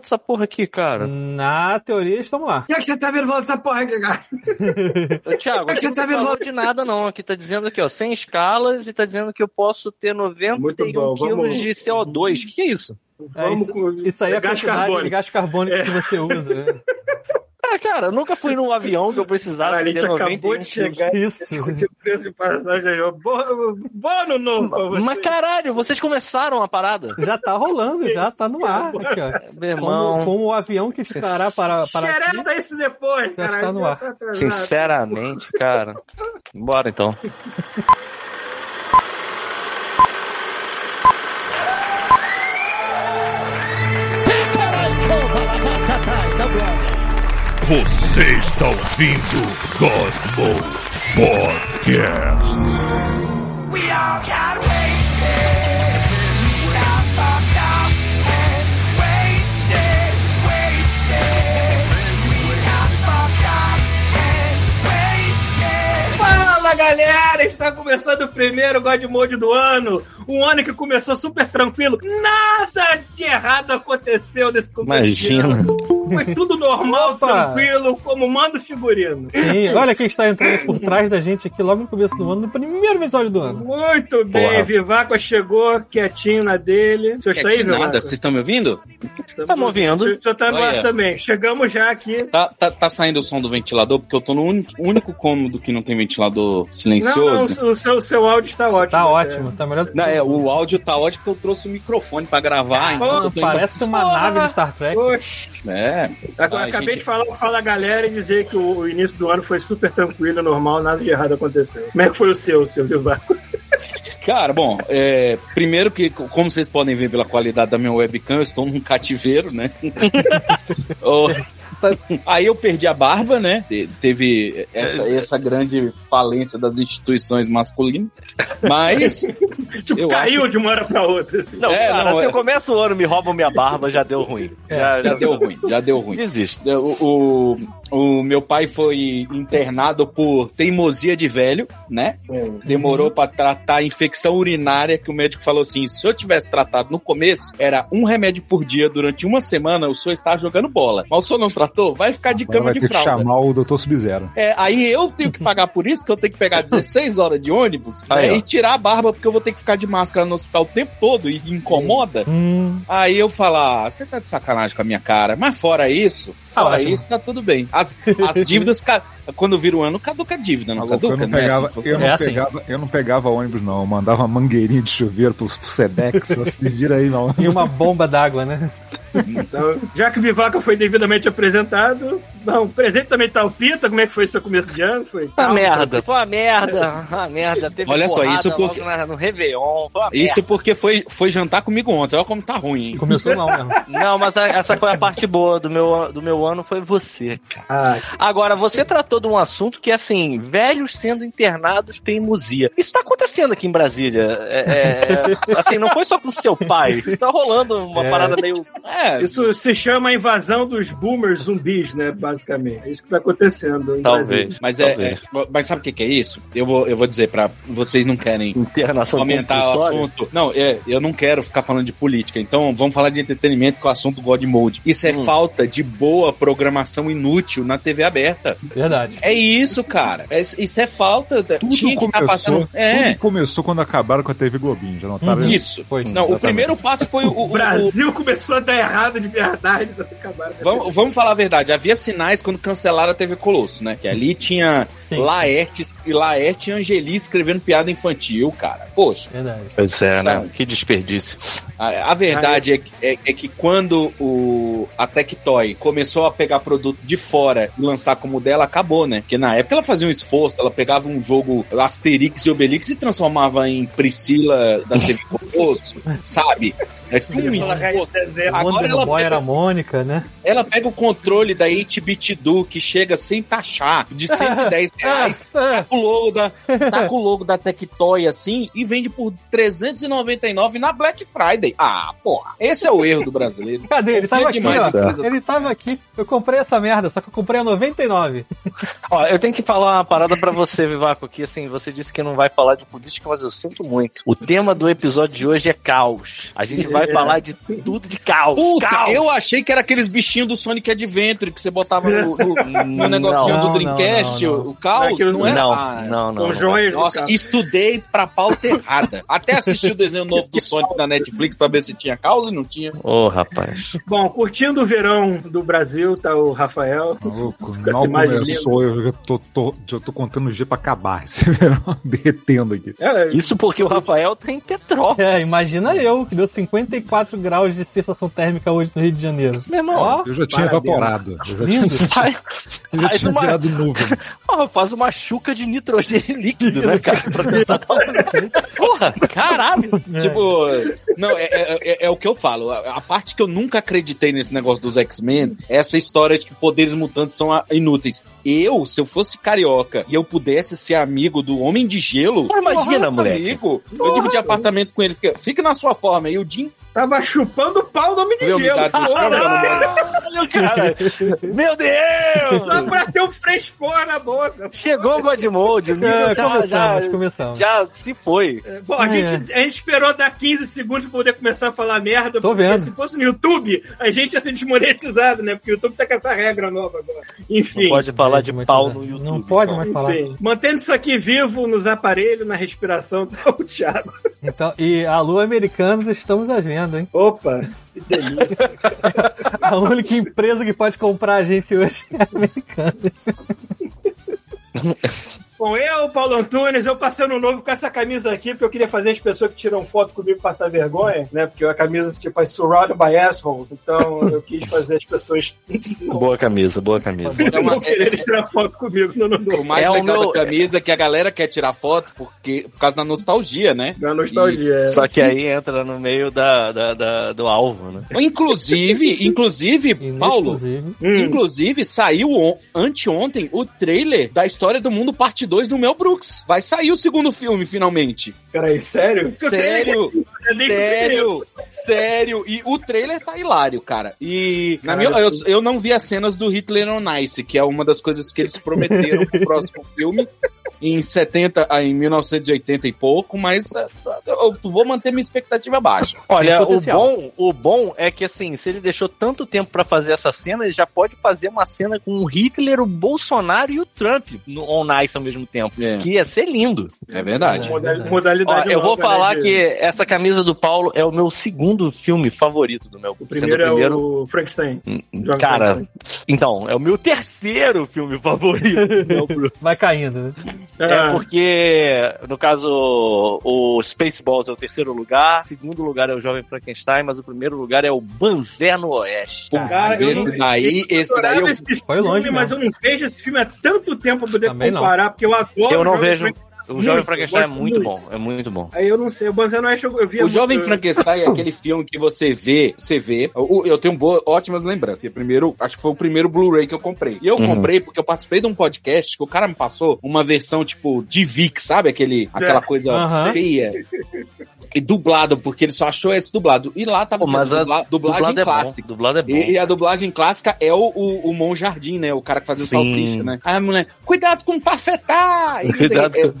dessa porra aqui, cara? Na teoria, estamos lá. É que você tá vendo volta dessa porra aqui, cara? Ô, Thiago, é que você tá volta? de nada não. Aqui tá dizendo aqui, ó, sem escalas e tá dizendo que eu posso ter 91 Muito bom, quilos vamos- de CO2. O que, que é isso? É, Vamos isso, com- isso aí é a gás quantidade carbônico. de gás carbônico que você usa. Ah, cara, eu nunca fui num avião que eu precisasse A gente ter 91 acabou de chegar Isso. preço de passagem. Bom, bom ano novo. Mas caralho, vocês começaram a parada? Já tá rolando, já tá no ar. Aqui, ó. Meu Como, irmão, como o avião que estará para, para. Xereta isso depois, Já cara. está no ar. Tá sinceramente, cara. Bora então. Você está ouvindo Cosmo Podcast. Fala galera, está começando o primeiro God Mode do ano. Um ano que começou super tranquilo. Nada de errado aconteceu nesse começo. de Imagina. Foi tudo normal, Opa. tranquilo, como manda o figurino. Sim, olha quem está entrando por trás da gente aqui logo no começo do ano, no primeiro episódio do ano. Muito bem, Porra. Vivaco chegou quietinho na dele. Você está aí, Vivaco? nada, vocês estão me ouvindo? Tamo ouvindo. O senhor tá no ar Olha. também. Chegamos já aqui. Tá, tá, tá saindo o som do ventilador? Porque eu tô no único, único cômodo que não tem ventilador Não, não, silencioso. o seu, o seu áudio está ótimo. Tá ótimo, tá melhor do que Não, é, o áudio tá ótimo porque eu trouxe o microfone pra gravar. então Porra, eu tô Parece uma nave de Star Trek. Oxe. indo- É. Agora, Ai, acabei gente. de falar Fala Galera e dizer que o, o início do ano foi super tranquilo, normal, nada de errado aconteceu. Como é que foi o seu, seu Vivaco? Cara, bom, é, primeiro que, como vocês podem ver pela qualidade da minha webcam, eu estou num cativeiro, né? Ô, Aí eu perdi a barba, né? Te- Teve essa, essa grande falência das instituições masculinas. Mas Tipo, Eu caiu de uma hora pra outra. Assim. Não, É, cara, não, se é. eu começo o ano e me roubam minha barba, já deu ruim. Já, já deu ruim, já deu ruim. Desisto. O, o, o meu pai foi internado por teimosia de velho, né? Demorou pra tratar a infecção urinária que o médico falou assim: se eu tivesse tratado no começo, era um remédio por dia durante uma semana, o senhor está jogando bola. Mas o senhor não tratou? Vai ficar de Agora cama vai de ter que fralda. chamar o Dr. Sub-Zero. É, aí eu tenho que pagar por isso, que eu tenho que pegar 16 horas de ônibus Aí, né, e tirar a barba, porque eu vou ter que ficar de máscara no hospital o tempo todo e incomoda. Hum, Aí eu falo, ah, você tá de sacanagem com a minha cara. Mas fora isso, fora ótimo. isso, tá tudo bem. As, as dívidas, quando vira o ano, caduca a dívida, não Maluco, eu caduca? não Não é assim pegava, que eu não É assim. pegava, eu não pegava ônibus, não. Eu mandava mangueirinha de chuveiro pro, pro Sedex. Se vira aí, não. e uma bomba d'água, né? Então, já que o Vivaco foi devidamente apresentado, bom, o presente também tá o Pita. Como é que foi seu começo de ano? Foi Uma calmo, merda, foi uma merda, uma merda. Teve Olha só, isso porque- na- no Réveillon, foi uma Isso porque foi, foi jantar comigo ontem. Olha como tá ruim, hein? Começou mal mesmo. merda. Não, mas a- essa foi a parte boa do meu, do meu ano, foi você, cara. Ah, Agora, você tratou de um assunto que é assim, velhos sendo internados teimosia. Isso tá acontecendo aqui em Brasília. É, é, assim, não foi só com seu pai. Isso tá rolando uma É. parada meio... É, isso se chama a invasão dos boomers zumbis, né? Basicamente. É isso que tá acontecendo. em Brasília. Talvez. mas, é, talvez. é- mas sabe o que, que é isso? Eu vou, eu vou dizer pra vocês não querem Internação aumentar o assunto. Não, é, eu não quero ficar falando de política. Então vamos falar de entretenimento com o assunto God Mode. Isso é Hum. falta de boa programação inútil na TV aberta. Verdade. É isso, cara. É- isso é falta. Tudo Tinha que tá começou, passando. É. tudo começou quando acabaram com a TV Globinho. Já notaram isso? Isso. Foi. Não, o primeiro passo foi o. o- O Brasil começou a dar errado de verdade. Acabaram o- vamos, vamos falar a verdade. Havia sinais quando cancelaram a TV Colosso, né? Que ali tinha Sim. Laerte, Laerte e Angeli escrevendo piada infantil, cara. Poxa. Verdade. Pois é, Sabe? né? Que desperdício. A, a verdade é, que- é, é que quando o, a Tectoy começou a pegar produto de fora e lançar como dela, acabou, né? Porque na época ela fazia um esforço, ela pegava um jogo Asterix e Obelix e transformava em Priscila da TV Colosso, sabe? É tudo um esforço. Agora ela Boy pega- era a Mônica, né? Ela pega o controle da 8-bit do que chega sem taxar, de 110 reais, tá com o logo da, tá com o logo da Tectoy assim, e vende por 399 na Black Friday. Ah, porra. Esse é o erro do brasileiro. Cadê? Ele tava aqui, ó. Ele tava aqui. Eu comprei essa merda, só que eu comprei a 99. Ó, eu tenho que falar uma parada pra você, Vivaco, que assim, você disse que não vai falar de política, mas eu sinto muito. O tema do episódio de hoje é caos. A gente vai vai falar de tudo de caos. Puta, caos. eu achei que era aqueles bichinhos do Sonic Adventure que você botava no, no- no negocinho Não, do não, Dreamcast, não, não. o, caos, não era? Não, Ah, não, não. Com não. joias no Nossa, estudei pra pauta errada. Até assisti o desenho novo do Sonic na Netflix pra ver se tinha causa e não tinha. Ô, rapaz. Bom, curtindo o verão do Brasil, tá o Rafael. Maluco, imagem começou, eu já tô, tô, já tô contando o dia pra acabar esse verão, derretendo aqui. É, Isso porque o Rafael tem petróleo. É, imagina eu, que deu 54 graus de sensação térmica hoje no Rio de Janeiro. Meu irmão, Ó, Eu já tinha Parabéns. evaporado. Eu já tinha, faz, eu já tinha uma, virado nuvem. porra, faz uma chuca de nitrogênio líquido, né, cara? Pra tentar dar um... Porra, caralho. Tipo, não, é, é- é- é o que eu falo. A, parte que eu nunca acreditei nesse negócio dos X-Men é essa história de que poderes mutantes são ah, inúteis. Eu, se eu fosse carioca e eu pudesse ser amigo do Homem de Gelo. Pô, imagina, porra, moleque. Amigo, eu dividi apartamento com ele. Fica, na sua forma. E o Jim tava chupando o pau do homem de gelo. dá Caralho, cara. Meu Só Deus! pra ter um frescor na boca. Chegou o Godmode, É, já, começamos, já, começamos. já se foi. Bom, a, É. gente, a gente esperou dar 15 segundos pra poder começar a falar merda. Tô porque vendo. se fosse no YouTube, a gente ia ser desmonetizado, né? Porque o YouTube tá com essa regra nova agora. Enfim. Não pode falar de Muito pau no YouTube. Não pode então. mais falar. Enfim, mantendo isso aqui vivo nos aparelhos, na respiração, tá o Thiago. Então, e alô, americanos, estamos à hein? Opa, que delícia. A única empresa que pode comprar a gente hoje é a americana. Bom, eu, Paulo Antunes, eu passei no novo com essa camisa aqui, porque eu queria fazer as pessoas que tiram foto comigo passar vergonha, né? Porque a camisa, tipo, é surrounded by assholes. Então, eu quis fazer as pessoas Boa camisa, boa camisa. É uma- não quererem tirar foto comigo no ano O novo. mais É legal meu- da camisa é que a galera quer tirar foto porque, por causa da nostalgia, né? Da nostalgia. é. Só que aí entra no meio da, da- da- do alvo, né? Inclusive, inclusive, Paulo. Hum. inclusive saiu on- anteontem o trailer da História do Mundo parte 2 do Mel Brooks. Vai sair o segundo filme, finalmente. Peraí, sério? Sério, É nem sério, sério. E o trailer tá hilário, cara. E na minha, eu, eu não vi as cenas do Hitler on Ice, que é uma das coisas que eles prometeram pro próximo filme. Em 70, ah, em 1980 e pouco, mas ah, eu vou manter minha expectativa baixa. Olha, o bom, o bom é que assim, se ele deixou tanto tempo pra fazer essa cena, ele já pode fazer uma cena com o Hitler, o Bolsonaro e o Trump no on ice ao mesmo tempo. É. Que ia ser lindo. É verdade. Ó, Modalidade eu vou nova, falar né, que essa camisa do Paulo é o meu segundo filme favorito do meu. O primeiro, sendo é o Frankenstein. Jovem Cara, Frankenstein. então, é o meu terceiro filme favorito do Mel Brooks. Vai caindo, né? É Ah, porque, no caso, o Spaceballs é o terceiro lugar, o segundo lugar é o Jovem Frankenstein, mas o primeiro lugar é o Banzé no Oeste. Cara, Cara, eu esse não- daí, esse daí eu esse filme, Foi longe mas eu não vejo esse filme há tanto tempo pra poder Também não. comparar, porque eu adoro Eu o não Jovem vejo. Frankenstein. O Muito, Jovem Frankenstein é muito muito. bom, é muito bom. Aí eu não sei, o Banzé Noeste eu, eu via O Jovem muito- Frankenstein é aquele filme que você vê, você vê. Eu, eu tenho boas, ótimas lembranças. Primeiro, acho que foi o primeiro Blu-ray que eu comprei. E eu Uhum. comprei porque eu participei de um podcast que o cara me passou uma versão tipo de VIX, sabe? Aquele, aquela coisa Aham. feia. E dublado, porque ele só achou esse dublado. E lá tava Pô, mas a dubla- dublagem dublado é clássica. bom. Dublado é bom. E, e a dublagem clássica é o, o, o Mon Jardim, né? O cara que fazia o salsicha, né? Aí a mulher, cuidado com o tafetá! E Cuidado quê.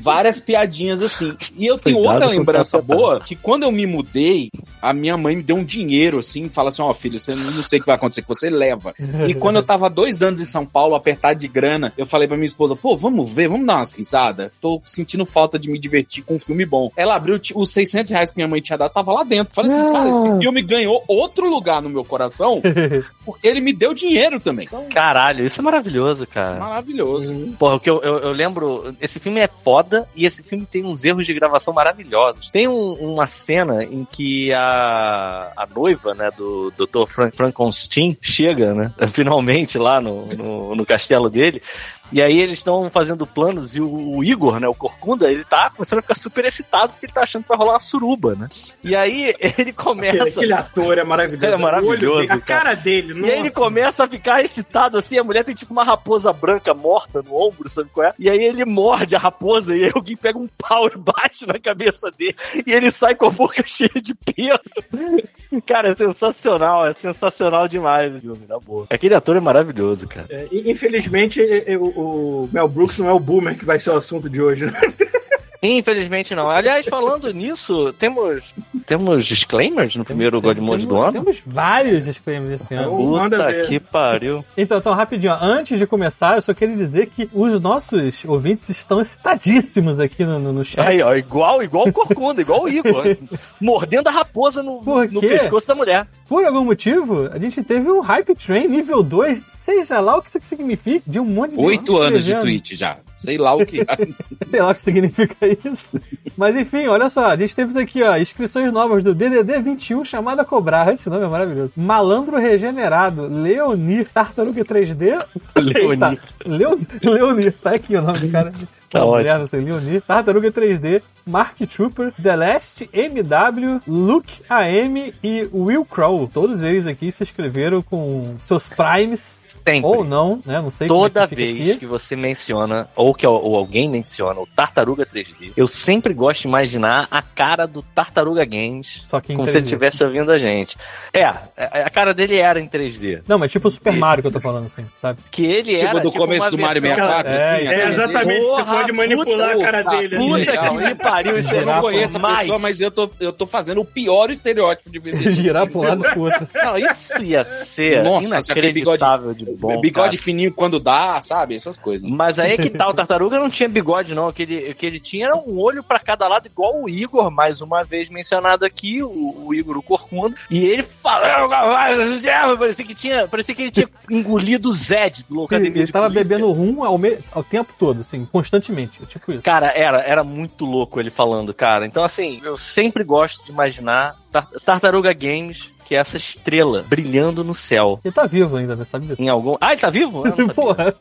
Várias piadinhas assim. E eu tenho Cuidado outra lembrança tafetá. boa, que quando eu me mudei, a minha mãe me deu um dinheiro, assim, fala assim, ó, filho, você não sei o que vai acontecer, que você leva. E quando eu tava dois anos em São Paulo, apertado de grana, eu falei pra minha esposa, pô, vamos ver, vamos dar umas risadas. Tô sentindo falta de me divertir com um filme bom. Ela abriu os 600 reais que minha mãe tinha dado, tava lá dentro. Falei assim, cara, esse filme ganhou outro lugar no meu coração, porque ele me deu dinheiro também. Então, Caralho, isso é maravilhoso, cara. maravilhoso. Porra, o que eu, eu, eu lembro, esse filme é foda e esse filme tem uns erros de gravação maravilhosos. Tem um- uma cena em que a, a noiva, né, do Dr. Frank Frankenstein chega, né, finalmente lá no, no, no castelo dele. E aí eles estão fazendo planos e o, o Igor, né, o Corcunda, ele tá começando a ficar super excitado porque ele tá achando que vai rolar uma suruba, né? E aí ele começa... aquele ator é maravilhoso. É maravilhoso, dele, a cara. dele, E aí ele nossa. começa a ficar excitado assim, a mulher tem tipo uma raposa branca morta no ombro, sabe qual é? E aí ele morde a raposa e aí alguém pega um pau e bate na cabeça dele e ele sai com a boca cheia de pelo. Cara, é sensacional, é sensacional demais esse filme, na boa. Aquele ator é maravilhoso, cara. É, infelizmente, é, é, o, Mel Brooks não é o boomer que vai ser o assunto de hoje. né? Infelizmente não. Aliás, falando nisso, temos temos disclaimers no primeiro God Mode do temos, ano? temos vários disclaimers esse ano. Puta que pariu. Então, então, rapidinho, antes de começar, eu só queria dizer que os nossos ouvintes estão excitadíssimos aqui no, no, no chat. Aí, ó, igual, igual o Corcunda, igual o Igor. mordendo a raposa no, no pescoço da mulher. Por algum motivo, a gente teve um Hype Train nível 2, seja lá o que isso significa, de um monte de Oito anos de tweet já. Sei lá o que. Sei lá o que significa isso. Mas enfim, olha só, a gente teve aqui, ó, inscrições novas do DDD 21, chamada Cobrar. Esse nome é maravilhoso. Malandro Regenerado, Leonir, Tartaruga 3D. Leonir. Eita, Leon, Leonir, tá aqui o nome do cara. Tá ótimo. mulher, sei, Leonir. Tartaruga 3D, Mark Trooper, The Last, MW, Luke AM e Will Crow. Todos eles aqui se inscreveram com seus primes. Sempre. Ou não, né? Não sei Toda como é que vez aqui. que você menciona, ou que ou alguém menciona o Tartaruga 3D, eu sempre gosto de imaginar a cara do Tartaruga Games Só que em como se ele 3D. estivesse ouvindo a gente. É, a a cara dele era em 3D. Não, mas tipo o Super Mario que eu tô falando assim, sabe? Que ele Tipo era do começo uma do Mario versão- 64. É, assim, É, assim, exatamente, você Porra, pode manipular puta, a cara dele. assim. Puta legal, que me pariu, isso Eu não conheço a mais. pessoa, mas eu tô, eu tô fazendo o pior estereótipo de VD. Girar pro lado pro outro. Não, isso ia ser Nossa, aquele bigode- inacreditável de bom. Bigode cara. fininho quando dá, sabe? Essas coisas. Mas aí é que tal, o Tartaruga não tinha bigode, não. O que ele, o que ele tinha era um olho pra cada lado, igual o Igor, mais uma vez mencionado aqui, o, o Igor, o Corcunda. E ele falando, parecia que, tinha, parecia que ele tinha engolido o Zed do Ele, Locademia ele de tava Polícia. bebendo rum ao, me- ao tempo todo, assim, constantemente. Tipo isso. Cara, era, era muito louco ele falando, cara. Então, assim, eu sempre gosto de imaginar Tar- Tartaruga Games, que é essa estrela brilhando no céu. Ele tá vivo ainda, né? Sabe disso? Em algum. Ah, ele tá vivo? Porra.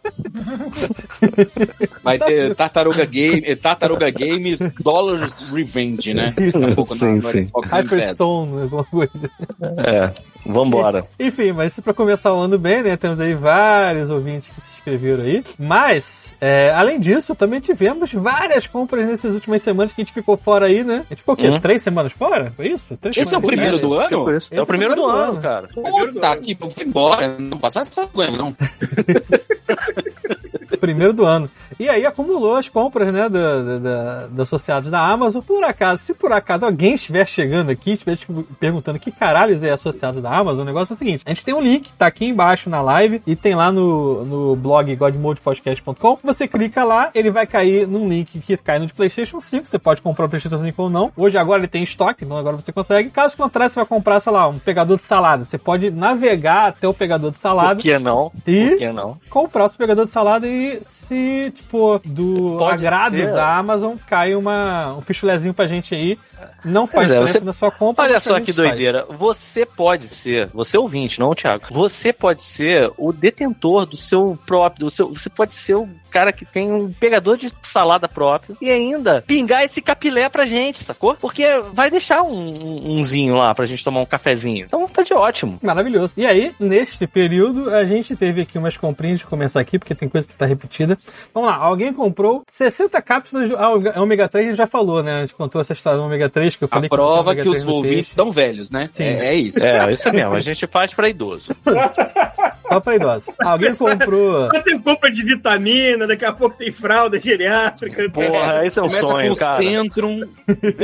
Vai ter Tartaruga Game, eh, Tartaruga Games Dollars Revenge, né? Daqui a pouco Sim, na- sim. Hyperstone, alguma coisa. É, vambora. Enfim, mas isso pra começar o ano bem, né? Temos aí vários ouvintes que se inscreveram aí. Mas, é, além disso, também tivemos várias compras nessas últimas semanas que a gente ficou fora aí, né? A gente ficou o quê? Hum. Três semanas fora? Foi isso? Três Esse é o semanas primeiro fora? do ano? É o primeiro do ano, cara. Puta que foi embora. Não passar essa vergonha, não. Primeiro do ano. E aí acumulou as compras, né, da, da- dos associados da Amazon. Por acaso, se por acaso alguém estiver chegando aqui, estiver perguntando que caralhos é associado da Amazon, o negócio é o seguinte: a gente tem um link, tá aqui embaixo na live, e tem lá no, no blog godmodepodcast.com. Você clica lá, ele vai cair num link que cai no de PlayStation 5. Você pode comprar o PlayStation 5 ou não. Hoje, agora ele tem estoque, então agora você consegue. Caso contrário, você vai comprar, sei lá, um pegador de salada. Você pode navegar até o pegador de salada Por que não? E- Por que não? comprar o seu pegador de salada e se, tipo, do Pode agrado ser. da Amazon, cai uma, um pichulezinho pra gente aí. Não faz Pois é, diferença você- na sua compra. Olha só que faz. doideira. Você pode ser, você é ouvinte, não o Thiago. Você pode ser o detentor do seu próprio, do seu, você pode ser o cara que tem um pegador de salada próprio e ainda pingar esse capilé pra gente, sacou? Porque vai deixar um, um- umzinho lá pra gente tomar um cafezinho. Então tá de ótimo. Maravilhoso. E aí, neste período, a gente teve aqui umas comprinhas de começar aqui, porque tem coisa que tá repetida. Vamos lá, alguém comprou 60 cápsulas. de- Ah, ômega 3 a gente já falou, né? A gente contou essa história do ômega 3 que eu A falei prova ômega que 3 os ouvintes estão velhos, né? Sim. É, é isso. É, isso mesmo. A gente faz pra idoso. Só pra idosa. Alguém comprou. Já tem compra de vitamina, daqui a pouco tem fralda geriátrica. Porra, esse é um Começa sonho, com cara. Centrum.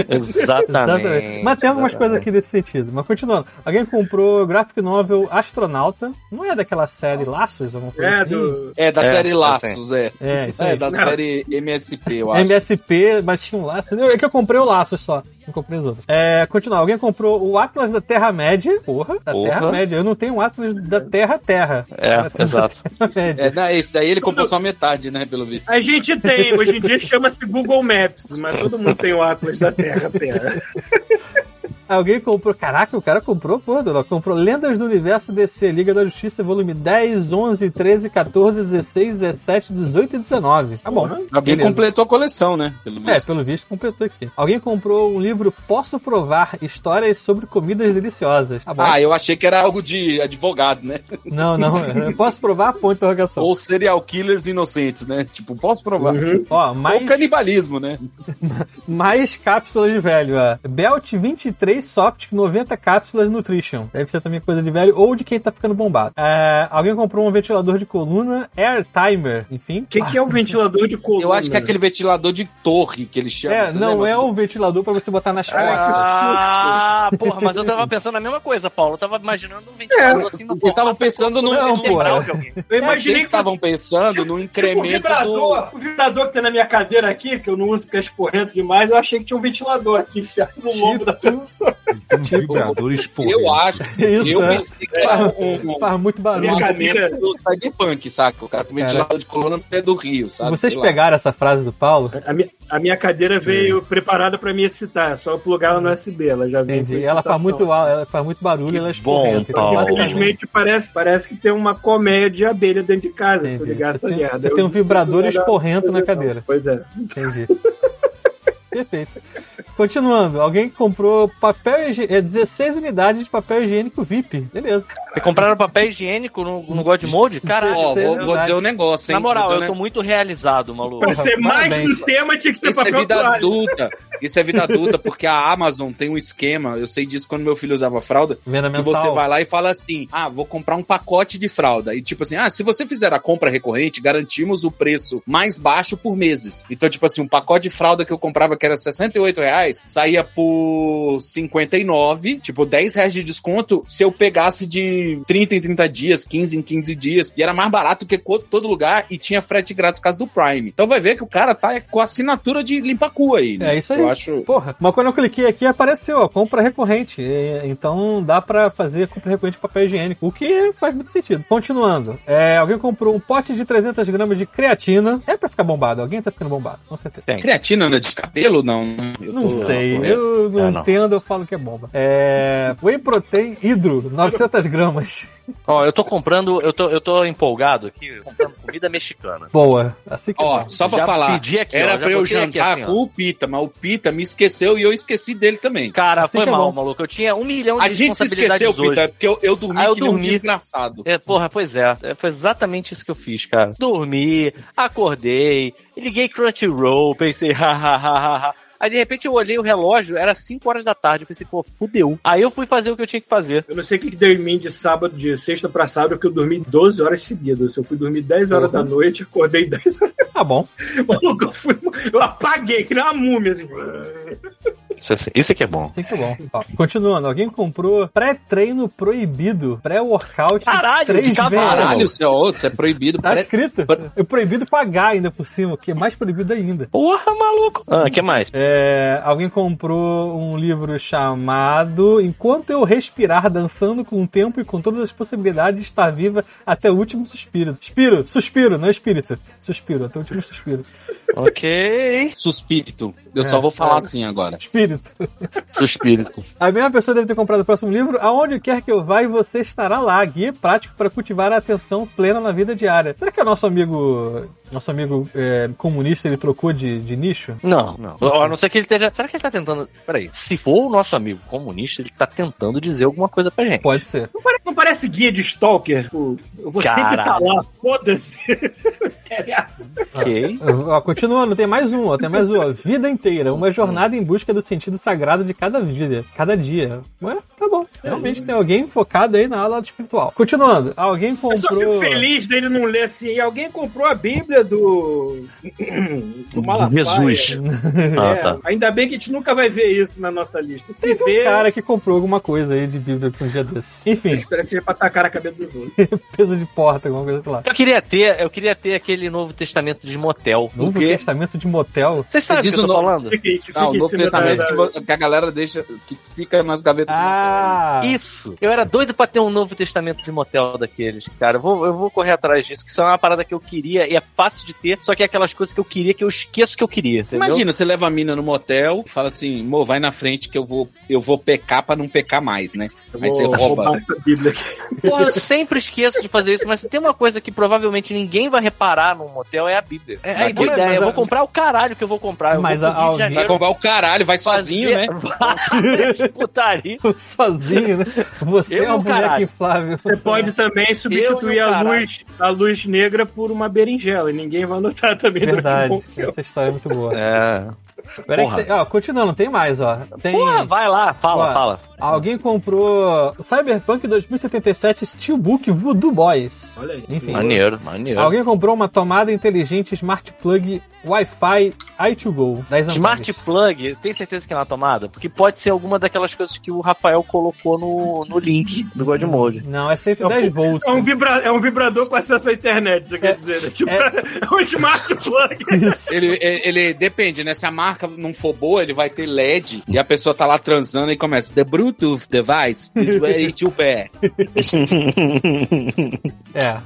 Exatamente. Mas tem algumas coisas aqui desse sentido. Mas continuando. Alguém comprou graphic novel Astronauta. Não é daquela série Laços? Alguma coisa É, assim? do. É, da É, série tá Laços, é. É, isso É, aí. da Não. série MSP, eu acho. MSP, mas tinha um laço. É que eu comprei o laço só. Não comprei os outros. É, continuar. Alguém comprou o Atlas da Terra-média. Porra, da. Terra-média. Eu não tenho o Atlas da Terra-Terra. É, exato. É, não, esse daí ele comprou só metade, né, pelo visto. A gente tem, hoje em dia chama-se Google Maps, mas todo mundo tem o Atlas da Terra, Terra. Alguém comprou. Caraca, o cara comprou, porra, Dona, comprou Lendas do Universo DC, Liga da Justiça, volume 10, 11, 13, 14, 16, 17, 18 e 19. Tá bom. Alguém Beleza. completou a coleção, né? Pelo visto. É, pelo visto completou aqui. Alguém comprou um livro Posso Provar Histórias sobre Comidas Deliciosas. Tá bom. Ah, eu achei que era algo de advogado, né? Não, não. é, Posso provar? Ponto de interrogação. Ou serial killers inocentes, né? Tipo, posso provar. Ó, Ou mais, canibalismo, né? mais cápsulas de velho. Ó. Belt 23 Face Soft 90 cápsulas Nutrition. Deve ser também coisa de velho ou de quem tá ficando bombado. É, alguém comprou um ventilador de coluna Air Timer, enfim. O que, que é um ventilador de coluna? Eu acho que é aquele ventilador de torre que eles chamam. É, não lembra? é um ventilador pra você botar nas costas. Ah, porra, mas eu tava pensando a mesma coisa, Paulo. Eu tava imaginando um ventilador assim na Vocês estavam pensando no. Não, porra. de alguém. Eu imaginei que estavam pensando no o incremento vibrador, do. o vibrador que tem na minha cadeira aqui, que eu não uso porque é esporrento demais, eu achei que tinha um ventilador aqui enfiado no lombo da pessoa. Um vibrador esporrento. Eu acho. Isso, eu é. pensei que era um, um, Faz muito barulho. Minha cadeira- do Cyberpunk, saca? O cara com ventilador de coluna é do Rio, sabe? Vocês Sei lá. pegaram essa frase do Paulo? A minha, a minha cadeira veio preparada pra me excitar, é só eu plugar ela no USB, ela já vem Entendi. Ela faz muito, ela faz muito barulho, ela é bom, esporrenta. Então, Infelizmente parece, parece que tem uma colmeia de abelha dentro de casa, se eu Entendi. ligar Você essa tem- merda. você Eu tem um vibrador esporrento na cadeira. Pois é. Entendi. Perfeito. Continuando, alguém comprou papel higi- é, 16 unidades de papel higiênico VIP. Beleza. Vocês compraram papel higiênico no, no God Mode? Caralho. Ó, é vou, vou dizer um negócio, hein? Na moral, eu dizer tô muito realizado, maluco. Pra ser mais parabéns. no tema, tinha que ser Isso é papel vida toalha. adulta. Isso é vida adulta, porque a Amazon tem um esquema. Eu sei disso quando meu filho usava fralda. Venda Que mensal. você vai lá e fala assim: ah, vou comprar um pacote de fralda. E tipo assim, ah, se você fizer a compra recorrente, garantimos o preço mais baixo por meses. Então, tipo assim, um pacote de fralda que eu comprava que era 68 reais, saía por 59, tipo 10 reais de desconto se eu pegasse de 30 em 30 dias, 15 em 15 dias. E era mais barato que todo lugar e tinha frete grátis por causa do Prime. Então vai ver que o cara tá com a assinatura de limpa-cu aí. né? É isso aí. Eu acho. Porra, mas quando eu cliquei aqui apareceu, ó, compra recorrente. E, então dá pra fazer compra recorrente de papel higiênico, o que faz muito sentido. Continuando, é, alguém comprou um pote de 300 gramas de creatina. É pra ficar bombado, alguém tá ficando bombado, com certeza. Tem. Creatina não é de cabelo? Não. Eu Não tô- sei, eu não É, não. entendo, eu falo que é bomba. É, whey protein hidro, 900 gramas. Ó, eu tô comprando, eu tô, eu tô empolgado aqui, comprando comida mexicana. Boa, assim que é Ó, só pra Já falar, pedi aqui, ó, era já pra eu aqui jantar assim, ó. com o Pita, mas o Pita me esqueceu e eu esqueci dele também. Cara, Assim foi é mal, bom. maluco. Eu tinha um milhão de A gente se esqueceu, hoje. Pita, porque eu, eu dormi Ah, eu que nem um dormi. desgraçado. É, porra, pois é. É, Foi exatamente isso que eu fiz, cara. Dormi, acordei, liguei Crunchyroll, pensei, hahaha. Aí de repente eu olhei o relógio, era 5 horas da tarde. Eu pensei, pô, fudeu. Aí eu fui fazer o que eu tinha que fazer. Eu não sei o que que deu em mim de sábado, de sexta pra sábado, que eu dormi 12 horas seguidas. Eu fui dormir 10 horas Porra. da noite, acordei 10 horas. Tá bom. Maluco, eu, fui, eu apaguei, que nem uma múmia, assim. Isso, é- isso aqui é bom. Assim que é bom. Ó, continuando, alguém comprou pré-treino proibido, pré-workout. Caralho, três de. Caralho, isso é, ó, isso é proibido. Tá Pré- escrito. É proibido com H ainda por cima, que é mais proibido ainda. Porra, maluco. Ah, que mais? É, alguém comprou um livro chamado Enquanto Eu Respirar, Dançando com o Tempo e com Todas as Possibilidades de Estar Viva até o Último Suspiro. Suspiro, suspiro, não espírito. Suspiro, até o último suspiro. Ok. Suspírito. Eu É, só vou falar é. assim agora. Espírito. Suspírito. A mesma pessoa deve ter comprado o próximo livro. Aonde quer que eu vá e você estará lá. Guia prático para cultivar a atenção plena na vida diária. Será que é o nosso amigo, nosso amigo é, comunista, ele trocou de, de nicho? Não, não. A não ser que ele esteja. Será que ele tá tentando. Peraí. Se for o nosso amigo comunista, ele tá tentando dizer alguma coisa pra gente. Pode ser. Não parece, não parece guia de Stalker? Eu vou sempre Caralho. estar lá, foda-se. Interessa. Ok. Ó, continuando, tem mais um, ó, tem mais um, ó. Vida inteira, uma jornada em busca do sentido sagrado de cada dia. Cada dia. Ué, tá bom. Realmente tem alguém focado aí na aula espiritual. Continuando, alguém Eu só fico comprou. feliz dele não ler assim. Alguém comprou a Bíblia do. do Malafaia. Jesus. É, Ah, tá. Ainda bem que a gente nunca vai ver isso na nossa lista. Se Teve vê, um cara que comprou alguma coisa aí de Bíblia pra um dia desse. Enfim, eu espero que seja pra tacar na cabeça dos outros. peso de porta, alguma coisa, sei lá. Eu queria ter, eu queria ter aquele Novo Testamento de motel. Novo? Testamento de motel. Vocês sabem o que eu tô falando? Não, o Novo Testamento da- que a galera deixa, que fica nas gavetas. Ah! Isso. Eu era doido pra ter um Novo Testamento de motel daqueles, cara. Eu vou, eu vou correr atrás disso, que isso é uma parada que eu queria e é fácil de ter, só que é aquelas coisas que eu queria que eu esqueço que eu queria, entendeu? Imagina, você leva a mina no motel e fala assim, mo, vai na frente que eu vou, eu vou pecar pra não pecar mais, né? Aí você rouba. Porra, eu sempre esqueço de fazer isso, mas tem uma coisa que provavelmente ninguém vai reparar num motel é a Bíblia. É a Mas, ideia. mas eu a- vou comprar o caralho que eu vou comprar. Eu Mas vou a- alguém- Vai Janeiro comprar o caralho, vai sozinho, né? putaria. Sozinho, né? Você Eu é uma boneca caralho. inflável. Você pode também substituir Eu a luz, a luz negra por uma berinjela e ninguém vai notar também. Verdade. um. Essa história é muito boa. É. Peraí, Porra. que tem- ó, continuando, tem mais, ó. Tem, Porra, vai lá, fala, Ó, fala. Alguém comprou Cyberpunk 2077 Steelbook Voodoo Boys. Olha aí. Enfim. Maneiro, maneiro. Alguém comprou uma tomada inteligente Smart Plug Wi-Fi i2Go da Smart Plug, tem certeza que é uma tomada? Porque pode ser alguma daquelas coisas que o Rafael colocou no, no link do Godmode. Não, é 110 volts. É um, vibra... é um vibrador com acesso à internet, você quer dizer, né? Tipo, é um smart plug. Isso. Ele, ele, ele- depende, né? Se a marca não for boa, ele vai ter LED e a pessoa tá lá transando e começa. The Bluetooth device is ready to pair. É,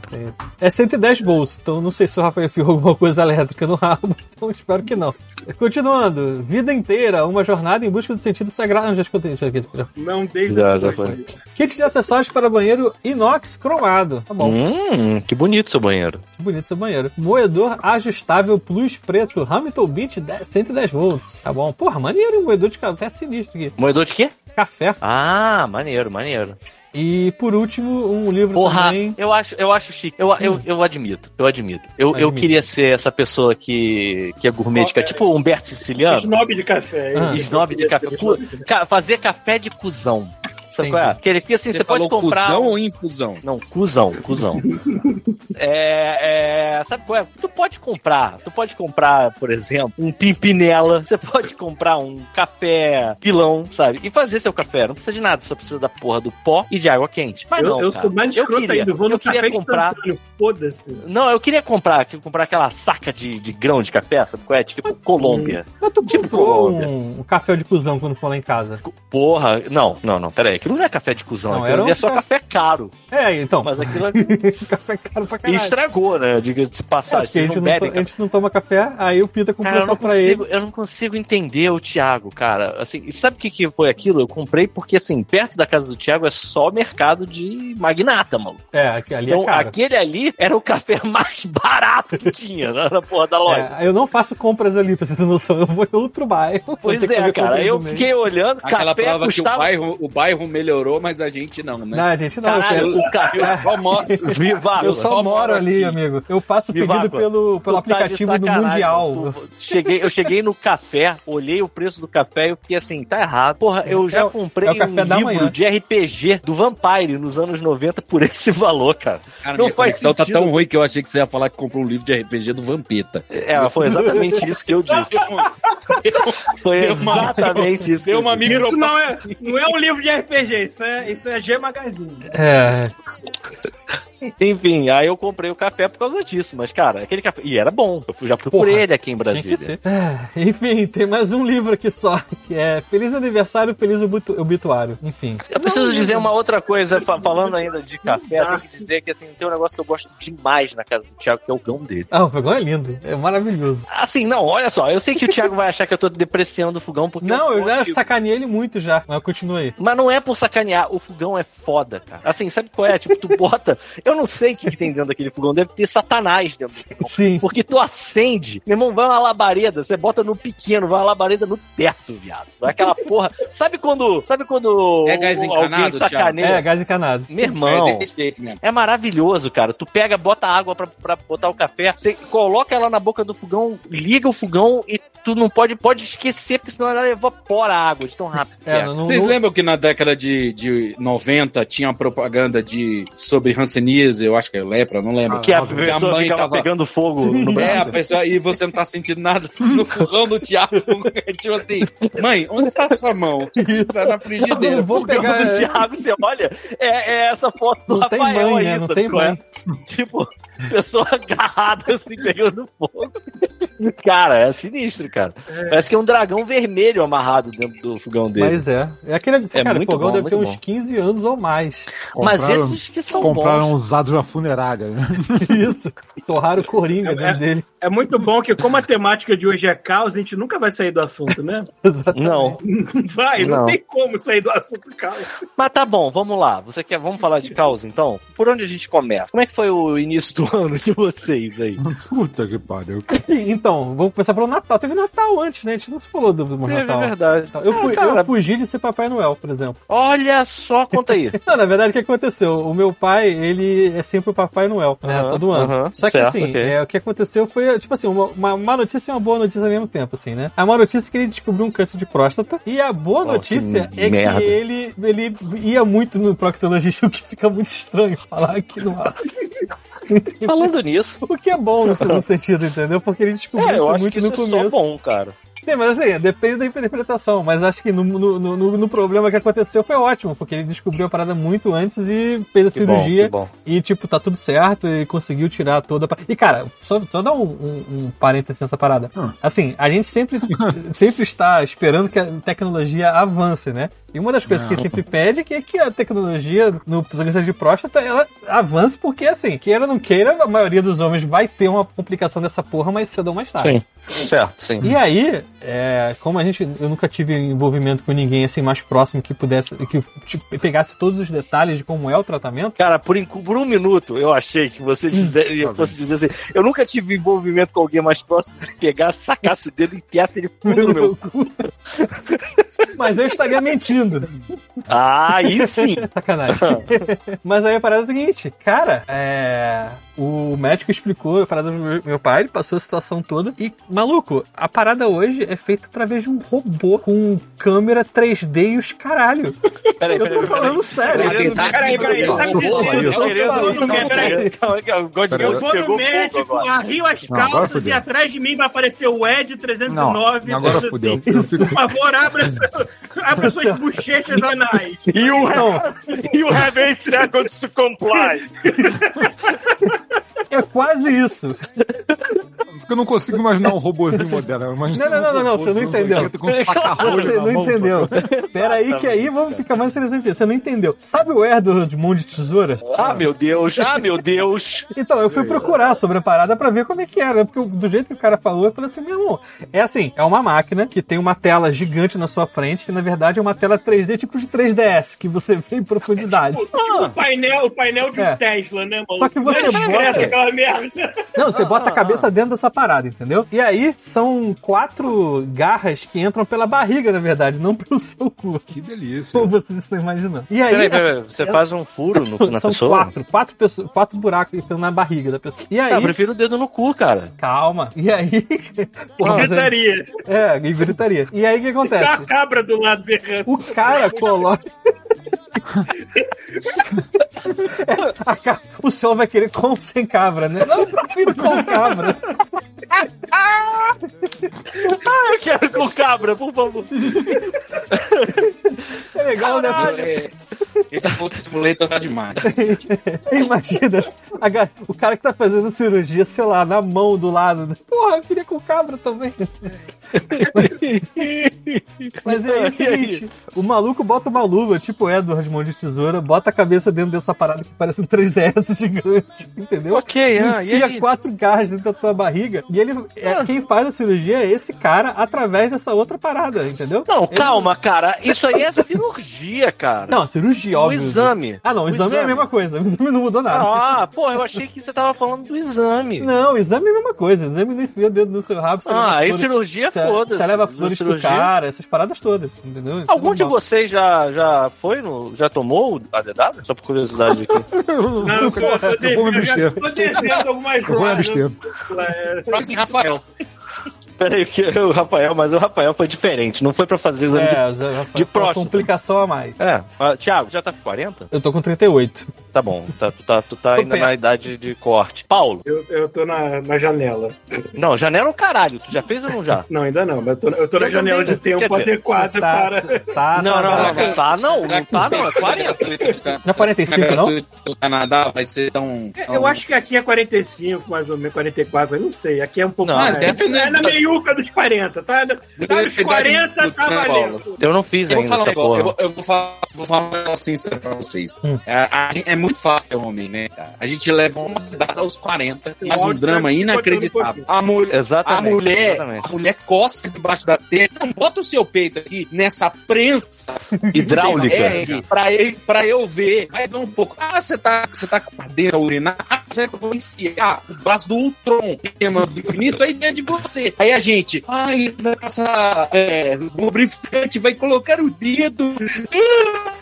é, é 110 volts, então não sei se o Rafael enfiou alguma coisa elétrica no rabo, então espero que não. Continuando, vida inteira, uma jornada em busca do sentido sagrado. Não, já escutei, já, já, já. Não, desde Já, essa já foi. Kit de acessórios para banheiro inox cromado. Tá bom, Hum, que bonito seu banheiro. que bonito seu banheiro. Moedor ajustável plus preto, Hamilton Beach 10 110 volts. Tá bom. Porra, maneiro, moedor de café sinistro aqui. Moedor de quê? Café. Ah, maneiro, maneiro. E por último, um livro Porra, também. eu acho, eu acho chique. Eu, eu, eu admito, eu admito. Eu, eu queria ser essa pessoa que, que é gourmet, de ca- tipo Humberto Siciliano. Snob de café. Ah. Snob de café. fazer café de cuzão. Sabe qual é? Que assim, você, pode falou comprar. cuzão ou infusão? Não, cuzão, cuzão. é, é, sabe qual é? Tu pode comprar, tu pode comprar, por exemplo, um pimpinela, você pode comprar um café pilão, sabe? E fazer seu café, não precisa de nada, só precisa da porra do pó e de água quente. Mas Eu, não, eu cara. sou mais eu escroto queria, ainda, vou no eu queria café comprar foda-se. não, eu queria comprar, queria comprar aquela saca de, de grão de café, sabe qual é? Tipo Colômbia. Mas tu Tipo Colômbia. um, um café de cuzão quando for lá em casa. Porra, não, não, não, peraí, aquilo não é café de cuzão, Não, aquilo era é um só ca- café caro. É, então. Mas aquilo é... café caro pra E caralho. estragou, né? Diga-se de É, passagem, porque a gente, não não, a gente não toma café, aí o Pita comprou só pra ele. eu não consigo entender o Thiago, cara. Assim, e sabe o que, que foi aquilo? Eu comprei porque, assim, perto da casa do Thiago é só mercado de magnata, mano. É, ali Então, é caro. aquele ali era o café mais barato que tinha na, na porra da loja. É, eu não faço compras ali, pra você ter noção. Eu vou em outro bairro. Pois é, cara. Eu fiquei olhando, Aquela café prova que o custava... bairro, o bairro melhorou, mas a gente não, né? Não, a gente não. Caralho, eu, o café... Eu só moro. Viva, eu só só moro moro ali, aqui. amigo. Eu faço pedido pelo, pelo tá aplicativo do sacanagem, Mundial. tu- cheguei, eu cheguei no café, olhei o preço do café e eu fiquei assim, tá errado. Porra, eu É já o- comprei é o café um da livro manhã. de RPG do Vampire nos anos 90 por esse valor, cara. Cara, Não faz conexão tá sentido. tão ruim que eu achei que você ia falar que comprou um livro de RPG do Vampeta. É, foi exatamente isso que eu disse. Foi Deu uma- exatamente isso que deu eu uma disse. micro- Isso não é, não é um livro de RPG, isso é, isso é G Magazine. É, Enfim, aí eu comprei o café por causa disso, mas cara, aquele café. E era bom, eu fui- já procurei Porra, ele aqui em tinha Brasília. que ser. É, enfim, tem mais um livro aqui só, que é Feliz Aniversário, Feliz Obitu- Obituário. Enfim. Eu preciso dizer uma outra coisa, fa- falando ainda de café, eu tenho que dizer que assim, tem um negócio que eu gosto demais na casa do Thiago, que é o gão dele. Ah, o fogão é lindo, é maravilhoso. Assim, não, olha só, eu sei que o Thiago vai achar que eu tô depreciando o fogão, porque Não, eu já gosto- sacaneei ele muito já, mas continua aí. Mas não é por sacanear, o fogão é foda, cara. Assim, sabe qual é? Tipo, tu bota. Eu não sei o que, que tem dentro daquele fogão, deve ter satanás dentro do fogão. Sim. Porque tu acende, meu irmão, vai uma labareda, você bota no pequeno, vai uma labareda no teto, viado. Vai aquela porra. Sabe quando. Sabe quando É gás o- encanado, alguém sacaneia? É, gás encanado. Meu irmão. É. É maravilhoso, cara. Tu pega, bota água pra, pra botar o café, você coloca ela na boca do fogão, liga o fogão e tu não pode, pode esquecer, porque senão ela evapora a água de tão rápido. É, é. não, não, Vocês não- lembram que na década de, de 90 tinha uma propaganda de, sobre Hanseníase, eu acho que é lepra, não lembro. Que a pessoa mãe tava- pegando fogo no É, a braço. pessoa, e você não tá sentindo nada no fogão do Thiago. tipo assim, mãe, onde está a sua mão? Tá na Eu frigideira. não vou pegar. do Thiago, você olha, é, é essa foto do Não tem Rafael mãe, aí, né? Não tem é? mãe. Tipo, pessoa agarrada assim, pegando fogo. Cara, é sinistro, cara. Parece que é um dragão vermelho amarrado dentro do fogão dele. Mas é. É aquele É cara, fogão bom, deve ter muito uns bom. 15 anos ou mais. Mas Compraram- esses que são Compraram bons. usados na funerária. né? Isso. Torraram o coringa É, dentro dele. É muito bom que, como a temática de hoje é caos, a gente nunca vai sair do assunto, né? Exatamente. Não. Vai, não, Não. tem como sair do assunto caos. Mas tá bom, vamos lá. Você quer, vamos falar de caos então? Por onde a gente começa? Como é que foi o início do ano de vocês aí? Puta que pariu. Então, então, vamos começar pelo Natal. Teve Natal antes, né? A gente não se falou do, do Natal. é verdade. Eu, Ah, fui, cara, eu fugi de ser Papai Noel, por exemplo. Olha só, conta aí. Não, na verdade, o que aconteceu? O meu pai, ele é sempre o Papai Noel, né? Aham, Todo ano. aham, Só que certo, assim, ok. é, o que aconteceu foi, tipo assim, uma, uma má notícia e uma boa notícia ao mesmo tempo, assim, né? A má notícia é que ele descobriu um câncer de próstata. E a boa Oh, notícia que é merda. que ele, ele ia muito no proctologista, o que fica muito estranho falar aqui no ar. Falando nisso, O que é bom no sentido, entendeu? Porque ele descobriu é, eu isso acho muito que no isso é começo. só bom, cara. Sim, mas assim, depende da interpretação. Mas acho que no, no, no, no problema que aconteceu foi ótimo, porque ele descobriu a parada muito antes e fez a Que bom, cirurgia. que bom. E, tipo, tá tudo certo e conseguiu tirar toda a. E, cara, só, só dar um, um, um parênteses nessa parada. Assim, a gente sempre, sempre está esperando que a tecnologia avance, né? E uma das coisas que ele sempre pede é que a tecnologia no câncer de próstata ela avance, porque, assim, queira ou não queira, a maioria dos homens vai ter uma complicação dessa porra mais cedo ou mais tarde. Sim, certo, sim. E aí, é, como a gente, eu nunca tive envolvimento com ninguém assim mais próximo que pudesse, que tipo, pegasse todos os detalhes de como é o tratamento. Cara, por, por um minuto eu achei que você dizer, eu fosse dizer assim: eu nunca tive envolvimento com alguém mais próximo que pegasse, sacasse o dedo e enfiasse ele fundo no meu. cu. Mas eu estaria mentindo. Ah, aí sim. Sacanagem. Mas aí a parada é a seguinte, cara, é. O médico explicou a parada do meu- pai, ele passou a situação toda. E, maluco, a parada hoje é feita através de um robô com câmera 3D e os caralho. Peraí, Eu tô falando sério. Peraí, peraí, tá dizendo. Eu vou no médico- arrio as calças e atrás de mim vai aparecer o Ed 309. Não, agora fudeu. assim, Por favor, abra, seu- abra suas bochechas anais. You have, you have eight seconds to comply. é quase isso. Porque eu não consigo imaginar um robozinho moderno. Não, não, não, não, não, você não entendeu. Você não entendeu. Pera aí, que aí vamos ficar mais interessante. Você não entendeu. Sabe o Air de Mão de Tesoura? Ah, meu Deus, ah, meu Deus. Então, eu fui procurar sobre a parada pra ver como é que era. Porque do jeito que o cara falou, eu falei assim, meu irmão, é assim, é uma máquina que tem uma tela gigante na sua frente, que na verdade é uma tela 3D tipo de 3DS, que você vê em profundidade. Tipo o painel, o painel de um É. Tesla, né, mano? Só que você é bota- aquela merda. Não, você bota a cabeça dentro dessa parada, entendeu? E aí são quatro garras que entram pela barriga, na verdade, não pelo seu cu. Que delícia. Como vocês estão imaginando. E aí. Peraí, peraí, essa- você faz um furo no- na São pessoa? quatro, quatro, pessoas, quatro buracos na barriga da pessoa. E aí. Ah, eu prefiro o dedo no cu, cara. Calma. E aí. Porra, é- Gritaria. É, e gritaria. E aí o que Tá a acontece? cabra do lado berrando. O cara coloca. É, O senhor vai querer com ou sem cabra, né? Não, eu prefiro com cabra. Ah, eu quero com cabra, por favor. É legal, né? É, esse outro simulator tá demais. Imagina a o cara que tá fazendo cirurgia, sei lá, na mão do lado. né? Porra, eu queria com cabra também. Mas é o seguinte: o maluco bota uma luva, tipo Edward Mão de Tesoura, bota a cabeça dentro dessa parada que parece um 3DS gigante, entendeu? Ok, ah, e Enfia aí? quatro garras dentro da tua barriga e ele. É, quem faz a cirurgia é esse cara através dessa outra parada, entendeu? Não, Ele- calma, cara. Isso aí é cirurgia, cara. Não, cirurgia, o óbvio. exame. Ah, não, o exame, é a mesma coisa. O exame não mudou nada. Ah, porra, eu achei que você tava falando do exame. Não, exame é a mesma coisa. Exame não enfia o dedo no seu rabo. Ah, aí flores- cirurgia, foda-se. Você leva flores pro Cirurgia- cara, essas paradas todas, entendeu? Algum é de vocês já, já foi no. Já tomou a dedada? Só por curiosidade aqui. Não, eu tô, eu tô Eu vou me abster. tô devendo algumas Eu vou me abster. É, Próximo, Rafael. Peraí, que o Rafael, mas o Rafael foi diferente. Não foi pra fazer exame de. É, já foi de próstata. complicação a mais. É, ah, Thiago, já tá com 40? Eu tô com 38. Tá bom, tá, tu tá, tu tá ainda perto. na idade de corte. Paulo, Eu, eu tô na, na janela. não, janela é um caralho. Tu já fez ou não já? Não, ainda não, mas eu tô, eu tô na Eu janela de tempo dizer, adequada Tá, para. tá, não, não, não, tá- não tá não, não tá não, é 40. Não é 45, não? O Canadá vai ser tão. tão- Eu acho que aqui é 45, mais ou menos, 44, mas não sei. Aqui é um pouco Não, mais. mas dependendo- É na meiuca dos 40, tá? Tá nos Dependendo 40, do tá valendo. Eu não fiz Eu ainda essa eu porra. vou, eu vou falar, vou falar um negócio sincero pra vocês. Hum. É, a gente- é muito fácil ter homem, né, cara? A gente leva uma data aos 40, faz um drama tá inacreditável. A, mulher, a Exatamente, mulher, exatamente. a mulher costa debaixo da teta, não bota o seu peito aqui nessa prensa Hidráulica. É, pra, eu, pra eu ver. Vai dar um pouco. Ah, você tá, você tá com a dentro a urinar? será que eu vou enfiar o braço do Ultron tema do infinito aí dentro de você? Aí a gente, ai, vai passar é, lubrificante, vai colocar o dedo. Ah,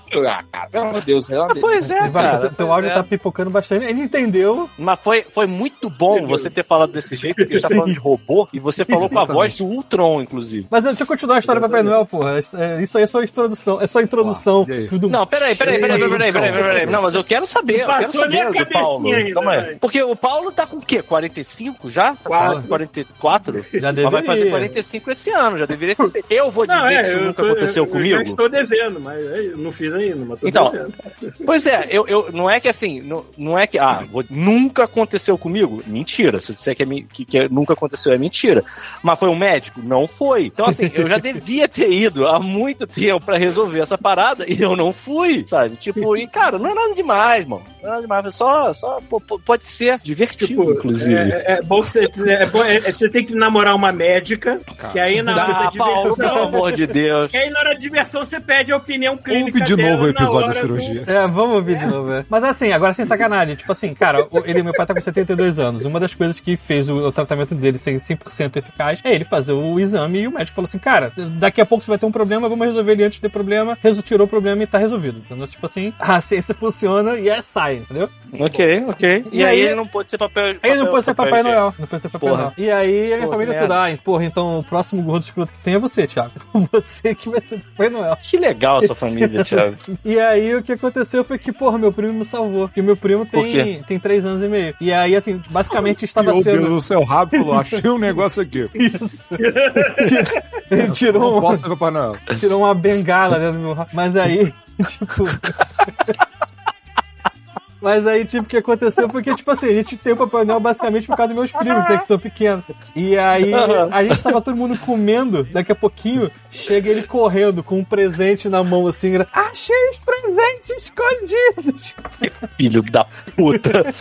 Ah, pelo amor de Deus, pelo. Ah, é, pois é, cara. Teu áudio tá pipocando bastante. Ele entendeu. Mas foi, foi muito bom você ter falado desse jeito, porque você tá falando de robô e você falou com a voz do Ultron, inclusive. Mas deixa eu continuar a história do Papai Noel, porra. É, é, isso aí é só introdução. É só introdução. Não, peraí, peraí, peraí, peraí, peraí, Não, mas eu quero saber. Eu quero saber do Paulo. Porque o Paulo tá com o quê? 45 já? 44? Já deveria. Vai fazer 45 esse ano, já deveria. Eu vou dizer que isso nunca aconteceu comigo. Eu estou devendo, mas não fiz ainda, mas tô Então. Pois é, eu, eu, não é que assim, não, não é que, ah, vou- nunca aconteceu comigo. Mentira. Se eu disser que, é, que, que nunca aconteceu, é mentira. Mas foi um médico? Não foi. Então, assim, eu já devia ter ido há muito tempo pra resolver essa parada e eu não fui, sabe? Tipo, e cara, não é nada demais, mano. Não é nada demais, é só, só pode ser divertido, Tipo, inclusive. é, é bom que você, é bom, é- é- você tem que namorar uma médica, que aí na hora da Ah, Paulo, pelo amor de Deus. Que aí na hora da diversão você pede a opinião clínica. Ouve de novo o episódio da do- cirurgia. É, vamos ouvir de novo, é. Mas assim, agora sem sacanagem, tipo assim, cara, ele, meu pai tá com 72 anos. Uma das coisas que fez o, o tratamento dele ser 100% eficaz é ele fazer o exame e o médico falou assim, cara, daqui a pouco você vai ter um problema, vamos resolver ele antes de ter problema. Resu- tirou o problema e tá resolvido. Então, tipo assim, a ciência funciona e é entendeu? Ok, ok. E, E aí, aí- ele não pode ser papel. Aí ele não papel- pode ser papel Papai. Noel. Não pode ser Papai Porra. Noel. E aí a minha família merda. toda, ah, porra, então o próximo gordo escroto que tem é você, Thiago. Você que vai ser Papai Noel. Que legal a sua família, Thiago. E aí o que aconteceu foi que, porra, meu primo me salvou. Porque meu primo tem, tem três anos e meio. E aí, assim, basicamente estava Meu Deus sendo. do céu, rápido, falou, achei um negócio aqui. Ele tirou, Não um- posso ser Papai Noel. tirou uma bengala dentro do meu rabo. Mas aí, tipo. Mas aí, tipo, o que aconteceu foi que, tipo assim, a gente tem o Papai Noel basicamente por causa dos meus primos, né, que são pequenos. E aí, a gente tava todo mundo comendo, daqui a pouquinho, chega ele correndo com um presente na mão, assim, gra- achei os presentes escondidos! Filho da puta.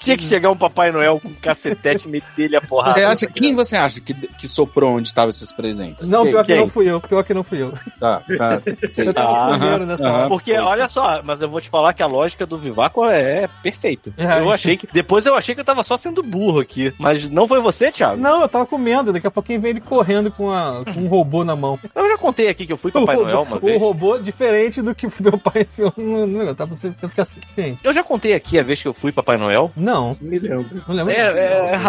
Tinha que chegar um Papai Noel com um cacetete e meter ele a porrada. Você acha, quem você acha que, que soprou onde estavam esses presentes? Não, Quem- pior que quem? não fui eu, pior que não fui eu. Tá, tá. sei. Eu tava comendo nessa hora. Porque, olha só, mas eu vou te falar que a lógica do Vivaco é perfeita. É. Eu achei que. Depois eu achei que eu tava só sendo burro aqui. Mas não foi você, Thiago? Não, eu tava comendo, daqui a pouquinho vem ele correndo com, a- com um robô na mão. Eu já contei aqui que eu fui Papai o, Noel uma o vez. robô diferente do que meu pai enfiou no negócio. Tá pra você ficar ciente. Eu já contei aqui a vez que eu fui Papai Noel. Não, Me lembro. não lembro. É,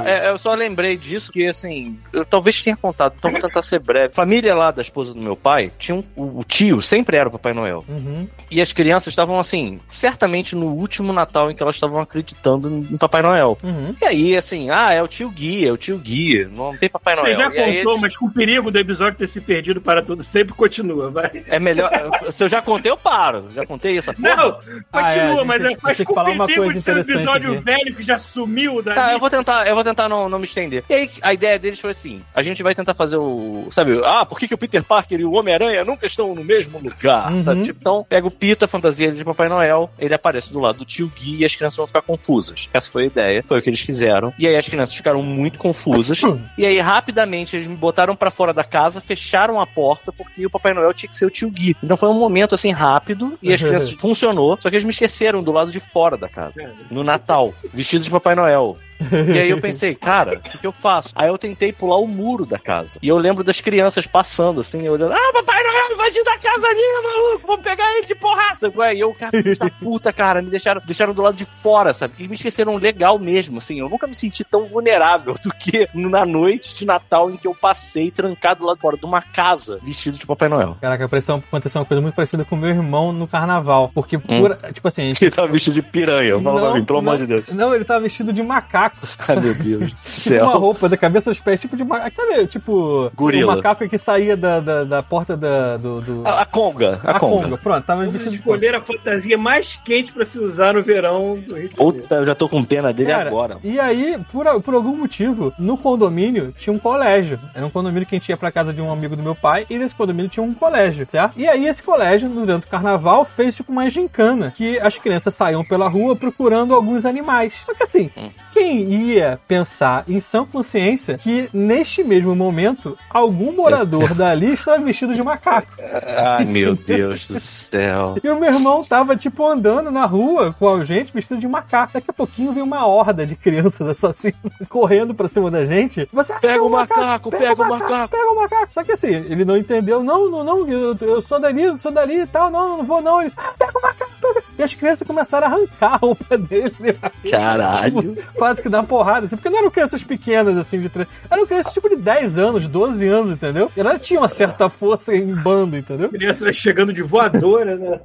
é, é, eu só lembrei disso que, assim, eu talvez tenha contado, então vou tentar ser breve. Família lá da esposa do meu pai, tinha um, o, o tio sempre era o Papai Noel. Uhum. E as crianças estavam, assim, certamente no último Natal em que elas estavam acreditando em Papai Noel. Uhum. E aí, assim, ah, é o tio Gui, é o tio Gui, não tem Papai Noel. Você já E aí, contou, mas com o perigo do episódio ter se perdido para tudo, sempre continua, vai. É melhor. Se eu já contei, eu paro. Já contei essa porra? Não, Ah, é, continua, gente mas, tem- é, mas tem que com falar o uma perigo coisa de ser um interessante episódio aqui. velho que já sumiu dali. Tá, eu vou tentar, eu vou tentar não, não me estender. E aí, a ideia deles foi assim: a gente vai tentar fazer o. Sabe, ah, por que, que o Peter Parker e o Homem-Aranha nunca estão no mesmo lugar? Uhum. Sabe? Tipo, então, pega o Peter, a fantasia de Papai Noel, ele aparece do lado do tio Gui e as crianças vão ficar confusas. Essa foi a ideia, foi o que eles fizeram. E aí as crianças ficaram muito confusas. e aí, rapidamente, eles me botaram pra fora da casa, fecharam a porta, porque o Papai Noel tinha que ser o tio Gui. Então foi um momento assim rápido e as crianças funcionou, só que eles me esqueceram do lado de fora da casa no Natal, vestido de Papai Noel. E aí eu pensei, cara, o que, eu faço? Aí eu tentei pular o muro da casa. E eu lembro das crianças passando, assim, olhando, ah, Papai Noel invadiu da casa ali, maluco, vamos pegar ele de porrada. É? E eu, cara, da puta, cara, me deixaram, deixaram do lado de fora, sabe? E me esqueceram legal mesmo, assim. Eu nunca me senti tão vulnerável do que na noite de Natal em que eu passei trancado lá fora de uma casa, vestido de Papai Noel. Caraca, apareceu, aconteceu uma coisa muito parecida com meu irmão no carnaval. Porque, por, tipo assim, gente Ele tava vestido de piranha, pra mim, pelo não, amor de Deus. Não, ele tava vestido de macaco. Ai, meu Deus do Tipo céu. uma roupa da cabeça aos pés, tipo de macaco. Sabe, tipo. Gorila. O macaco que saía da, da, da porta da, do. do... A, a conga, a, a conga. conga. Pronto, tava Vamos vestido escolher a fantasia mais quente pra se usar no verão do Rio de. Puta, eu já tô com pena dele Cara, agora. E aí, por, por algum motivo, no condomínio tinha um colégio. Era um condomínio que a gente ia pra casa de um amigo do meu pai, e nesse condomínio tinha um colégio, certo? E aí esse colégio, durante o carnaval, fez tipo uma gincana, que as crianças saíam pela rua procurando alguns animais. Só que assim, quem ia pensar em sã consciência que neste mesmo momento, algum morador dali estava vestido de macaco? Ai, meu Deus do céu. E o meu irmão tava, tipo, andando na rua com a gente vestido de macaco. Daqui a pouquinho veio uma horda de crianças assassinas correndo pra cima da gente. Você Pega o um macaco, pega o macaco. Pega o macaco. Só que assim, ele não entendeu. Não, não, não, eu, eu sou dali, eu sou dali e tal. Não, não vou não. Ele, ah, pega o macaco, pega. E as crianças começaram a arrancar a roupa dele. Caralho. Tipo, quase que dá porrada, assim, porque não eram crianças pequenas, assim, de tre... Eram crianças tipo de 10 anos, 12 anos, entendeu? E ela tinha uma certa força em bando, entendeu? Criança chegando de voadora, né?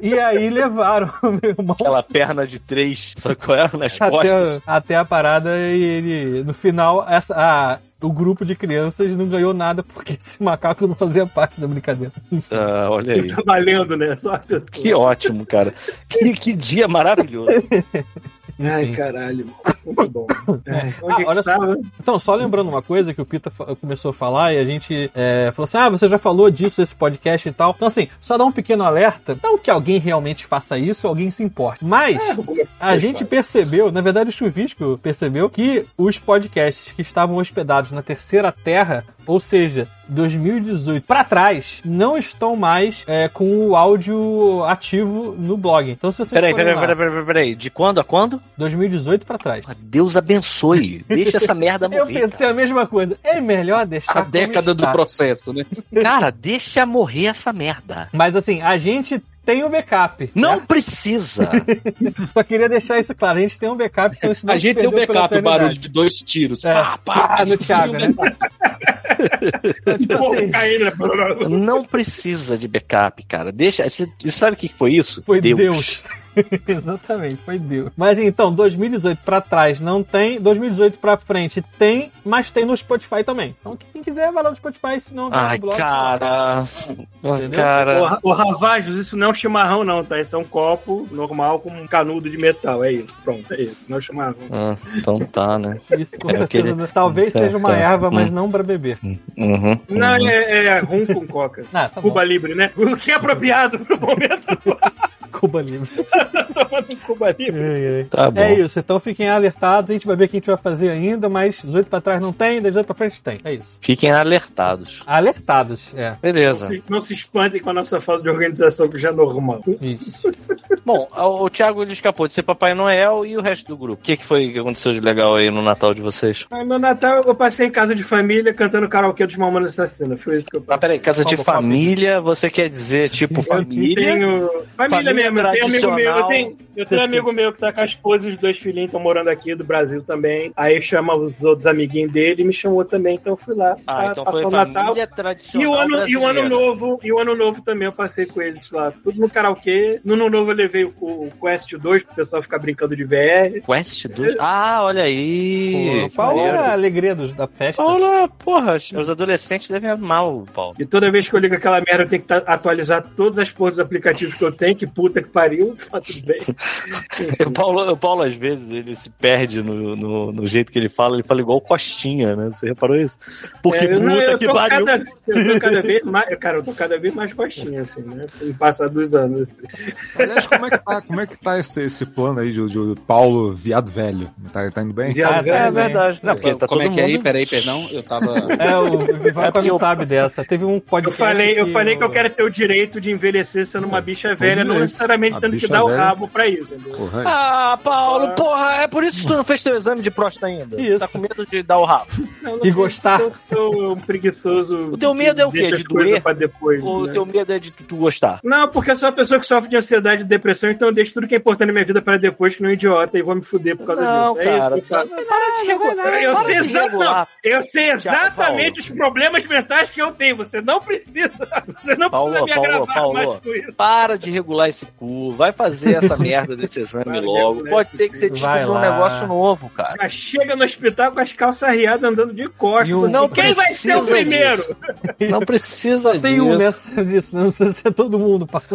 E aí levaram o meu irmão Aquela perna de três, sabe qual é? Nas até, costas. até a parada e ele, no final, essa, a, o grupo de crianças não ganhou nada porque esse macaco não fazia parte da brincadeira. Ah, olha aí. Tá valendo, né? Só a pessoa. Que ótimo, cara. Que, que dia maravilhoso. Ai, caralho. Muito bom. É, Ah, é que olha só. estava? Então, só lembrando uma coisa que o Pita começou a falar e a gente é, falou assim: ah, você já falou disso, esse podcast e tal. Então, assim, só dar um pequeno alerta. Não que alguém realmente faça isso, alguém se importe. Mas a gente percebeu, na verdade, o Chuvisco percebeu que os podcasts que estavam hospedados na terceira terra, ou seja, 2018 pra trás, não estão mais é, com o áudio ativo no blog. Então, se vocês Peraí, peraí, lá, peraí, peraí, peraí. De quando a quando? 2018 pra trás. Ah, Deus abençoe. Deixa essa merda Eu morrer. pensei a mesma coisa. É melhor deixar A como década do está. processo, né? Cara. Cara, deixa morrer essa merda. Mas assim, a gente tem o backup. Não né? precisa. Só queria deixar isso claro. A gente tem um backup. Então isso A gente tem pela backup, o barulho de dois tiros. É. Pá, pá, Ah, no Thiago, né? Então, tipo assim, né? Não precisa de backup, cara. Deixa. Você sabe o que foi isso? foi Deus. Exatamente, foi Deus. Mas então, 2018 pra trás não tem, 2018 pra frente tem, mas tem no Spotify também. Então quem quiser vai lá no Spotify, se não Ai, no blog. cara. Entendeu? Cara. Ô, ô Ravajos, isso não é um chimarrão, não, tá? Isso é um copo normal com um canudo de metal. É isso. Pronto, é isso. Não é um chimarrão. Ah, então tá, né? Isso com É certeza. aquele- né? Talvez Certo, seja uma erva, mas Hum. não pra beber. Uhum. Não, é, é rum com coca. Ah, tá bom. Cuba Libre, né? O que é apropriado pro momento atual. Cuba Livre. Tomando um Cuba Libre. Ai, ai. Tá bom. É isso, então fiquem alertados. A gente vai ver o que a gente vai fazer ainda, mas 18 pra trás não tem, 18 pra frente tem. É isso. Fiquem alertados. Alertados, é. Não Beleza. se, não se espantem com a nossa falta de organização, que já é normal. Isso. Bom, o Thiago ele escapou de ser Papai Noel e o resto do grupo. O que, que foi que aconteceu de legal aí no Natal de vocês? Ah, meu Natal eu passei em casa de família cantando karaokê dos Mamonas Assassinas. Foi isso que eu Ah, passei. peraí, casa de família, você quer dizer tipo Eu família? tenho. Família, Família eu tenho amigo meu. Eu tenho, eu tenho amigo meu que tá com a esposa e os dois filhinhos estão morando aqui do Brasil também. Aí chama os outros amiguinhos dele e me chamou também, então eu fui lá. Ah, pra então foi o Natal. E o, ano, e o ano novo, e o ano novo também eu passei com eles lá. Tudo no karaokê. No ano novo eu levei o, o Quest 2 pro pessoal ficar brincando de VR. Quest 2? Ah, olha aí. Pô, qual é a alegria dos- da festa? Paulo, porra, os adolescentes devem amar o Paulo. E toda vez que eu ligo aquela merda, eu tenho que atualizar todas as porras dos aplicativos que eu tenho, que puta que pariu, tá tudo bem. O Paulo, o Paulo, às vezes, ele se perde no, no, no jeito que ele fala, ele fala igual Costinha, né? Você reparou isso? Porque É, puta não, eu que tô pariu. cada, eu tô cada vez mais, cara, eu tô cada vez mais coxinha, assim, né? Com o passar dos anos. assim. Aliás, como é que tá, como é que tá esse, esse plano aí de, de Paulo Viado Velho? Tá, tá indo bem? Viado Ah, velho, É tá né? verdade. Não, porque tá Como todo é que é aí? mundo... Peraí, perdão. Eu tava. É, o Vivaco É não eu- sabe dessa. Teve um Eu podcast. falei, eu falei que eu quero ter o direito de envelhecer sendo uma bicha velha, direito. Necessariamente A tendo que dar o velha. rabo pra isso? Porra, aí. Ah, Paulo, porra, é por isso que tu não fez teu exame de próstata ainda. Isso. Tá com medo de dar o rabo. Não, não E gostar. Eu sou um preguiçoso. O teu medo é o quê? De doer? Depois, Ou o né? teu medo é de tu, gostar? Não, porque eu sou uma pessoa que sofre de ansiedade e depressão, então eu deixo tudo que é importante na minha vida pra depois, que não é um idiota, e vou me fuder por causa Não, disso. É isso cara. que eu faço. Para de regular. Eu sei, eu sei exatamente os problemas mentais que eu tenho. Você não precisa. Você não Paulo, precisa me Paulo, agravar Paulo. mais com isso. Para de regular esse cu. Vai fazer essa merda desse exame logo. Pode esse ser que você descubra um negócio novo, cara. Já chega no hospital com as calças riadas andando de costas. O- Você, Não quem vai ser o primeiro? disso. Não precisa Tem um nessa disso, não precisa ser todo mundo. Paulo.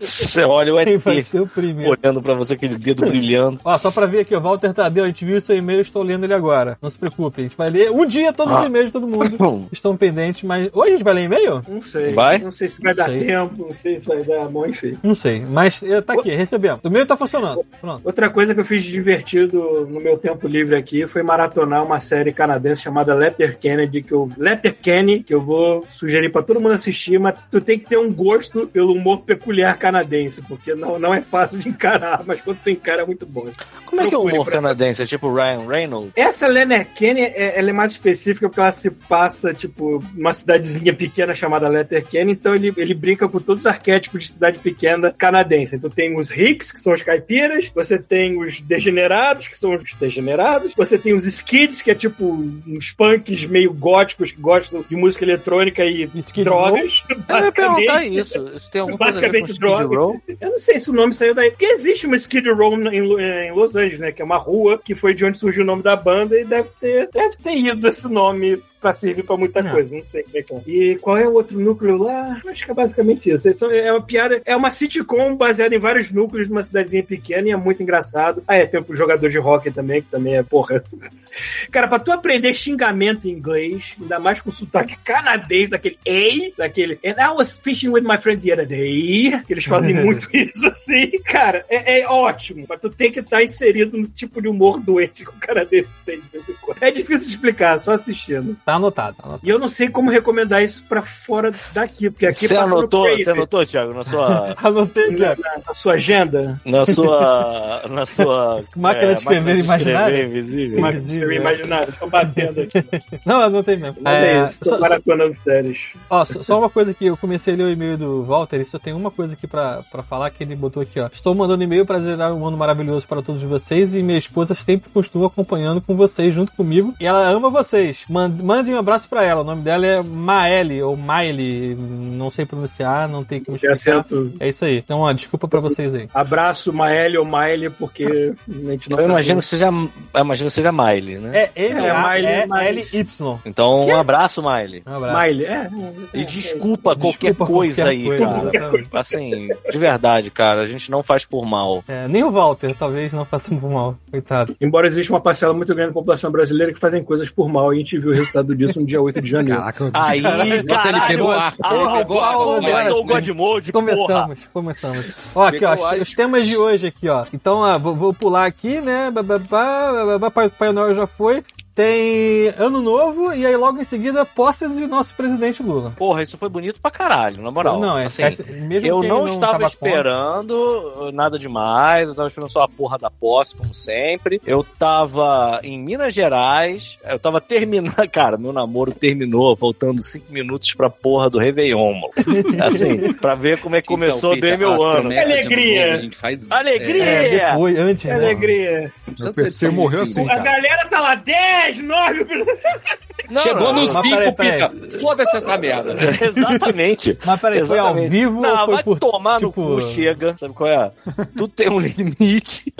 Você olha o Quem vai ET ser o primeiro? olhando pra você aquele dedo brilhando. Ó, só pra ver aqui, ó, Walter Tadeu, a gente viu seu e-mail, estou lendo ele agora. Não se preocupe, a gente vai ler um dia todos os Ah. e-mails de todo mundo. Estão pendentes, mas. Hoje a gente vai ler e-mail? Não sei. Vai? Não sei se vai Não dar sei. tempo, não sei se vai dar bom, enfim. Não sei, mas eh, tá aqui, recebemos. O meu tá funcionando. Pronto. Outra coisa que eu fiz de divertido no meu tempo livre aqui foi maratonar uma série canadense chamada Letter Kennedy, que eu. Letter Kenny, que eu vou sugerir pra todo mundo assistir, mas tu tem que ter um gosto pelo humor peculiar canadense, porque não, não é fácil de encarar, mas quando tu encara é muito bom. Como é que é o Procure humor canadense? É tipo Ryan Reynolds? Essa Letter Kenny, é, ela é mais específica porque ela se passa, tipo, numa cidadezinha pequena chamada Letter Kenny, então ele, ele brinca com todos os arquétipos de cidade pequena canadense. Então tem os ricks, que são os caipiras, você tem os degenerados, que são os degenerados, você tem os skids, que é tipo uns punks meio góticos que gostam de música eletrônica e Skid drogas, Eu ia perguntar basicamente. isso. Isso tem alguma coisa Basicamente Skid droga. Row? Eu não sei se o nome saiu daí. Porque existe uma Skid Row em, em Los Angeles, né? Que é uma rua que foi de onde surgiu o nome da banda e deve ter, deve ter ido esse nome pra servir pra muita Não. coisa. Não sei como é que é. E qual é o outro núcleo lá? Acho que é basicamente isso. É uma piada, é uma sitcom baseada em vários núcleos de uma cidadezinha pequena e é muito engraçado. Ah, é, tem o jogador de hockey também, que também é, porra. Cara, pra tu aprender xingamento em inglês, ainda mais com sotaque canadense, daquele ei, daquele and I was fishing with my friends the other day, que eles fazem muito isso assim, cara, é, é ótimo, mas tu tem que estar inserido no tipo de humor doente que o canadense tem de vez em quando. É difícil de explicar, só assistindo. Tá anotado, tá anotado. E eu não sei como recomendar isso pra fora daqui, porque aqui Você anotou, você anotou, Thiago, na sua, Anotei na, na sua agenda? na sua, na sua Máquina de escrever imaginária? invisível. Mas Invisível, eu é. imaginário, tô batendo aqui. Não, anotei mesmo. Mas é, É, isso, tô só- maratonando séries. Ó, só só uma coisa que eu comecei a ler o e-mail do Walter e só tem uma coisa aqui pra, pra falar que ele botou aqui, ó. Estou mandando e-mail pra zerar um ano maravilhoso para todos vocês e minha esposa sempre continua acompanhando com vocês, junto comigo. E ela ama vocês. Mande, um abraço pra ela. O nome dela é Maeli, ou Maile, não sei pronunciar, não tem como Que explicar. acento. É isso aí. Então, ó, desculpa pra vocês aí. Abraço, Maeli ou Maile, porque a gente não Eu sabe. imagino que seja, eu imagino que seja Miley, né? É M É, E mas- L Y. Então, um abraço, Miley. Um abraço. Maile, é. E desculpa qualquer coisa aí, coisa, cara. exatamente. Assim, de verdade, cara, a gente não faz por mal. É, nem o Walter, talvez não faça por mal. Coitado. Embora exista uma parcela muito grande da população brasileira que fazem coisas por mal, e a gente viu o resultado disso no dia 8 de janeiro. Caraca, Aí, Nossa, ele caralho, pegou ar. ah, Ele pegou ar. eu agora sou o. God Mode, porra. Começamos, começamos. Ó, aqui, ó, Pegou os, temas de hoje aqui, ó. Então, ó, vou, vou pular aqui, né? Pai Noel já foi. Tem Ano Novo e aí logo em seguida posse de nosso presidente Lula. Porra, isso foi bonito pra caralho, na moral. não, é, assim, é- mesmo eu quem não, estava tava esperando nada demais, eu tava esperando só a porra da posse, como sempre. Eu tava em Minas Gerais, eu tava terminando. Cara, meu namoro terminou, faltando cinco minutos pra porra do Réveillon, mano. Assim, pra ver como é que começou Então, bem meu ano. Alegria. novo, a gente faz, Alegria! É, depois, antes, Que né? alegria. não Meu PC morreu assim, A cara. galera tá lá 10, 9. Não, Chegou não, nos mas 5, peraí, peraí. Pita. Foda-se essa merda. Exatamente. Mas peraí, foi ao vivo Não, ou foi vai por tomar no tipo... cu, chega. Sabe qual é? Tudo tem um limite.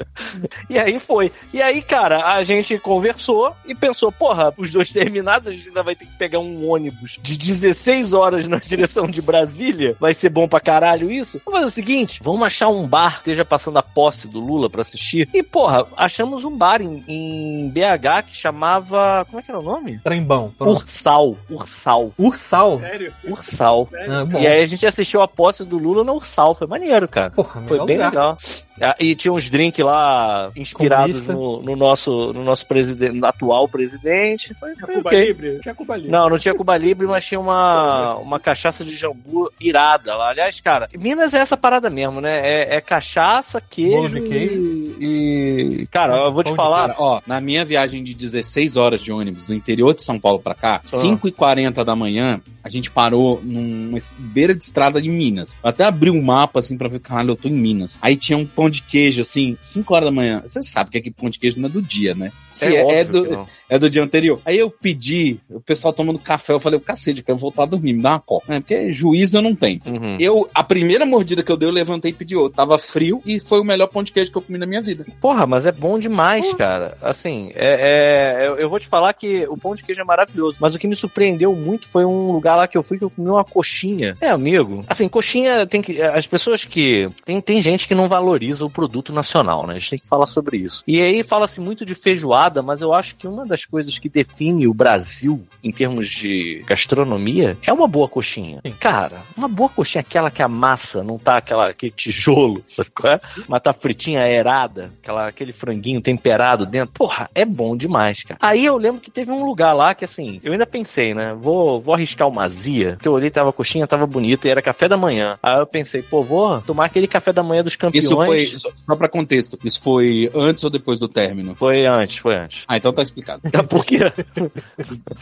E aí foi. E aí, cara, a gente conversou e pensou, porra, os dois terminados, a gente ainda vai ter que pegar um ônibus de 16 horas na direção de Brasília. Vai ser bom pra caralho isso? Vamos fazer o seguinte, vamos achar um bar que esteja passando a posse do Lula pra assistir. E, porra, achamos um bar em, em BH que chamava... Como é que era o nome? Trembão. Pronto. Ursal. Ursal. Ursal. Sério? Ursal. Ah, bom. E aí a gente assistiu a posse do Lula no Ursal, foi maneiro, cara. Porra, Foi bem lugar. legal. Ah, E tinha uns drinks lá inspirados Comunista. no, no nosso, no nosso presidente, no atual presidente. Foi, foi Cuba ok. Libre? Tinha Cuba Libre. Não, não tinha Cuba Libre, mas tinha uma, uma cachaça de jambu irada lá. Aliás, cara, Minas é essa parada mesmo, né? É, é cachaça, queijo, Bolo de queijo. E, e- Cara, eu vou te falar. Cara, ó, na minha viagem de 16 horas de ônibus do interior de São Paulo pra cá, 5h40 da manhã, a gente parou numa beira de estrada de Minas. Eu até abri um mapa assim pra ver, caralho, eu tô em Minas. Aí tinha um pão de queijo assim, 5 horas da manhã. Você sabe que aqui pão de queijo não é do dia, né? Se é, é que do. É do dia anterior. Aí eu pedi, o pessoal tomando café, eu falei, cacete, eu quero voltar a dormir, me dá uma copa. É, porque juízo eu não tenho. Uhum. Eu, a primeira mordida que eu dei, eu levantei e pedi outro. Tava frio e foi o melhor pão de queijo que eu comi na minha vida. Porra, mas é bom demais, cara. Assim, é, é- eu, eu vou te falar que o pão de queijo é maravilhoso, mas o que me surpreendeu muito foi um lugar lá que eu fui que eu comi uma coxinha. É, amigo. Assim, coxinha tem que. As pessoas que. Tem, tem gente que não valoriza o produto nacional, né? A gente tem que falar sobre isso. E aí fala-se muito de feijoada, mas eu acho que uma das das coisas que define o Brasil em termos de gastronomia é uma boa coxinha. Cara, uma boa coxinha, aquela que a massa não tá aquela, aquele tijolo, sabe qual é? Mas tá fritinha aerada, aquela, aquele franguinho temperado dentro. Porra, é bom demais, cara. Aí eu lembro que teve um lugar lá que assim, eu ainda pensei, né? Vou, vou arriscar uma azia, porque eu olhei, tava coxinha, tava bonita e era café da manhã. Aí eu pensei, pô, vou tomar aquele café da manhã dos campeões. Isso foi, só pra contexto, isso foi antes ou depois do término? Foi antes, foi antes. Ah, então tá explicado. Por quê?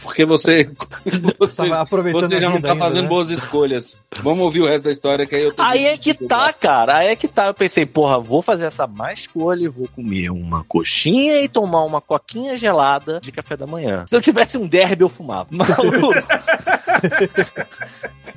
Porque você, você, você já não tá ainda, fazendo né? boas escolhas. Vamos ouvir o resto da história que aí eu tô Aí é que tá, cara. Aí é que tá. Eu pensei, porra, vou fazer essa má escolha e vou comer uma coxinha e tomar uma coquinha gelada de café da manhã. Se eu tivesse um derby, eu fumava. Maluco.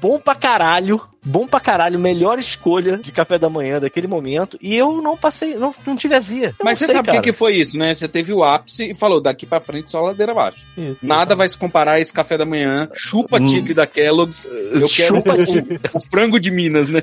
Bom pra caralho. Bom pra caralho. Melhor escolha de café da manhã daquele momento. E eu não passei, não, não tive azia. Eu Mas você sei, sabe o que, que foi isso, né? Você teve o ápice e falou, daqui pra frente só ladeira abaixo. Isso. Nada vai se comparar a esse café da manhã. Chupa Hum. tigre da Kellogg's. Eu quero Chupa o, o frango de Minas, né?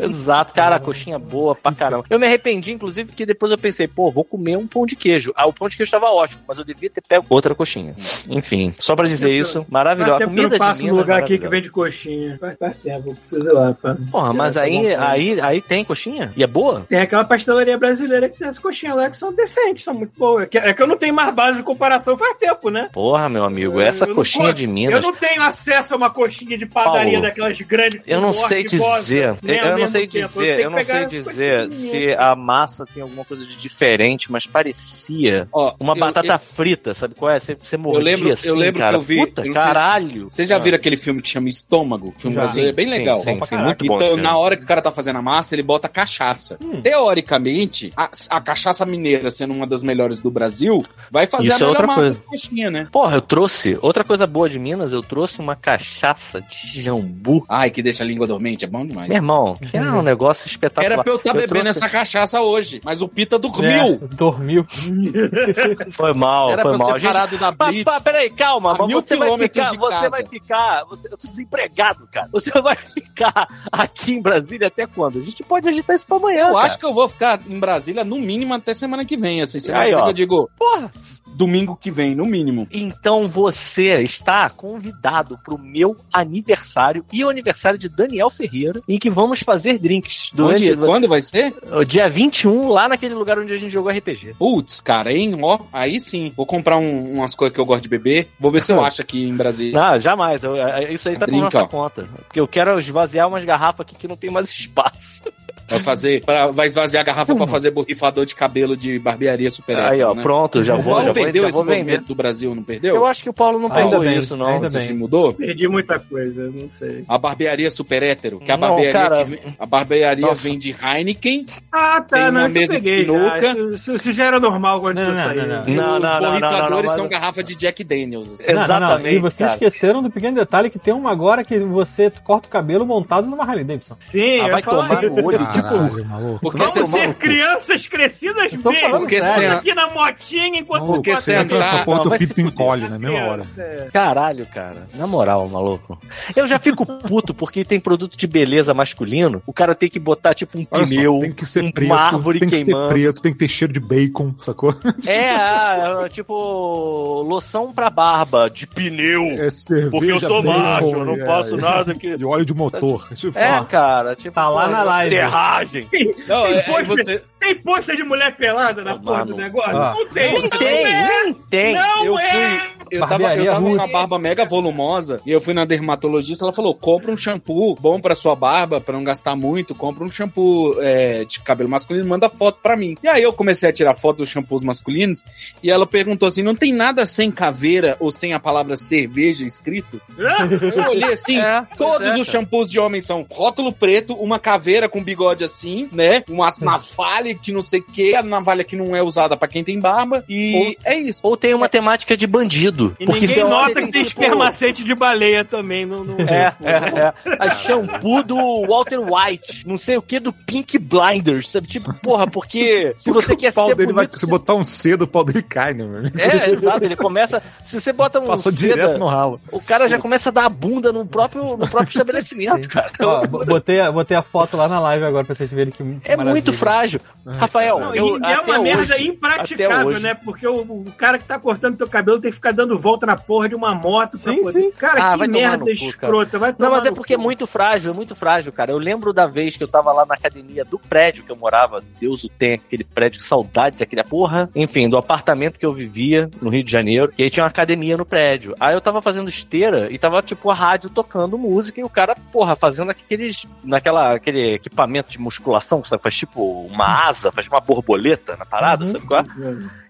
Exato, cara, a coxinha boa pra caramba. Eu me arrependi, inclusive, que depois eu pensei, pô, vou comer um pão de queijo. Ah, o pão de queijo tava ótimo, mas eu devia ter pego outra coxinha. Enfim, só pra dizer isso, maravilhosa. Faz A tempo que eu passo de no Minas é lugar aqui que vende coxinha. Faz, faz tempo, eu preciso ir lá. Pra... Porra, mas Essa aí, aí, aí tem coxinha? E é boa? Tem aquela pastelaria brasileira que tem as coxinhas lá que são decentes, são muito boas. É que, é que eu não tenho mais base de comparação faz tempo, né? Porra, meu amigo, essa Eu não coxinha co- de Eu Minas. não tenho acesso a uma coxinha de padaria Paulo, daquelas grandes. Eu não sei dizer, eu não sei tempo. dizer, que eu não sei dizer se a massa tem alguma coisa de diferente, mas parecia Ó, uma eu- batata eu- frita, sabe qual é? Você, você mordia lembro- eu assim, lembro que cara. eu vi, Puta, eu não se- caralho. Vocês já Ah. viram aquele filme que chama Estômago? O filme Já. brasileiro é bem Sim, legal. Sim, pra sim, muito bom. Então, esse filme. na hora que o cara tá fazendo a massa, ele bota cachaça. Hum. Teoricamente, a, a cachaça mineira, sendo uma das melhores do Brasil, vai fazer Isso é a melhor outra massa coisa. de coxinha, né? Porra, eu trouxe. Outra coisa boa de Minas, eu trouxe uma cachaça de jambu. Ai, que deixa a língua dormente, é bom demais. Meu irmão, que é um negócio espetacular. Era pra eu estar bebendo trouxe- essa cachaça hoje, mas o Pita É, dormiu. dormiu. Foi mal, Era foi pra eu mal. ser A gente- parado da Pa- Blitz. pa- peraí, calma, mas mil você vai quilômetros ficar, de você vai ficar, você, eu tô desempregado, cara. Você vai ficar aqui em Brasília até quando? A gente pode agitar isso pra amanhã, Eu cara. acho que eu vou ficar em Brasília no mínimo até semana que vem. Assim, semana Aí, que eu digo, Porra. Domingo que vem, no mínimo. Então você está convidado pro meu aniversário e o aniversário de Daniel Ferreira, em que vamos fazer drinks durante Onde, quando vai ser? o dia 21, lá naquele lugar onde a gente jogou RPG. Putz, cara, hein? Ó, aí sim. Vou comprar um- umas coisas que eu gosto de beber. Vou ver se eu acho aqui em Brasília. Não, jamais. Eu- é- isso aí tá Drink, por nossa ó. conta. Porque eu quero esvaziar umas garrafas aqui que não tem mais espaço. Vai fazer, pra, vai esvaziar a garrafa pra fazer borrifador de cabelo de barbearia super aí, ó, né? pronto, já O vou, Paulo já vou, perdeu já esse vou vender. movimento do Brasil, não perdeu? Eu acho que o Paulo não Ainda pegou bem, isso, não. ainda Você bem. se mudou? Perdi muita coisa, não sei. A barbearia super hétero, que a Não, barbearia, cara. que vem- a barbearia Nossa. vem de Heineken, Ah, Tem tá, não, uma mesa de peguei. já. sinuca. Isso, isso- isso já era normal quando Não, isso não, saiu. não, não. Não, os não, não, não, não, borrifadores não, são garrafa de Jack Daniels. assim. Não, não, não. Exatamente, E vocês esqueceram do pequeno detalhe que tem uma agora que você corta o cabelo montado numa Harley Davidson. Sim, Ah, vai tomar no olho. Caralho, maluco. Porque você Vamos ser cu. crianças crescidas bem. Porque sério. você- aqui na motinha enquanto Maluco, Porque passa você entra nessa vai se pinto fuder. encolhe, na mesma hora. é. Caralho, cara. Na moral, maluco. Eu já fico puto porque tem produto de beleza masculino. O cara tem que botar, tipo, um Olha só, pneu, tem que ser um- preto, uma árvore tem que ser queimando. preto, tem que ter cheiro de bacon, sacou? É, ah, tipo, loção pra barba, de pneu. É cerveja, Porque eu sou bacon, macho, eu não é, faço é, nada que. De óleo de motor. Tipo, É, cara, tipo. Tá lá na live. Serragem. Não, Tem é, é pôster- você... Tem pôster de mulher pelada na porra mano. do negócio? Ah. Não tem. Nem isso tem, não é. nem tem. Não eu é. fui. Eu tava, eu tava com Ruth. a barba mega volumosa e eu fui na dermatologista. Ela falou: compra um shampoo bom pra sua barba, pra não gastar muito. Compra um shampoo é, de cabelo masculino, manda foto pra mim. E aí eu comecei a tirar foto dos shampoos masculinos e ela perguntou assim: não tem nada sem caveira ou sem a palavra cerveja escrito? Eu olhei assim. É, Todos é, os shampoos de homem são rótulo preto, uma caveira com bigode assim, né? Uma navalha que não sei o que, a navalha que não é usada pra quem tem barba. E é isso. Ou tem uma temática de bandido. Tudo. E porque ninguém nota e que tem tipo, espermacete de baleia também. No, no- É, é, é. A shampoo do Walter White. Não sei o que do Pink Blinders. Sabe? Tipo, porra, porque se você quer o pau ser dele vai, bonito, se botar um cedo, o pau dele cai, né, mano? É, exato. Ele começa. Se você bota um Passou seda, direto no ralo. o cara já começa a dar a bunda no próprio, no próprio estabelecimento, cara. Ó, bo- botei, a- botei a foto lá na live agora pra vocês verem que É maravilha. muito frágil. Rafael, Não, eu, e é uma merda hoje- até impraticável, né? Porque o, o cara que tá cortando teu cabelo tem que ficar dando volta na porra de uma moto Sim, poder... sim. Cara, Ah, que merda cu, escrota. Vai Não, mas é porque é cu. muito frágil, é muito frágil, cara. Eu lembro da vez que eu tava lá na academia do prédio que eu morava. Deus o tem, aquele prédio, que saudade daquele porra. Enfim, do apartamento que eu vivia no Rio de Janeiro. E aí tinha uma academia no prédio. Aí eu tava fazendo esteira e tava, tipo, a rádio tocando música e o cara, porra, fazendo aqueles. naquela aquele equipamento de musculação, sabe? Faz tipo uma asa, faz uma borboleta na parada, Uhum. sabe qual é?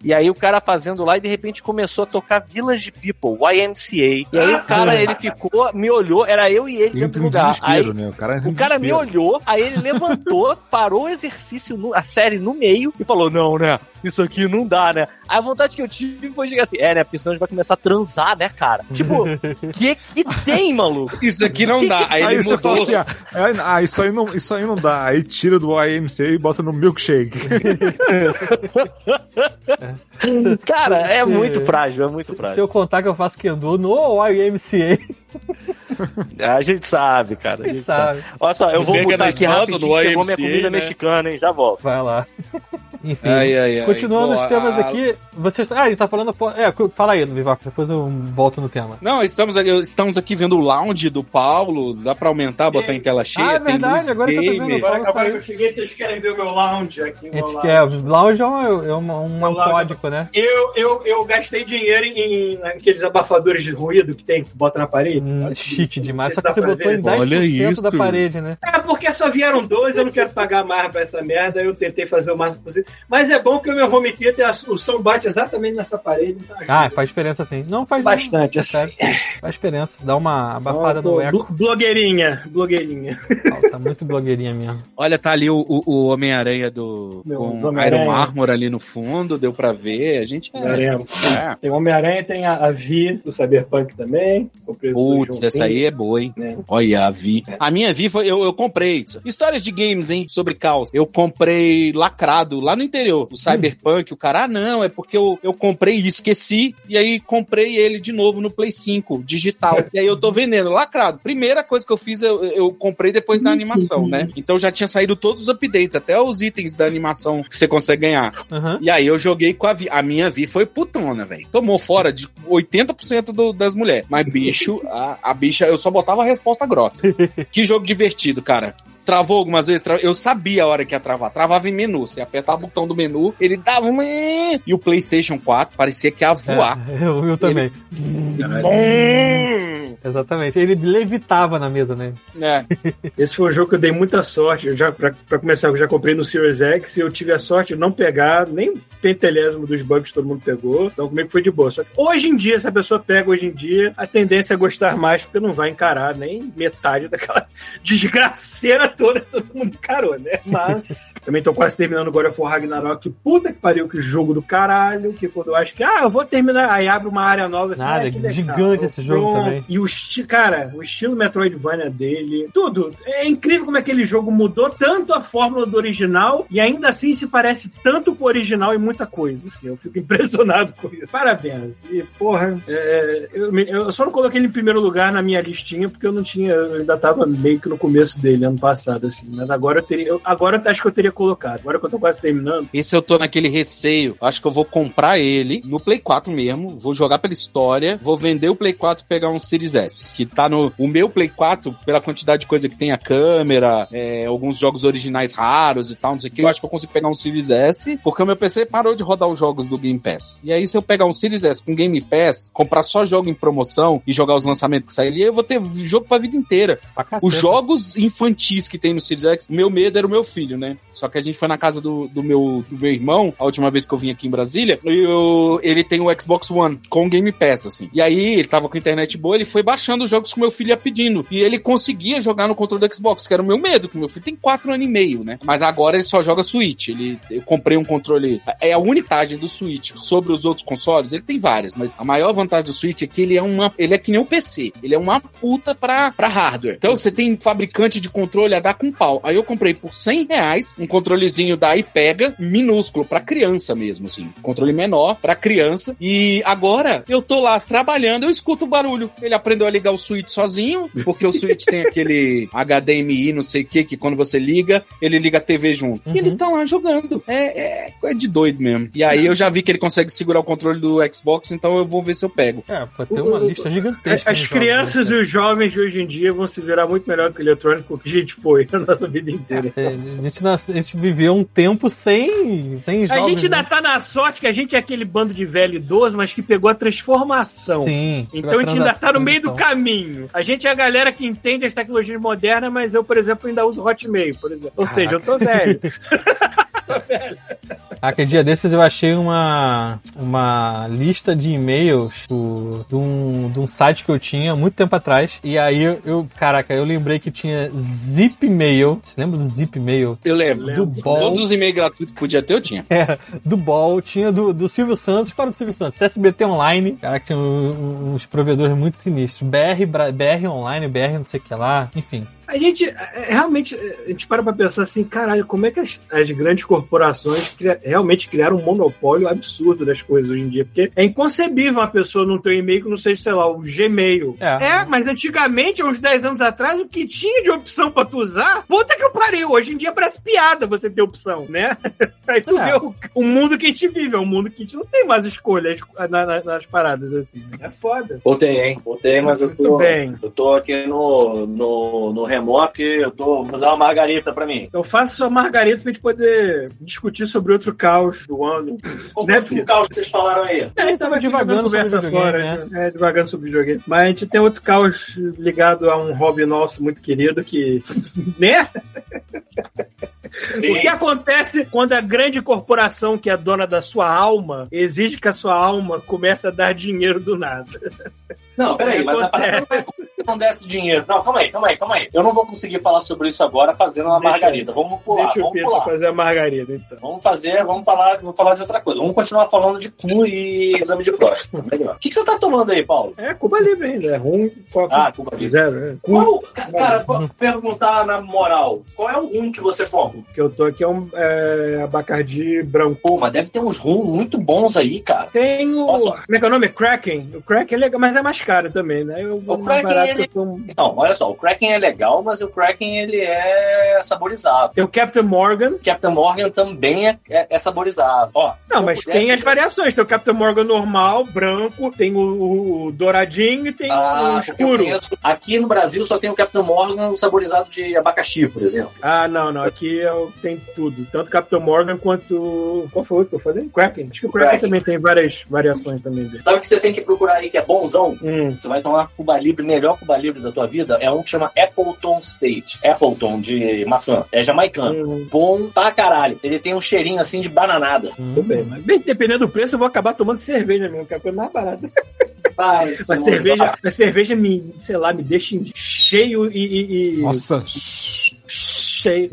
E aí o cara fazendo lá e de repente começou a tocar Village People, YMCA. E aí o cara, ele ficou, me olhou, era eu e ele Entra dentro do lugar. Aí, né? O cara, o cara me olhou, aí ele levantou, parou o exercício, a série no meio e falou: Não, né? Isso aqui não dá, né? Aí a vontade que eu tive foi chegar assim: É, né? Porque senão a gente vai começar a transar, né, cara? Tipo, que que tem, maluco? Isso aqui não dá. Aí, Aí ele você mudou. fala assim, ah, é, ah, isso aí, não, isso aí não dá. Aí tira do IMC e bota no milkshake. Cara, é se- muito frágil, é muito Se frágil. eu contar que eu faço Kendo no YMCA, A gente sabe, cara. A gente sabe? sabe. Olha só, eu vou na aqui rapidinho, chegou minha YMCA, comida né? mexicana, hein? Já volto. Vai lá. Enfim. Ai, ai, ai. Continuando Pô, os temas a- aqui, vocês. Ah, a gente tá falando. É, fala aí, Vivaco, depois eu volto no tema. Não, estamos aqui, estamos aqui vendo o lounge do Paulo. Dá pra aumentar, botar em tela cheia? Ah, é tem verdade, luz agora que eu tô gamer. vendo. Agora, agora que eu cheguei, vocês querem ver o meu lounge aqui. A gente lounge. quer. Lounge é um, é um, um Meu lounge. código, né? Eu, eu, eu gastei dinheiro em, em aqueles abafadores de ruído que tem, que bota na parede. Hum, chique demais. Só Não que você botou em ver. 10% Olha da isso. parede, né? É, porque só vieram dois, eu não quero pagar mais pra essa merda, eu tentei fazer o máximo possível. Mas é bom que o meu home theater, a- o som bate exatamente nessa parede. Então. Ah, faz diferença sim. Não faz Bastante, não, assim. Faz diferença. Dá uma abafada Então, no eco. blo- Blogueirinha, blogueirinha. Tá muito blogueirinha mesmo. Olha, tá ali o, o- o Homem-Aranha do Meu, com Homem-Aranha. Iron Armor ali no fundo, deu pra ver. A gente. Homem-Aranha. É. Tem o Homem-Aranha, tem a, a Vi do Cyberpunk também. Putz, essa aí é boa, hein? né? Olha, a Vi. A minha Vi foi. Eu, eu comprei. Histórias de games, hein? Sobre caos. Eu comprei lacrado lá no interior. O Cyberpunk. O cara, ah, não, é porque eu, eu comprei e esqueci. E aí comprei ele de novo no Play 5, digital. e aí eu tô vendendo lacrado. Primeira coisa que eu fiz, eu, eu comprei depois da animação, né? Então já tinha saído todos os updates, até os itens da animação que você consegue ganhar. Aham. E aí eu joguei com a Vi. A minha Vi foi putona, velho. Tomou fora de 80% do- das mulheres. Mas, bicho, a, a bicha, eu só botava a resposta grossa. que jogo divertido, cara. Travou algumas vezes? Tra- Eu sabia a hora que ia travar. Travava em menu. Você apertava o botão do menu, ele dava um... E o PlayStation 4 parecia que ia voar. É, eu, eu também. Bom! Exatamente. Ele levitava na mesa, né? É. Esse foi um jogo que eu dei muita sorte. Eu já, pra, pra começar, eu já comprei no Series X e eu tive a sorte de não pegar nem pentelésimo dos bugs que todo mundo pegou. Então comigo foi de boa. Só que hoje em dia, se a pessoa pega hoje em dia, a tendência é gostar mais, porque não vai encarar nem metade daquela desgraceira toda que todo mundo encarou, né? Mas também tô quase terminando God of War Ragnarok. Puta que pariu, que jogo do caralho. Que quando eu acho que, ah, eu vou terminar, aí abre uma área nova. assim, Nada, ah, gigante esse jogo Pronto. também. E o cara, o estilo Metroidvania dele, tudo. É incrível como aquele jogo mudou tanto a fórmula do original e ainda assim se parece tanto com o original em muita coisa. Assim, eu fico impressionado com isso. Parabéns. E, porra, é, eu, eu só não coloquei ele em primeiro lugar na minha listinha porque eu não tinha, eu ainda tava meio que no começo dele ano passado, assim. Mas agora eu teria, eu- agora eu acho que eu teria colocado. Agora que eu tô quase terminando. Esse eu tô naquele receio. Acho que eu vou comprar ele no Play 4 mesmo. Vou jogar pela história. Vou vender o Play 4 e pegar um Series S. Que tá no. O meu Play 4, pela quantidade de coisa que tem a câmera, é, alguns jogos originais raros e tal, não sei o que. Eu acho que eu consigo pegar um Series S. Porque o meu PC parou de rodar os jogos do Game Pass. E aí, se eu pegar um Series S com Game Pass, comprar só jogo em promoção e jogar os lançamentos que saírem, eu vou ter jogo pra vida inteira. Pra. Os jogos infantis que tem no Series X, meu medo era o meu filho, né? Só que a gente foi na casa do, do, meu, do meu irmão, a última vez que eu vim aqui em Brasília, e eu, ele tem o Xbox One com Game Pass, assim. E aí, ele tava com a internet boa, ele foi baixando os jogos que o meu filho ia pedindo. E ele conseguia jogar no controle do Xbox, que era o meu medo, que meu filho tem 4 anos e meio, né? Mas agora ele só joga Switch. Ele, eu comprei um controle. É a única vantagem do Switch sobre os outros consoles, ele tem várias, mas a maior vantagem do Switch é que ele é uma. Ele é que nem o PC. Ele é uma puta pra, pra hardware. Então você tem fabricante de controle dar com pau. Aí eu comprei por 100 reais um controlezinho da iPega minúsculo, pra criança mesmo, assim. Controle menor pra criança. E agora eu tô lá trabalhando, eu escuto o barulho. Ele aprendeu a ligar o Switch sozinho, porque o Switch tem aquele HDMI, não sei o que, que quando você liga, ele liga a TV junto. Uhum. E ele tá lá jogando. É, é, é de doido mesmo. E aí eu já vi que ele consegue segurar o controle do Xbox, então eu vou ver se eu pego. É, vai ter uma O- lista gigantesca. As crianças jogos, e os jovens de hoje em dia vão se virar muito melhor que o eletrônico que a gente foi a nossa vida inteira. É, a, gente nasce- a gente viveu um tempo sem, sem A jogos. gente ainda né? tá na sorte que a gente é aquele bando de velho idoso, mas que pegou a transformação. Sim. Então a gente ainda tá no meio do caminho. A gente é a galera que entende as tecnologias modernas, mas eu, por exemplo, ainda uso Hotmail, por exemplo. Ou seja, eu tô velho. Ah, que dia desses eu achei uma, uma lista de e-mails do- de, um, de um site que eu tinha muito tempo atrás. E aí eu, eu- caraca, eu lembrei que tinha Zipmail. Você lembra do Zipmail? Eu lembro. Do bom. Todos os e-mails gratuitos que podia ter, eu tinha. Era do Ball, tinha do, do Silvio Santos. Qual era do Silvio Santos? SBT Online. Caraca, tinha um- um- uns provedores muito sinistros. BR, BR Online, BR não sei o que lá. Enfim. A gente, é, realmente, a gente para pra pensar assim, caralho, como é que as, as grandes corporações cria- realmente criaram um monopólio absurdo das coisas hoje em dia? Porque é inconcebível uma pessoa não ter um e-mail que não seja, sei lá, o Gmail. É. É, mas antigamente, há uns 10 anos atrás, o que tinha de opção pra tu usar, puta que eu pariu. Hoje em dia parece piada você ter opção, né? Aí tu É. vê o, o mundo que a gente vive, é um mundo que a gente não tem mais escolha na- na- nas paradas assim. né? É foda. Voltei, hein? Voltei, mas eu tô. Muito bem. Eu tô aqui no, no, no remoto, eu tô. Vou usar uma margarita pra mim. Eu faço sua margarita pra gente poder discutir sobre outro caos do ano. Qual Né, foi o caos que vocês falaram aí? É, tava divagando sobre videogame, né? É, divagando sobre videogame. Mas a gente tem outro caos ligado a um hobby nosso muito querido que. né? O que acontece quando a grande corporação que é dona da sua alma exige que a sua alma comece a dar dinheiro do nada? Não, peraí, mas a parada não vai não desse dinheiro. Não, calma aí, calma aí, calma aí. Eu não vou conseguir falar sobre isso agora fazendo uma Deixa margarita. Vamos pular, Deixa o vamos Pedro pular. fazer a margarida, então. Vamos fazer, vamos falar, vou falar de outra coisa. Vamos continuar falando de cu e exame de próstata. Melhor. O que, que você tá tomando aí, Paulo? É, Cuba Livre ainda. É rum, coca. Ah, Cuba Livre. Zero. É. Qual, cara, vou perguntar na moral, qual é o rum que você toma? que eu tô aqui é um é, abacardi branco. Pô, mas deve ter uns rum muito bons aí, cara. Tem o. Nossa. Como é que é o nome? Kraken. O Kraken é legal, mas é mais caro também, né? Eu vou O mais Kraken, barato ele- eu sou Não, olha só, o Kraken é legal, mas o Kraken ele é saborizado. Tem o Captain Morgan. Captain Morgan também é, é, é saborizado. Ó, Não, eu mas pudesse- tem as variações. Tem o Captain Morgan normal, branco, tem o, o douradinho e tem Ah, o eu escuro. conheço- aqui no Brasil só tem o Captain Morgan saborizado de abacaxi, por exemplo. Ah, não, não. Aqui é o- tem tudo. Tanto Captain Morgan quanto. Qual foi o que eu falei? Kraken. Acho que o Kraken, Kraken. também tem várias variações também dele. Sabe o que você tem que procurar aí que é bonzão? Hum. Você vai tomar Cuba Libre, melhor Cuba Libre da tua vida, é um que chama Appleton State. Appleton, de maçã. É jamaicano. Hum, Bom pra caralho. Ele tem um cheirinho assim de bananada. tudo bem, mas bem, dependendo do preço, eu vou acabar tomando cerveja mesmo, que é a coisa mais barata. Ai, A cerveja, a cerveja me, sei lá, me deixa cheio e. e- e- Nossa. Cheio.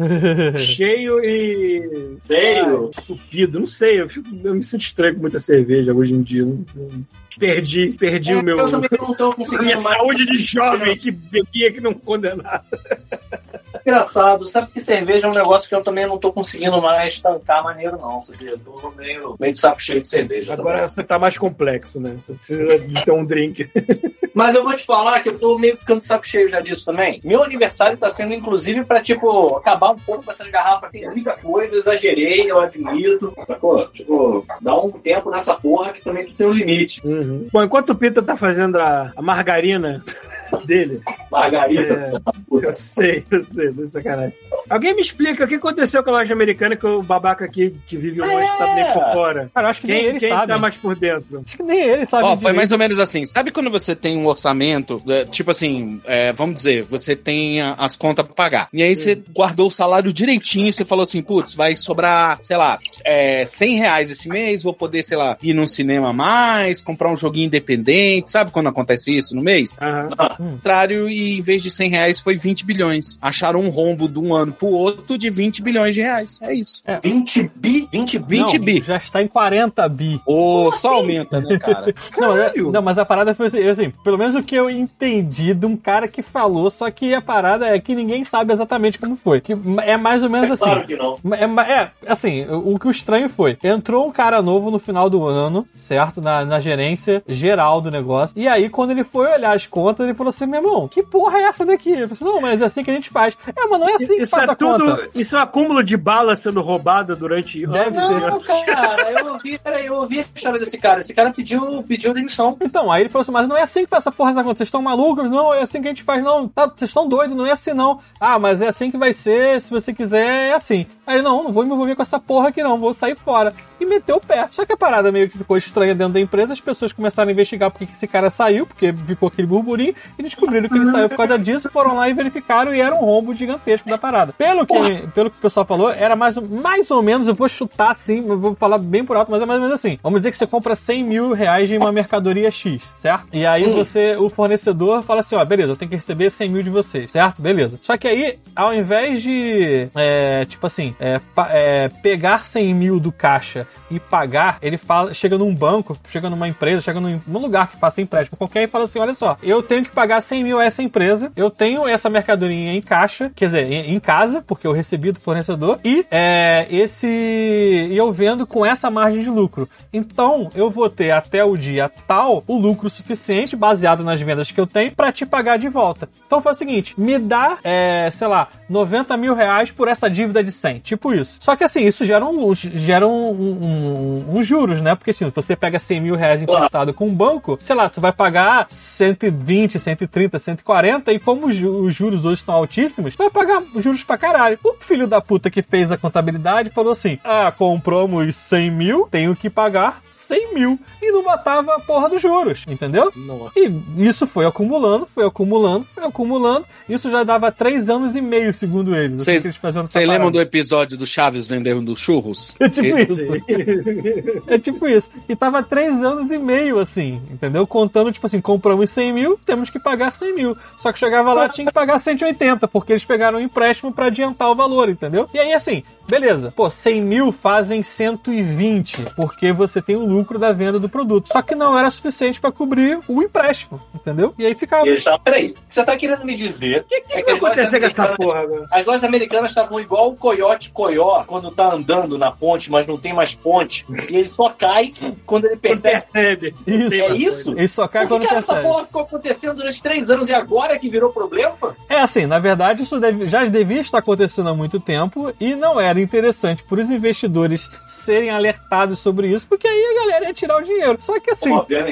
cheio e. Cheio? Ah, Estupido, não sei. Eu, fico- eu me sinto estranho com muita cerveja hoje em dia. não- não- perdi, perdi o meu. É, Eu também não tô conseguindo minha mais. saúde de jovem que bebia que não condenava. Engraçado, sabe que cerveja é um negócio que eu também não tô conseguindo mais tancar maneiro, não. Sabia? Eu tô meio, meio de saco cheio de cerveja. Agora também. você tá mais complexo, né? Você precisa de ter um drink. Mas eu vou te falar que eu tô meio ficando saco cheio já disso também. Meu aniversário tá sendo, inclusive, pra, tipo, acabar um pouco com essas garrafas. Tem muita coisa, eu exagerei, eu admito. Sacou? Tipo, dá um tempo nessa porra que também tu tem um limite. Uhum. Bom, enquanto o Pita tá fazendo a, a margarina dele, Margarida. É, eu sei, eu sei, tô de sacanagem. Alguém me explica o que aconteceu com a loja americana que o babaca aqui que vive longe tá nem por fora. Cara, eu acho que nem Quem, ele quem sabe. tá mais por dentro? Acho que nem ele sabe. Ó, foi direito. mais ou menos assim. Sabe quando você tem um orçamento, é, tipo assim, é, vamos dizer, você tem as contas pra pagar. E aí você guardou o salário direitinho, você falou assim, putz, vai sobrar, sei lá, é, 100 reais esse mês, vou poder, sei lá, ir num cinema a mais, comprar um joguinho independente. Sabe quando acontece isso no mês? Aham. Ao contrário, e em vez de 100 reais foi 20 bilhões. Acharam um rombo de um ano pro outro de 20 bilhões de reais. É isso. 20 bi? 20 bi? 20 Não, bi. Já está em 40 bi. Ô, só aumenta, né, cara? Não mas, é- não, mas a parada foi assim, assim, pelo menos o que eu entendi de um cara que falou, só que a parada é que ninguém sabe exatamente como foi. Que é mais ou menos assim. Claro que não. É, é, assim, o, o que o estranho foi, entrou um cara novo no final do ano, certo? Na, na gerência geral do negócio. E aí, quando ele foi olhar as contas, ele falou assim, meu irmão, que porra é essa daqui? Eu falei assim, não, mas é assim que a gente faz. É, mas não é assim que Isso faz é a tudo. conta. Isso é um acúmulo de bala sendo roubada durante Deve anos. ser. Não, cara, eu ouvi, eu ouvi a história desse cara. Esse cara pediu, pediu demissão. Então, aí ele falou assim, mas não é assim que faz essa porra essa conta. Vocês estão malucos? Não, é assim que a gente faz. Não, tá, vocês estão doidos, não é assim não. Ah, mas é assim que vai ser, se você quiser, é assim. Aí ele, não, não vou me envolver com essa porra aqui não, vou sair fora. E meteu o pé. Só que a parada meio que ficou estranha dentro da empresa, as pessoas começaram a investigar por que esse cara saiu, porque ficou aquele burburinho, e descobriram que ele saiu por causa disso, foram lá e verificaram e era um rombo gigantesco da parada. Pelo que, pelo que o pessoal falou, era mais, mais ou menos, eu vou chutar assim, eu vou falar bem por alto, mas é mais ou menos assim. Vamos dizer que você compra 100 mil reais de uma mercadoria X, certo? E aí você, o fornecedor fala assim, ó, beleza, eu tenho que receber 100 mil de vocês, certo? Beleza. Só que aí, ao invés de, é, tipo assim, é, é, pegar 100 mil do caixa e pagar, ele fala, chega num banco, chega numa empresa, chega num, num lugar que faça empréstimo qualquer e fala assim, olha só, eu tenho que pagar 100 mil a essa empresa, eu tenho essa mercadoria em caixa, quer dizer, em, em casa, porque eu recebi do fornecedor, e é, esse e eu vendo com essa margem de lucro. Então, eu vou ter até o dia tal o lucro suficiente, baseado nas vendas que eu tenho, pra te pagar de volta. Então foi o seguinte, me dá, é, sei lá, 90 mil reais por essa dívida de 100, tipo isso. Só que assim, isso gera um, gera um- um- uns juros, né? Porque se você pega 100 mil reais emprestado com um banco, sei lá, tu vai pagar 120, 130, 140, e como os juros hoje estão altíssimos, tu vai pagar juros pra caralho. O filho da puta que fez a contabilidade falou assim: ah, compramos 100 mil, tenho que pagar 100 mil. E não matava a porra dos juros, entendeu? Nossa. E isso foi acumulando, foi acumulando, foi acumulando. Isso já dava três anos e meio, segundo eles faziam essa Vocês lembram do episódio do Chaves vendendo churros? É tipo E- isso. É tipo isso. E tava três anos e meio, assim, entendeu? Contando, tipo assim, compramos 100 mil, temos que pagar 100 mil. Só que chegava lá, tinha que pagar 180, porque eles pegaram um empréstimo pra adiantar o valor, entendeu? E aí, assim, beleza. Pô, 100 mil fazem 120, porque você tem o lucro da venda do produto. Só que não era suficiente pra cobrir o empréstimo, entendeu? E aí ficava... E peraí, que você tá querendo me dizer? O que, que vai acontecer com essa porra agora? As lojas americanas estavam igual o coiote coió quando tá andando na ponte, mas não tem mais ponte. E ele só cai quando ele percebe. percebe. Isso. É isso? Ele só cai quando que, cara, essa percebe. porra ficou acontecendo durante três anos e agora que virou problema? É assim, na verdade, isso deve- já devia estar acontecendo há muito tempo e não era interessante para os investidores serem alertados sobre isso, porque aí a galera ia tirar o dinheiro. Só que assim,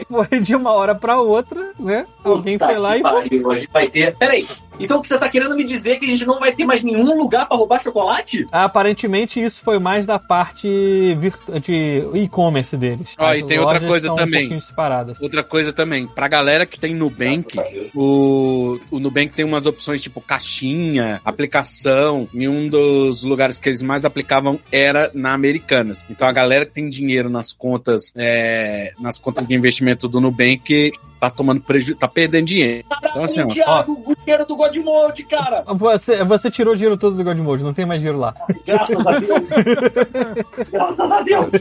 foi de uma hora para outra, né? Alguém Puta foi lá e. pariu, vai ter. Peraí, então o que você tá querendo me dizer é que a gente não vai ter mais nenhum lugar pra roubar chocolate? Aparentemente, isso foi mais da parte virtu- de e-commerce deles. Ó, As e tem outra coisa também. Um. Outra coisa também, pra galera que tem Nubank, o, o Nubank tem umas opções tipo caixinha, aplicação, e um dos lugares que eles mais aplicavam era na Americanas. Então a galera que tem dinheiro nas contas, é, nas contas de investimento do Nubank tá tomando prejuízo, tá perdendo dinheiro. Então assim, ó, o Thiago, o dinheiro do Godmode, cara! Você, você tirou o dinheiro todo do Godmode, não tem mais dinheiro lá. Graças a Deus! Graças a Deus!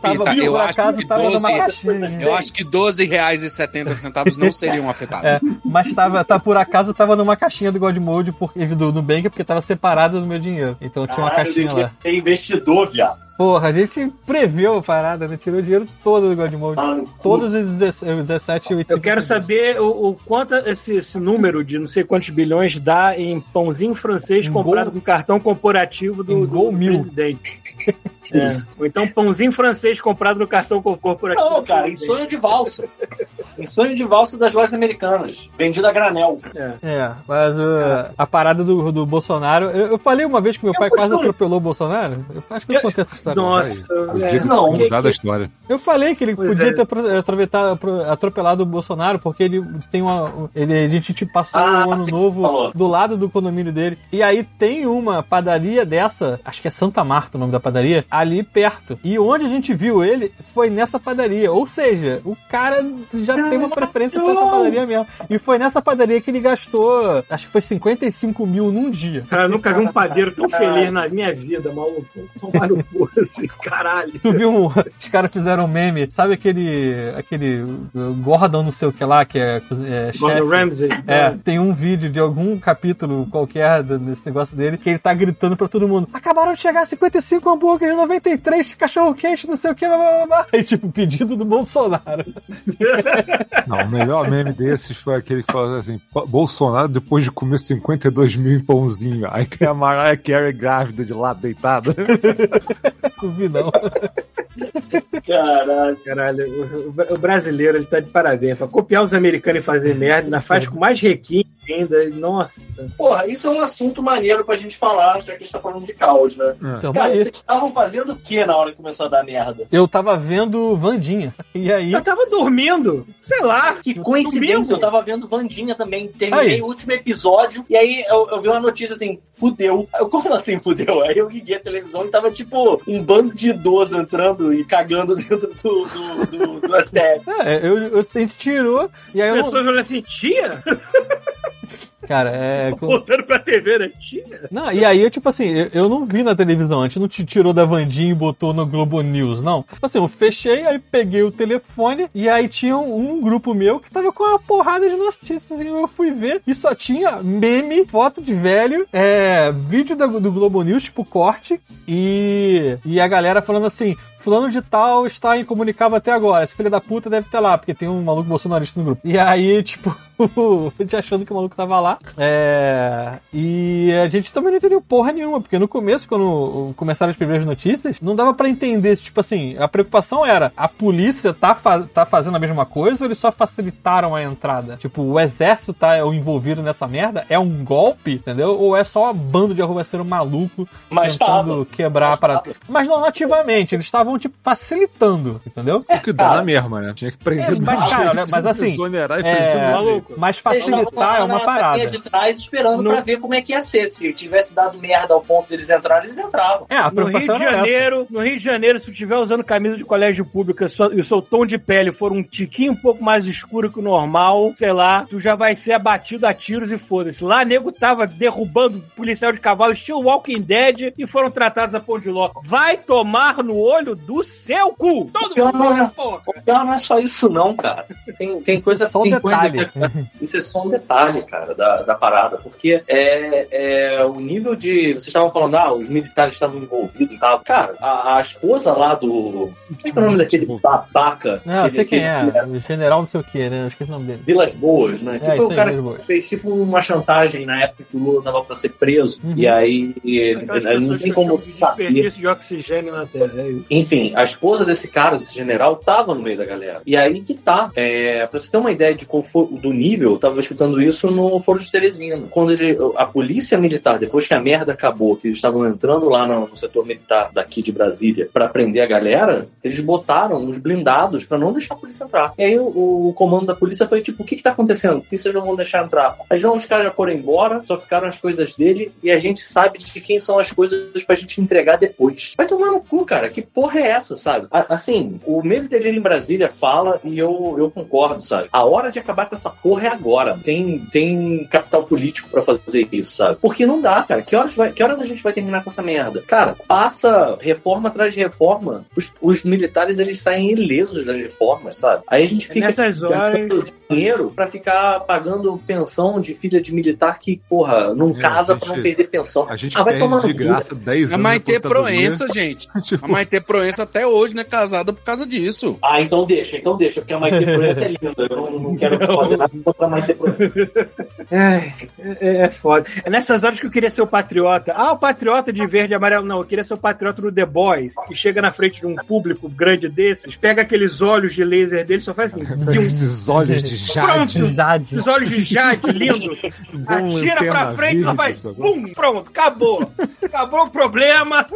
Tava, Pita, por eu acho acaso, que tava 12, numa caixinha. eu acho que 12 reais e 70 centavos não seriam afetados. É, mas tava, tá, por acaso tava numa caixinha do Godmode porque, do Nubank porque tava separado do meu dinheiro. Então tinha uma Caralho, caixinha lá. ser investidor, viado. Porra, a gente preveu a parada, né? Tirou o dinheiro todo do Godmode. Ah, Todos os 17 os 17 e 18 Eu quero saber o, o quanto esse, esse número de não sei quantos bilhões dá em pãozinho francês Em comprado gol- com cartão corporativo do, do presidente. É. Ou então pãozinho francês comprado no cartão co- corporativo. Não, cara, em sonho de valsa. Em sonho de valsa das lojas americanas. Vendido a granel. É. É, mas uh, a parada do, do Bolsonaro. Eu, eu falei uma vez que meu pai quase atropelou o Bolsonaro. Eu acho que eu contei essa história. Nossa, O é. dia que Não, mudar que- da história. Eu falei que ele Pois podia é. ter apro- atropelado, o Bolsonaro porque ele tem uma. Ele, a gente tipo, passou Ah, um ano novo falou. do lado do condomínio dele. E aí tem uma padaria dessa, acho que é Santa Marta o nome da padaria, ali perto. E onde a gente viu ele foi nessa padaria. Ou seja, o cara já tem uma preferência por essa padaria mesmo. E foi nessa padaria que ele gastou, acho que foi 55 mil num dia. Cara, eu nunca vi um padeiro tão feliz na minha vida, maluco. Tomar no cu, assim, caralho. Tu viu? um- Os caras fizeram um meme. Sabe aquele. aquele Gordon não sei o que lá, que é, é Gordon? Ramsay. É, tem um vídeo de algum capítulo qualquer desse negócio dele que ele tá gritando pra todo mundo: Acabaram de chegar 55 hambúrgueres, 93 cachorro-quente, não sei o que, blá, blá, blá. Aí, tipo, pedido do Bolsonaro. Não, o melhor meme desses foi aquele que falou assim: "Pa- Bolsonaro depois de comer 52 mil em pãozinho. Aí tem a Mariah Carey grávida de lá deitada. Não vi, não. Caralho. Caralho, o, o brasileiro ele tá de parabéns. Pra copiar os americanos e fazer merda, ainda faz com mais requinte ainda. Nossa. Porra, isso é um assunto maneiro pra gente falar, já que a gente tá falando de caos, né? Então, Cara, aí, vocês estavam fazendo o que na hora que começou a dar merda? eu tava vendo Vandinha. E aí. Eu tava dormindo. Sei lá. Que coincidência, Domingo. eu tava vendo Vandinha também, terminei Aí. o último episódio, e aí eu, eu vi uma notícia assim, fudeu. Eu, como assim fudeu? Aí eu liguei a televisão e tava tipo um bando de idoso entrando e cagando dentro do, do, do, do STF. É, eu, eu, a gente tirou. E aí As eu. pessoas olham assim, tia? Cara, é. Voltando pra TV, né? Tia? Não, e aí, eu, tipo assim, eu, eu não vi na televisão, a gente não te tirou da Vandinha e botou no Globo News, não. Tipo Assim, eu fechei, aí peguei o telefone e aí tinha um, um grupo meu que tava com uma porrada de notícias e eu fui ver e só tinha meme, foto de velho, é, vídeo da- do Globo News, tipo corte, e, e a galera falando assim, fulano de tal está incomunicável até agora, esse filho da puta deve estar lá, porque tem um maluco bolsonarista no grupo. E aí, tipo, a gente achando que o maluco tava lá, é, e a gente também não entendeu porra nenhuma, porque no começo, quando começaram as primeiras notícias, não dava pra entender, se, tipo assim, a preocupação era, a polícia tá, fa- tá fazendo a mesma coisa ou eles só facilitaram a entrada? Tipo, o exército tá envolvido nessa merda? É um golpe, entendeu? Ou é só um bando de arruaceiro maluco Mas tentando tava. quebrar a Mas parada? tava. Mas não ativamente, eles estavam, tipo, facilitando, entendeu? O que dá cara. na mesma, né? Tinha que prender É, mas, cara, né, mas assim, e é. Mas estavam facilitar é uma parada. de trás esperando No- pra ver como é que ia ser. Se tivesse dado merda ao ponto deles entrarem, eles entravam. É, a No Rio de era essa. Janeiro, no Rio de Janeiro, se tu estiver usando camisa de colégio público e e o seu tom de pele for um tiquinho um pouco mais escuro que o normal, sei lá, tu já vai ser abatido a tiros e foda-se. Lá, nego tava derrubando policial de cavalo, estilo Walking Dead, e foram tratados a pão de ló. Vai tomar no olho do seu cu! Todo Pior não é- mundo, porra. O pior não é só isso, não, cara. Tem, tem Isso coisa. é só um tem coisa detalhe. que- isso é só um detalhe, cara, da, da parada. Porque é, é o nível de. Vocês estavam falando, ah, os militares estavam envolvidos e tal. Cara, a, a esposa lá do. Como é que é o nome daquele babaca? Não, eu sei quem é. O general não sei o que, né? Eu esqueci o nome dele. Vilas Boas, né? Que É, foi isso o cara que fez tipo uma chantagem na época que o Lula tava pra ser preso. Uhum. E aí Aquelas não tem como saber. desperdício de oxigênio na Terra. É isso. Enfim, a esposa desse cara, desse general, tava no meio da galera. E aí que tá. É, pra você ter uma ideia de qual do nível, eu tava escutando isso no Foro de Teresina. Quando ele, a polícia militar, depois que a merda acabou, que eles estavam entrando lá no, no setor militar daqui de Brasília pra prender a galera, eles botaram os blindados pra não deixar a polícia entrar. E aí o, o comando da polícia foi tipo: o que que tá acontecendo? Por que vocês não vão deixar entrar? Aí não, os caras já foram embora, só ficaram as coisas dele e a gente sabe de quem são as coisas pra gente entregar depois. Vai tomar no cu, cara. Que porra porra é essa, sabe? A- Assim, o medo dele em Brasília fala e eu, eu concordo, sabe? A hora de acabar com essa porra é agora. Tem, tem capital político pra fazer isso, sabe? Porque não dá, cara. Que horas, vai, que horas a gente vai terminar com essa merda? Cara, passa reforma atrás de reforma. Os, os militares, eles saem ilesos das reformas, sabe? Aí a gente fica Nessas horas- gastando dinheiro pra ficar pagando pensão de filha de militar que, porra, não É, casa a pra não perder pensão. A gente Ah, vai tomar de no cu. graça 10 A anos. Maite de aposentadoria. Proença, gente. Tipo, A Maite Proença até hoje não é casada por causa disso. Ah, então deixa, então deixa, porque a Maite Proença é linda. Eu não, não quero fazer nada contra a Maite Proença. Ai, é, é foda. É nessas horas que eu queria ser o patriota. Ah, o patriota de verde e amarelo. Não, eu queria ser o patriota do The Boys, que chega na frente de um público grande desses, pega aqueles olhos de laser dele e só faz assim. zium. esses olhos de jade. Verdade. Os olhos de Jade, lindo. Atira pra frente, só faz. Pum, pronto, acabou. Acabou o problema.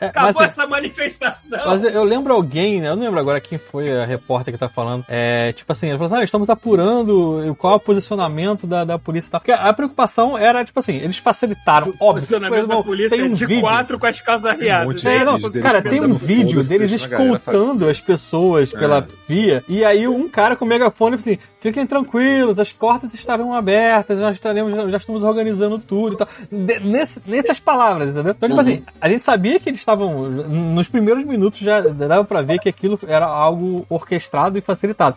É, Acabou mas, essa manifestação. Mas eu lembro alguém, né, eu não lembro agora quem foi a repórter que tá falando. É, tipo assim, ele falou assim: ah, estamos apurando qual é o posicionamento da, da polícia e tal. Porque a preocupação era, tipo assim, eles facilitaram. o Óbvio. posicionamento Irmão, da polícia tem um é de vídeo. quatro com as calças Um arriadas. monte de É, não, cara, tem um vídeo foda-se, deles escoltando as pessoas pela via, e aí um cara com megafone assim, fiquem tranquilos, as portas estarão abertas, nós estaremos, já estamos organizando tudo e tal. De- nesse- nessas palavras, entendeu? Então, tipo assim, a gente sabia que eles estavam, nos primeiros minutos já dava pra ver que aquilo era algo orquestrado e facilitado.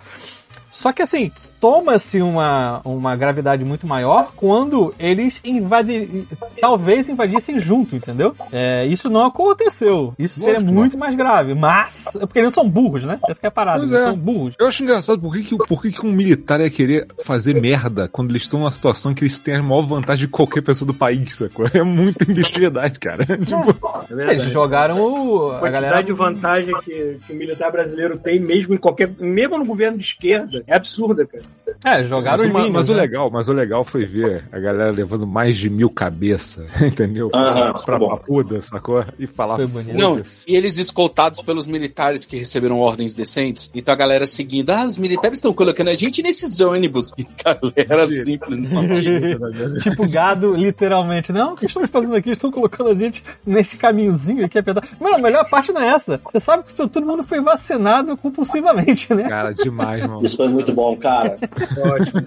Só que assim, toma-se uma, uma gravidade muito maior quando eles invadem, talvez invadissem junto, entendeu? É, isso não aconteceu. Isso seria Lógico que muito mais grave. Mas, é porque eles não são burros, né? Essa que é a parada, Pois eles é. são burros. Eu acho engraçado por que, que, por que, que um militar ia querer fazer merda quando eles estão numa situação em que eles têm a maior vantagem de qualquer pessoa do país, sacou? É muita imbecilidade, cara. tipo, É Eles jogaram o, A a quantidade galera. de vantagem que, que o militar brasileiro tem, mesmo em qualquer. mesmo no governo de esquerda, é absurda, cara. É, jogaram mas, uma- minions, mas o né? legal, mas o legal foi ver a galera levando mais de mil cabeças, entendeu? Aham, pra papuda, sacou? E falar Foi bonito. Não, e eles escoltados pelos militares que receberam ordens decentes. Então a galera seguindo, ah, os militares estão colocando a gente nesses ônibus. E galera Mentira. simples não tinha. tipo gado, literalmente. Não, o que estão fazendo aqui? Estão colocando a gente nesse caminhozinho aqui apertado. Mano, a melhor parte não é essa. Você sabe que to- todo mundo foi vacinado compulsivamente, né? Cara, demais, mano. Isso foi muito bom, cara. Ótimo.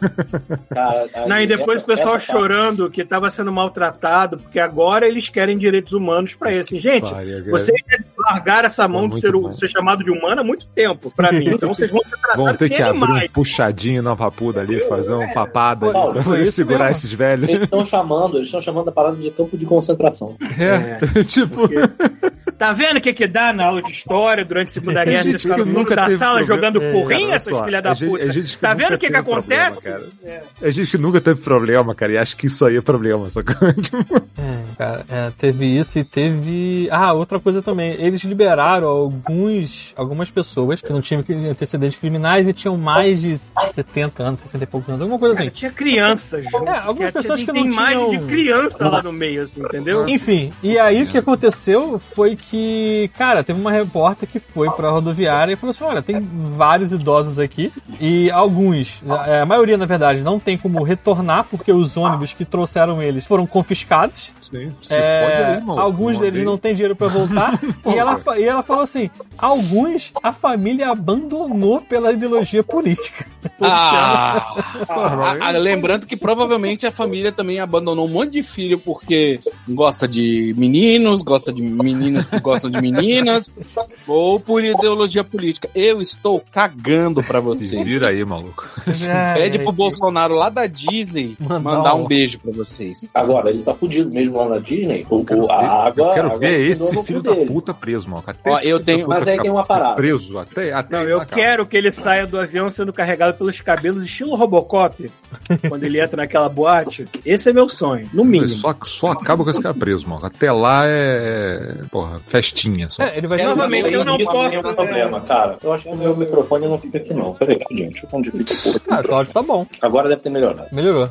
cara Não, aí, e depois essa- o pessoal essa parte- chorando que estava sendo maltratado, porque agora eles querem direitos humanos pra eles. Assim, gente, Pare, cara. vocês largaram essa mão Foi de ser, bom. ser chamado de humano há muito tempo pra mim. Então vocês vão ser Vão tratados ter que abrir animais. um puxadinho na papuda ali, fazer uma papada Foi- segurar mesmo. esses velhos. Eles estão chamando, eles estão chamando a parada de campo de concentração. É, tipo, Tá vendo o que, que dá na aula de história durante a Segunda Guerra? gente que nunca da sala problema. jogando É, porrinho, olha essas filhas é da gente- puta. é gente tá vendo o que, que problema, acontece? cara. É gente que nunca teve problema, cara, e acha que isso aí é problema, sacou? Tipo, É, cara, é, teve isso e teve. Ah, outra coisa também. Eles liberaram alguns, algumas pessoas que não tinham antecedentes criminais e tinham mais de 70 anos, 60 e poucos anos, alguma coisa Cara, assim. tinha crianças junto. É, algumas que pessoas que tem não imagem tinham- de criança lá no meio, assim, entendeu? Enfim, e aí o que aconteceu foi que, cara, teve uma repórter que foi pra rodoviária e falou assim: olha, tem vários idosos aqui e alguns, a maioria na verdade, não tem como retornar porque os ônibus que trouxeram eles foram confiscados. sim, se É, fode aí, irmão. alguns deles não têm dinheiro pra voltar. e, ela, fa- e ela falou assim: alguns a família abandonou pela ideologia política. Ah, Ah, ah, lembrando que provavelmente a família também abandonou um monte de filho porque gosta de meninos, gosta de meninas que gostam de meninas, ou por ideologia política. Eu estou cagando pra Se vocês. vira aí, maluco. Pede pro Bolsonaro lá da Disney Mandar mandar um- beijo pra vocês. Agora, ele tá fudido mesmo lá na Disney. O, Quero o- ver, a água. eu quero a água ver esse filho da dele. puta preso, mano. Até Ó, eu tenho- mas aí tem uma parada. Preso até, até Não, eu quero que ele saia do avião sendo carregado pelos cabelos, estilo Robocop, quando ele entra naquela boate. Esse é meu sonho, no mínimo. Só, só acaba com esse cara preso, mano. Até lá é. Porra, festinha só. É, ele vai É, novamente, eu não posso, é. problema, cara. Eu acho que o meu microfone não fica aqui, não. Peraí, gente. Onde fica? Ah, o áudio tá bom. Agora deve ter melhorado. Melhorou.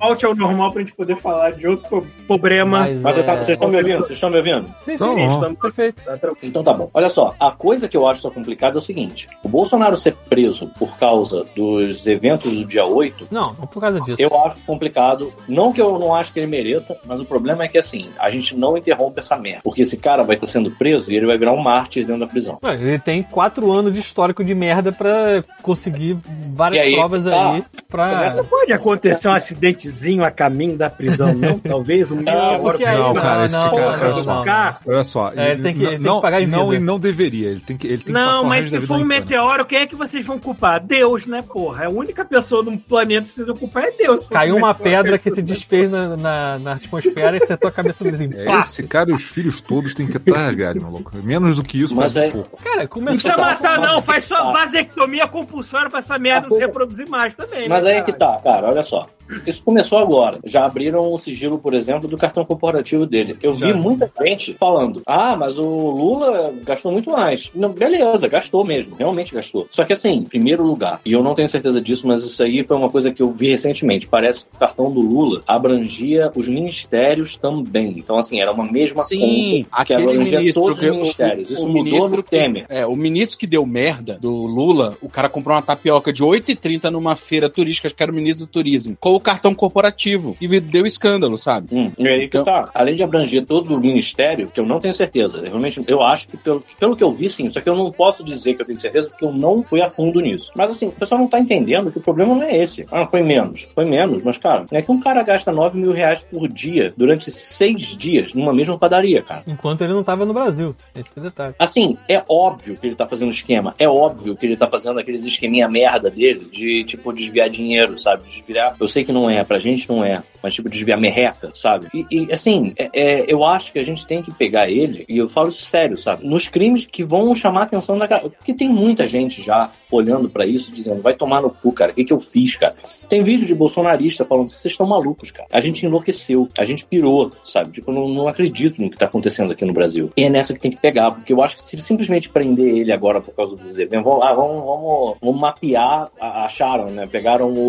Volte ao normal pra gente poder falar de outro pro- problema. Mas, Mas é... eu tava- vocês estão me ouvindo? Vocês estão me ouvindo? Sim, Tá sim, bom. estamos perfeito. Tá tranquilo. Então tá bom. Olha só, a coisa que eu acho só complicada é o seguinte: o Bolsonaro ser preso por causa dos eventos do dia 8, Não, não por causa disso. eu acho complicado. Não que eu não acho que ele mereça, mas o problema é que, assim, a gente não interrompe essa merda. Porque esse cara vai estar sendo preso e ele vai virar um mártir dentro da prisão. Ué, Ele tem quatro anos de histórico de merda pra conseguir várias aí, provas tá. aí pra. Começa- Pode acontecer um acidentezinho a caminho da prisão, não? Talvez um Não, porque aí- Não, cara, esse não, cara, não, olha não, só. não. Cara, Olha só, É, ele tem que- ele tem não, que pagar em não, vida. e não deveria. Ele tem que, ele tem que passar Não, o mas se for um meteoro, quem é que vocês vão culpar? Deus, né, porra? A única pessoa no planeta que vocês vão culpar é Deus. Caiu um uma pedra que se desfez na, na, na atmosfera e acertou a cabeça dele. assim, É, esse cara e os filhos todos têm que estar rasgados, maluco. Menos do que isso, Mas mas é- pouco. Cara, Não começou. precisa matar, não. Faz só Tá. vasectomia compulsória pra essa merda não se reproduzir mais também. Mas né, aí é que tá, cara, olha só. Isso começou agora. Já abriram o sigilo, por exemplo, do cartão corporativo dele. Eu vi muita gente falando: ah, mas o Lula gastou muito mais. Não, beleza, gastou mesmo, realmente gastou. Só que assim, em primeiro lugar, e eu não tenho certeza disso, mas isso aí foi uma coisa que eu vi recentemente. Parece que o cartão do Lula abrangia os ministérios também. Então, assim, era uma mesma Sim, conta que aquele abrangia ministro todos os ministérios. o- Isso o mudou ministro no Temer. É, o ministro que deu merda do Lula, o cara comprou uma tapioca de 8,30 numa feira turística, acho que era o ministro do turismo, com o cartão corporativo. E deu escândalo, sabe? Hum, e aí que Então- tá. Além de abranger todo o ministério, que eu não tenho certeza. Eu realmente, eu acho que pelo, pelo que eu vi, sim. Só que eu não posso dizer que eu tenho certeza, porque eu não fui a fundo nisso. Mas assim, o pessoal não tá entendendo que o problema não é esse. Ah, foi menos. Foi menos, mas cara, é que um cara gasta 9 mil reais por dia durante seis dias numa mesma padaria, cara. Enquanto ele não tava no Brasil. Esse é o detalhe. Assim, é óbvio que ele tá fazendo esquema. É óbvio que ele tá fazendo aqueles esqueminha merda dele de, tipo, desviar dinheiro, sabe? Desviar. Eu sei que não é, pra gente não é. Mas, tipo, desviar merreca, sabe? E, e, assim, é- é, eu acho que a gente tem que pegar ele, e eu falo isso sério, sabe? Nos crimes que vão chamar a atenção da galera. Porque tem muita gente já olhando pra isso, dizendo, vai tomar no cu, cara. O que, que eu fiz, cara? Tem vídeo de bolsonarista falando, vocês estão malucos, cara. A gente enlouqueceu, a gente pirou, sabe? Tipo, eu não, não acredito no que tá acontecendo aqui no Brasil. E é nessa que tem que pegar, porque eu acho que se simplesmente prender ele agora por causa dos eventos, vamos vamos, vamos, vamos mapear, acharam, né? Pegaram o,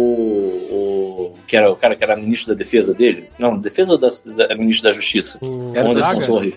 o. que era o cara que era ministro da defesa dele? Não, defesa ou da, da ministro da justiça? O... Era Anderson? Torres.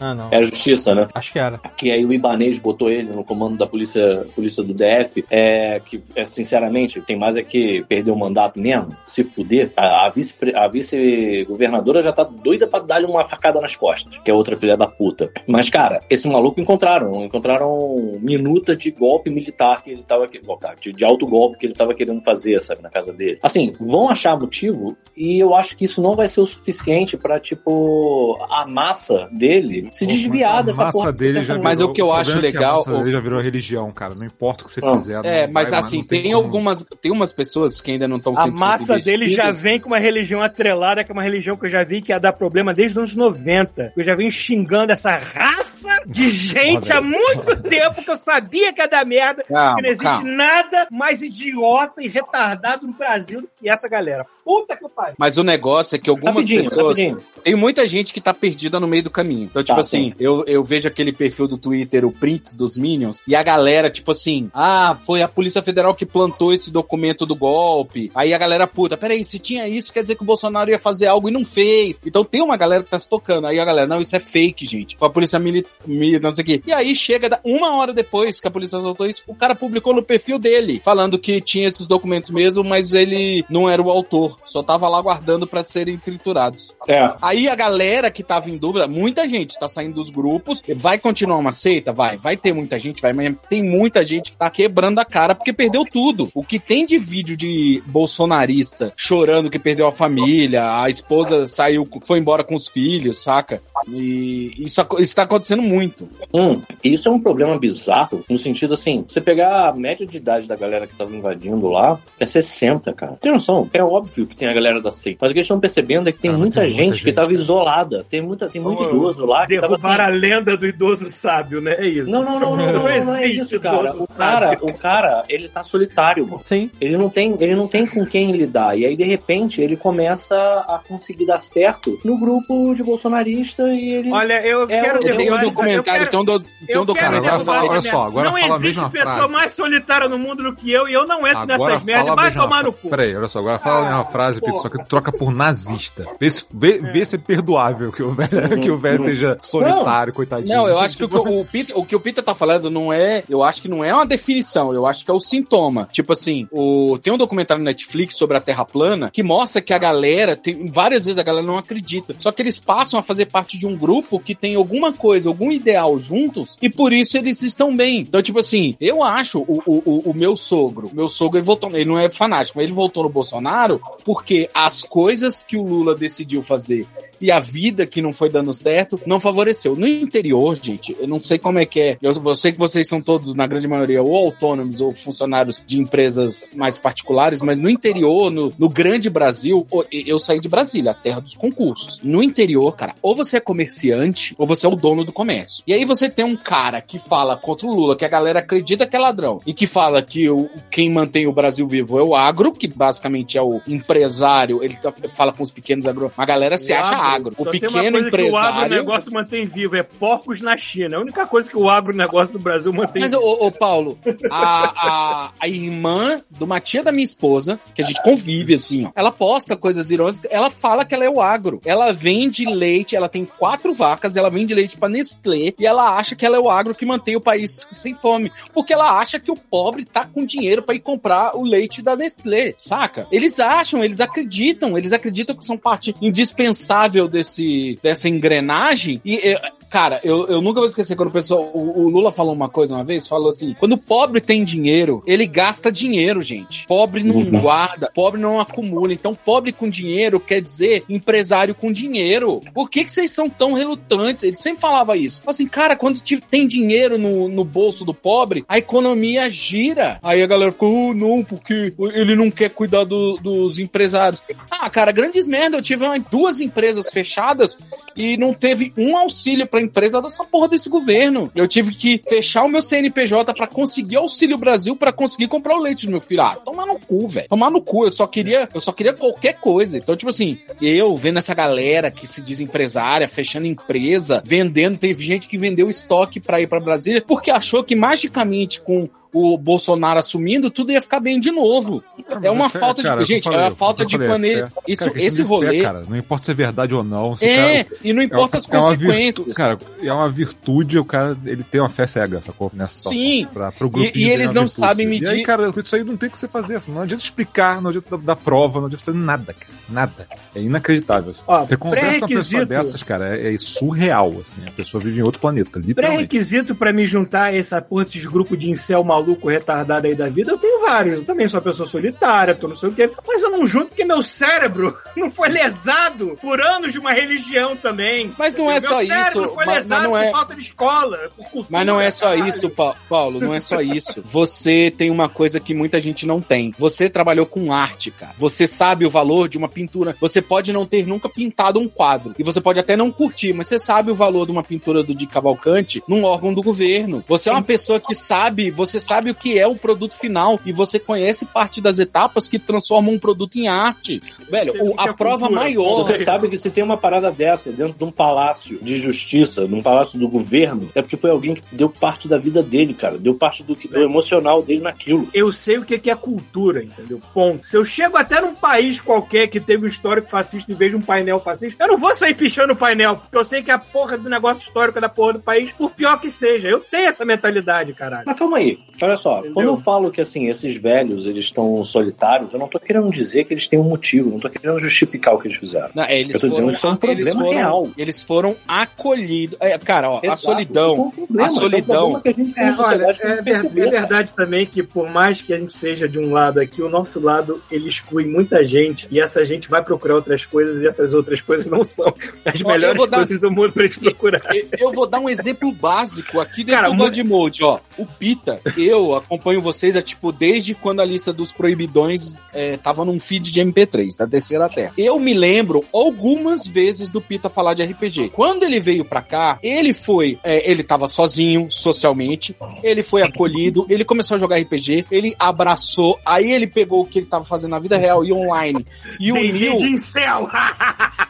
Ah, não. É a justiça, né? Acho que era. que aí o Ibanês botou ele no comando da polícia, polícia do DF, é que, é, sinceramente, tem mais é que perder o mandato mesmo, se fuder. A, a vice- a vice-governadora já tá doida pra dar-lhe uma facada nas costas, que é outra filha da puta. Mas, cara, esse maluco encontraram, encontraram minuta de golpe militar que ele tava, que- de, de alto golpe que ele tava querendo fazer, sabe, na casa dele. Assim, vão achar motivo e eu acho que isso não vai ser o suficiente pra, tipo, a massa dele se desviar a dessa massa porra. dele dessa já merda. Mas o que eu problema acho é que legal- A massa dele já virou religião, cara. Não importa o que você Ah. fizer. É, mas vai, assim, não tem tem como- algumas. Tem umas pessoas que ainda não estão A massa dele já vem com uma religião atrelada, que é uma religião que eu já vi que ia dar problema desde os anos 90. Eu já venho xingando essa raça de gente há muito tempo que eu sabia que ia dar merda. Calma, que não existe calma. nada mais idiota e retardado no Brasil do que essa galera. Puta que pariu. Mas o negócio é que algumas Rapidinho, pessoas. rapidinho. Tem muita gente que tá perdida no meio do caminho. Então, tipo Tá, assim, eu, eu vejo aquele perfil do Twitter, o Prints dos Minions, e a galera, tipo assim, ah, foi a Polícia Federal que plantou esse documento do golpe. Aí a galera, puta, peraí, se tinha isso, quer dizer que o Bolsonaro ia fazer algo e não fez. Então tem uma galera que tá se tocando. Aí a galera, não, isso é fake, gente. Foi a polícia militar, não sei o quê. E aí chega uma hora depois que a polícia soltou isso, o cara publicou no perfil dele, falando que tinha esses documentos mesmo, mas ele não era o autor. Só tava lá guardando pra serem triturados. É. Aí a galera que tava em dúvida, muita gente tá saindo dos grupos, vai continuar uma seita? Vai, vai ter muita gente, vai, mas tem muita gente que tá quebrando a cara porque perdeu tudo. O que tem de vídeo de bolsonarista chorando que perdeu a família, a esposa saiu, foi embora com os filhos, saca? E isso, isso tá acontecendo muito. Hum, isso é um problema bizarro, no sentido assim, você pegar a média de idade da galera que tava invadindo lá, é 60, cara. Tem noção? É óbvio que tem a galera da seita. Mas o que eles estão percebendo é que tem Cara, muita tem gente muita que gente, tava cara. isolada. Tem, muita, tem muito Ô, idoso lá que tava Derrubar a assim, lenda do idoso sábio, né? É isso. Não, não, não, não, não, não, não é existe isso, cara. O cara, o cara, ele tá solitário, mano. Sim. Ele não tem, ele não tem com quem lidar. E aí, de repente, ele começa a conseguir dar certo no grupo de bolsonarista e ele. Olha, eu É, quero eu tenho derrubar um essa documentário, eu tem um, do, tem Eu um quero Cara, agora documentário. fala- derrubar olha só, agora Não fala a existe mesma pessoa frase. mais solitária no mundo do que eu e eu não entro Agora nessas merdas. Vai tomar no cu. Peraí, olha só, agora fala a mesma frase, Pito, só que troca por nazista. Vê se, vê, vê se é perdoável que o velho, que o velho esteja solitário, coitadinho. Não, eu acho que o, que o, Peter, o que o Peter tá falando não é. Eu acho que não é uma definição, eu acho que é o sintoma. Tipo assim, o, tem um documentário no Netflix sobre a Terra plana que mostra que a galera, tem, várias vezes a galera não acredita. Só que eles passam a fazer parte de um grupo que tem alguma coisa, algum ideal juntos, e por isso eles estão bem. Então, tipo assim, eu acho o, o, o- o meu sogro, meu sogro, ele votou, ele não é fanático, mas ele votou no Bolsonaro porque as coisas que o Lula decidiu fazer e a vida que não foi dando certo não favoreceu. No interior, gente, eu não sei como é que é. Eu, eu sei que vocês são todos, na grande maioria, ou autônomos ou funcionários de empresas mais particulares, mas no interior, no, no grande Brasil, eu saí de Brasília, a terra dos concursos. No interior, cara, ou você é comerciante ou você é o dono do comércio. E aí você tem um cara que fala contra o Lula, que a galera acredita que é ladrão, e que fala que o, quem mantém o Brasil vivo é o agro, que basicamente é o empresário, ele tá- fala com os pequenos agro. A galera se acha agro. O Só uma pequeno coisa Que o empresário. agronegócio mantém vivo é porcos na China. É a única coisa que o agronegócio do Brasil mantém Mas, vivo. ô, ô, Paulo, a, a, a irmã de uma tia da minha esposa, que a gente convive assim, ó, ela posta coisas irônicas, ela fala que ela é o agro. Ela vende leite, ela tem quatro vacas, ela vende leite pra Nestlé e ela acha que ela é o agro que mantém o país sem fome. Porque ela acha que o pobre tá com dinheiro pra ir comprar o leite da Nestlé, saca? Eles acham, eles acreditam, eles acreditam que são parte indispensável desse, dessa engrenagem e. Cara, eu, eu nunca vou esquecer quando o pessoal. O, o Lula falou uma coisa uma vez, falou assim: quando o pobre tem dinheiro, ele gasta dinheiro, gente. Pobre não guarda, pobre não acumula. Então, pobre com dinheiro quer dizer empresário com dinheiro. Por que, que vocês são tão relutantes? Ele sempre falava isso. Falava assim, cara, quando te- tem dinheiro no, no bolso do pobre, a economia gira. Aí a galera ficou, oh, não, porque ele não quer cuidar do- dos empresários. Ah, cara, grandes merda. Eu tive duas empresas fechadas e não teve um auxílio pra empresa dessa porra desse governo. Eu tive que fechar o meu CNPJ pra conseguir auxílio Brasil pra conseguir comprar o leite do meu filho. Ah, tomar no cu, velho. Tomar no cu. Eu só queria, eu só queria qualquer coisa. Então, tipo assim, eu vendo essa galera que se diz empresária, fechando empresa, vendendo, teve gente que vendeu estoque pra ir pra Brasília porque achou que magicamente com o Bolsonaro assumindo, tudo ia ficar bem de novo. É uma Cara, falta de. cara, gente, eu é falei, uma falta de falei, é planejo. fé. Isso, Cara, esse de fé, rolê. cara, não importa se é verdade ou não. É, cara- e não importa as é uma consequências. virtu- cara, é uma virtude o cara ele tem uma fé cega, sacou? Nessa. Sim. Pra, pro E- grupinho e dele eles é não virtude. sabem E medir- aí, cara, isso aí não tem o que você fazer. Assim, não adianta explicar, não adianta dar, dar prova, não adianta fazer nada, cara. Nada. É inacreditável. Assim. Ó, você conversa com uma pessoa dessas, cara, é, é surreal, assim. A pessoa vive em outro planeta, literalmente. Pré-requisito pra me juntar a essa porra desses grupos de incel maluco retardado aí da vida, eu tenho vários. Eu também sou uma pessoa solitária, tô não sei o quê. Mas eu não junto porque meu cérebro não foi lesado por anos de uma religião também. Mas não é Meu só cérebro isso, foi mas- lesado mas não é- por falta de escola, por cultura. Mas não é só caralho. isso, Pa- Paulo, não é só isso. Você tem uma coisa que muita gente não tem. Você trabalhou com arte, cara. Você sabe o valor de uma pintura. Você pode não ter nunca pintado um quadro. E você pode até não curtir, mas você sabe o valor de uma pintura do de Cavalcante num órgão do governo. Você é uma pessoa que sabe, você sabe o que é o produto final e você conhece parte das etapas que transformam um produto em arte. Velho, o a é prova cultura. maior. Você sabe que se tem uma parada dessa dentro de um palácio de justiça, num palácio do governo, é porque foi alguém que deu parte da vida dele, cara. Deu parte do, que- do emocional dele naquilo. Eu sei o que que é cultura, entendeu? Ponto. Se eu chego até num país qualquer que teve um histórico fascista e vejo um painel fascista, eu não vou sair pichando o painel, porque eu sei que a porra do negócio histórico é da porra do país, por pior que seja. Eu tenho essa mentalidade, caralho. Mas calma aí, olha só. Entendeu? Quando eu falo que assim, esses velhos eles estão solitários, eu não tô querendo dizer que eles têm um motivo, não tô querendo justificar o que eles fizeram. Não, é, eles Eu tô dizendo foram, que isso é um eles problema foram- real. Eles foram acolhidos. É, cara, ó, a Exato, solidão. isso é um problema, a isso é um solidão- problema que a É, olha, é, perceber, é verdade também que por mais que a gente seja de um lado aqui, o nosso lado ele exclui muita gente e essa gente vai procurar outras coisas e essas outras coisas não são as Ó, melhores eu vou dar- coisas do mundo pra gente procurar. Eu- Eu vou dar um exemplo básico aqui dentro Cara, do mu- God Mode, ó. O Pita, eu acompanho vocês, é tipo, desde quando a lista dos proibidões é, tava num feed de MP3, da terceira terra. Eu me lembro algumas vezes do Pita falar de RPG. Quando ele veio pra cá, ele foi, é, ele tava sozinho, socialmente, ele foi acolhido, ele começou a jogar RPG, ele abraçou, aí ele pegou o que ele tava fazendo na vida real e online, e uniu... de incel!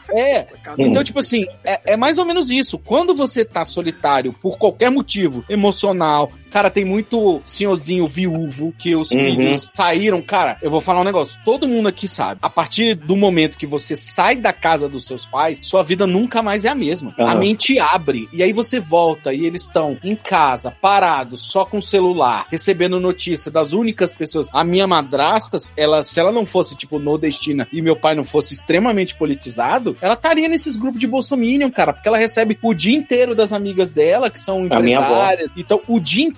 É, então, tipo assim, é, é mais ou menos isso. Quando você tá solitário por qualquer motivo, emocional, cara, tem muito senhorzinho viúvo que os Uhum. filhos saíram. Cara, eu vou falar um negócio. Todo mundo aqui sabe. A partir do momento que você sai da casa dos seus pais, sua vida nunca mais é a mesma. Aham. A mente abre. E aí você volta e eles estão em casa, parados, só com o celular, recebendo notícia das únicas pessoas. A minha madrasta, ela, se ela não fosse, tipo, nordestina e meu pai não fosse extremamente politizado, ela estaria nesses grupos de Bolsominion, cara, porque ela recebe o dia inteiro das amigas dela, que são empresárias. Então, o dia inteiro,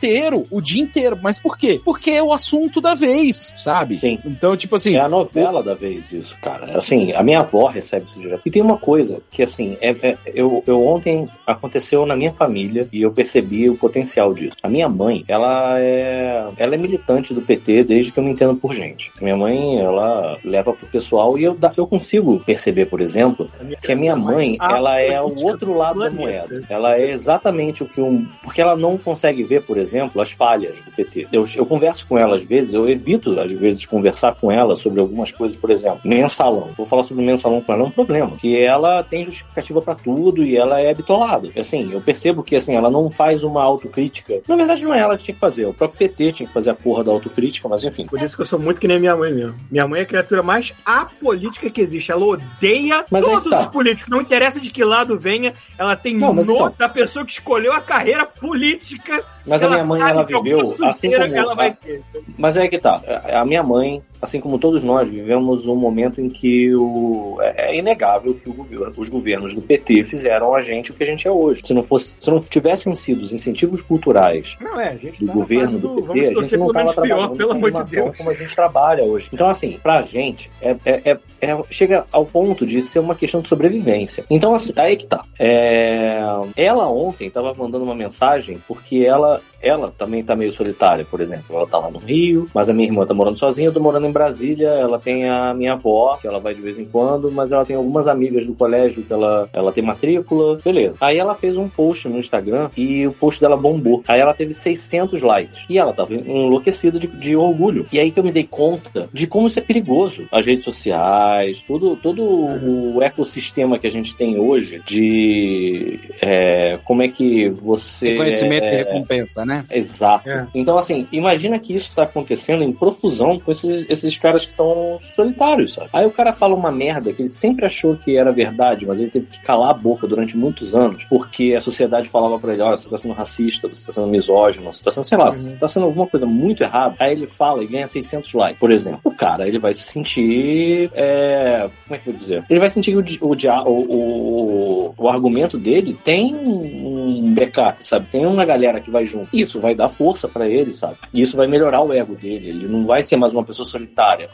o dia inteiro. Mas por quê? Porque é o assunto da vez, sabe? Sim. Então, tipo assim, É a novela da vez, isso, cara. Assim, a minha avó recebe isso direto. E tem uma coisa que, assim, é, é- eu, eu ontem aconteceu na minha família e eu percebi o potencial disso. A minha mãe, ela é, ela é militante do PT desde que eu me entendo por gente. Minha mãe, ela leva pro pessoal e eu, dá- eu consigo perceber, por exemplo, que a minha mãe, Ah, ela é o outro lado da moeda. Ela é exatamente o que um. Porque ela não consegue ver, por exemplo, as falhas do PT. Eu, eu converso com ela às vezes, eu evito às vezes conversar com ela sobre algumas coisas, por exemplo, mensalão. Vou falar sobre mensalão com ela, é um problema. Que ela tem justificativa pra tudo e ela é bitolada. Assim, eu percebo que assim, ela não faz uma autocrítica. Na verdade, não é ela que tinha que fazer, o próprio PT tinha que fazer a porra da autocrítica, mas enfim. Por isso que eu sou muito que nem minha mãe mesmo. Minha mãe é a criatura mais apolítica que existe. Ela odeia Mas todos tá. os políticos. Não interessa de que lado venha. Ela tem Não, então. da pessoa que escolheu a carreira política. Mas Ela minha mãe, ela viveu assim como. ela vai ter. Mas é que tá. A minha mãe, assim como todos nós, vivemos um momento em que o, é é inegável que o governo, os governos do PT fizeram a gente o que a gente é hoje. Se não fosse, se não tivessem sido os incentivos culturais Não é, do tá governo do do- PT, a gente não estava pior, trabalhando pelo com de como a gente trabalha hoje. Então, assim, pra gente, é, é, é- é- chega ao ponto de ser uma questão de sobrevivência. Então, assim, aí que tá. É, ela ontem tava mandando uma mensagem porque ela, ela também tá meio solitária, por exemplo. Ela tá lá no Rio, mas a minha irmã tá morando sozinha, eu tô morando em Brasília, ela tem a minha avó, que ela vai de vez em quando, mas ela tem algumas amigas do colégio que ela, ela tem matrícula, beleza. Aí ela fez um post no Instagram e o post dela bombou. Aí ela teve 600 likes. E ela tava enlouquecida de, de orgulho. E aí que eu me dei conta de como isso é perigoso. As redes sociais, todo, todo o ecossistema que a gente tem hoje de é, como é que você... reconhecimento é, e recompensa, né? Exato. É. Então, assim, imagina que isso tá acontecendo em profusão com esses, esses caras que estão solitários, sabe? Aí o cara fala uma merda que ele sempre achou que era verdade, mas ele teve que calar a boca durante muitos anos, porque a sociedade falava pra ele, olha, você tá sendo racista, você tá sendo misógino, você tá sendo, sei lá, você tá sendo alguma coisa muito errada. Aí ele fala e ganha 600 likes, por exemplo. O cara, ele vai se sentir, é, como é que eu vou dizer? Ele vai sentir que o, o, o, o, argumento dele tem um backup, sabe? Tem uma galera que vai junto. Isso vai dar força pra ele, sabe? E isso vai melhorar o ego dele. Ele não vai ser mais uma pessoa solitária.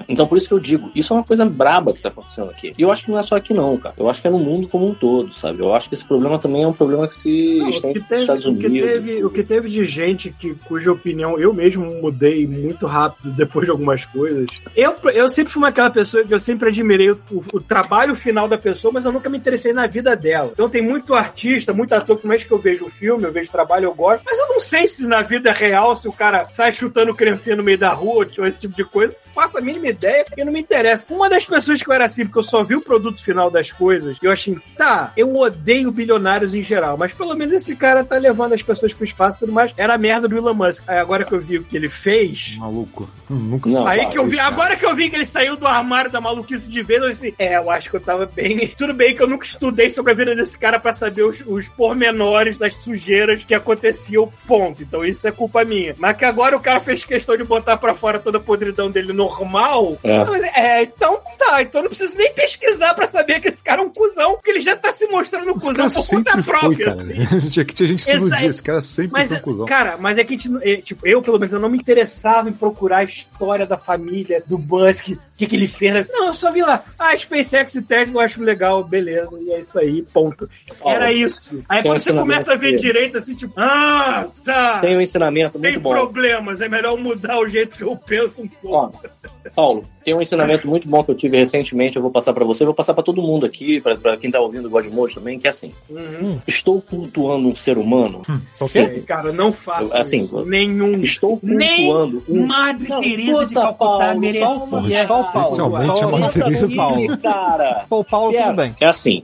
Então, por isso que eu digo, isso é uma coisa braba que tá acontecendo aqui. E eu acho que não é só aqui, não, cara. Eu acho que é no mundo como um todo, sabe? Eu acho que esse problema também é um problema que se Não, o, estende que nos teve, Estados o, que Unidos. teve, o que teve de gente que, cuja opinião eu mesmo mudei muito rápido depois de algumas coisas. Eu, eu sempre fui aquela pessoa que eu sempre admirei o, o trabalho final da pessoa, mas eu nunca me interessei na vida dela. Então tem muito artista, muito ator, por mais que eu vejo o filme, eu vejo o trabalho, eu gosto, mas eu não sei se na vida real, se o cara sai chutando criancinha no meio da rua, ou esse tipo de coisa, faço a mínima ideia, porque não me interessa. Uma das pessoas que eu era assim, porque eu só vi o produto final das coisas, eu achei, tá, eu odeio bilionários em geral, mas pelo menos esse cara tá levando as pessoas pro espaço e tudo mais. Era a merda do Elon Musk. Aí agora que eu vi o que ele fez, Maluco. Nunca Não, Aí cara, que eu vi, cara. agora que eu vi que ele saiu do armário da maluquice de vez, eu disse, é, eu acho que eu tava bem. Tudo bem que eu nunca estudei sobre a vida desse cara pra saber os, os pormenores das sujeiras que aconteciam, ponto. Então isso é culpa minha. Mas que agora o cara fez questão de botar pra fora toda a podridão dele normal. É. É, então tá, então eu não preciso nem pesquisar pra saber que esse cara é um cuzão, porque ele já tá se mostrando um Esse cuzão por conta foi, própria, cara. assim. Tinha que tinha gente se é- Esse cara sempre Mas, foi um cuzão. cara, mas é que a gente, é, tipo, eu pelo menos eu não me interessava em procurar a história da família, do Musk, o que, que ele fez. Não, eu só vi lá, ah, SpaceX e Tesla eu acho legal, beleza, e é isso aí, ponto. Era isso. Aí tem quando um você começa a ver quê? direito assim, tipo, ah, tá. Tem um ensinamento muito Tem bom. problemas, é melhor mudar o jeito que eu penso um pouco. Ó, Paulo, tem um ensinamento muito bom que eu tive recentemente, eu vou passar pra você, vou passar pra todo mundo aqui, pra, pra quem tá ouvindo o Godmode também, que é assim: Uhum. estou cultuando um ser humano. Sim, cara, não faça Assim, nenhum. Estou Nem cultuando um. Madre Não, Teresa de Calcutá Paulo, só o Paulo. Especialmente a Madre Teresa. Paulo, cara. Pô, o Paulo, É, tudo bem. É assim.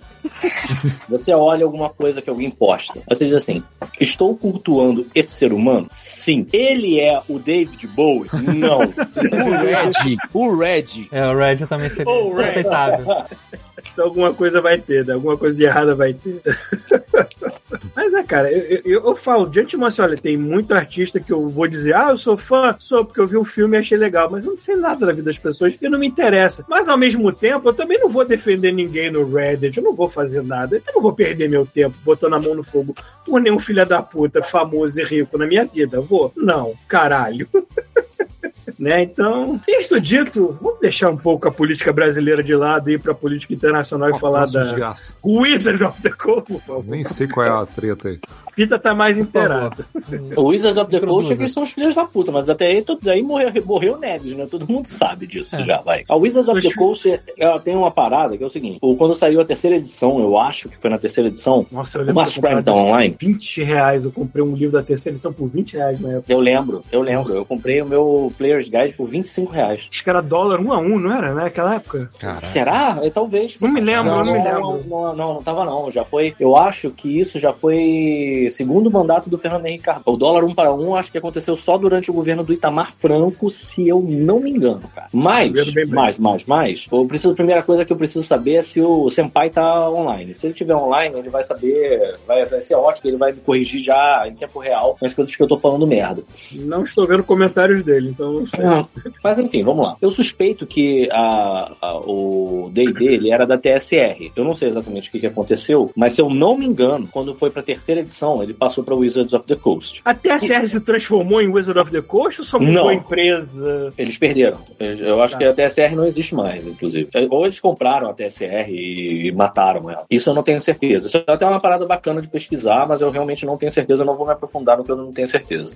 Você olha alguma coisa que alguém posta. Aí Você diz assim: Estou cultuando esse ser humano? Sim. Ele é o David Bowie? Não. O Red, o Red. É, o Red também seria Oh, Red. aceitável. Então alguma coisa vai ter, né? alguma coisa de errada vai ter. Mas é, cara, eu, eu, eu falo de antemão assim, olha, tem muito artista que eu vou dizer, ah, eu sou fã, sou porque eu vi um filme e achei legal, mas eu não sei nada da vida das pessoas e não me interessa. Mas ao mesmo tempo, eu também não vou defender ninguém no Reddit, eu não vou fazer nada, eu não vou perder meu tempo botando a mão no fogo por nenhum filho da puta famoso e rico na minha vida. Vou? Não, caralho. Né? Então, isto dito, deixar um pouco a política brasileira de lado e ir pra política internacional e falar da desgraça. Wizard of the Coast, por favor. Nem sei qual é a treta aí. Pita tá mais inteirado. O Wizards of the. Coast é que são os filhos da puta, mas até aí, tudo aí morreu, morreu Neves, né? Todo mundo sabe disso É. já, vai. A Wizards of the Coast ela tem uma parada que é o seguinte: quando saiu a terceira edição, eu acho que foi na terceira edição, Nossa, eu o lembro Prime tá online. 20 reais. Eu comprei um livro da terceira edição por 20 reais na época. Eu lembro, eu lembro. Nossa. Eu comprei o meu Player's Guide por 25 reais. Acho que era dólar um a um, não era, né? Naquela época. Caralho. Será? É, talvez. Não me lembro, não, não me não, lembro. Não, não, não tava não. Já foi. Eu acho que isso já foi segundo mandato do Fernando Henrique Carvalho. O dólar um para um, acho que aconteceu só durante o governo do Itamar Franco, se eu não me engano, cara. Mas, mais, mais, mais. Eu preciso, a primeira coisa que eu preciso saber é se o Senpai tá online. Se ele tiver online, ele vai saber, vai, vai ser ótimo, ele vai me corrigir já em tempo real as coisas que eu tô falando merda. Não estou vendo comentários dele, então não sei. Não. Mas enfim, vamos lá. Eu suspeito que a, a- o D&D ele era da TSR. Eu não sei exatamente o que, que aconteceu, mas se eu não me engano, quando foi pra terceira edição, ele passou pra Wizards of the Coast. A TSR se transformou em Wizard of the Coast ou só mudou a empresa? Eles perderam. Eu acho Tá. que a TSR não existe mais, inclusive. Ou eles compraram a TSR e mataram ela. Isso eu não tenho certeza. Isso é até uma parada bacana de pesquisar, mas eu realmente não tenho certeza. Eu não vou me aprofundar no que eu não tenho certeza.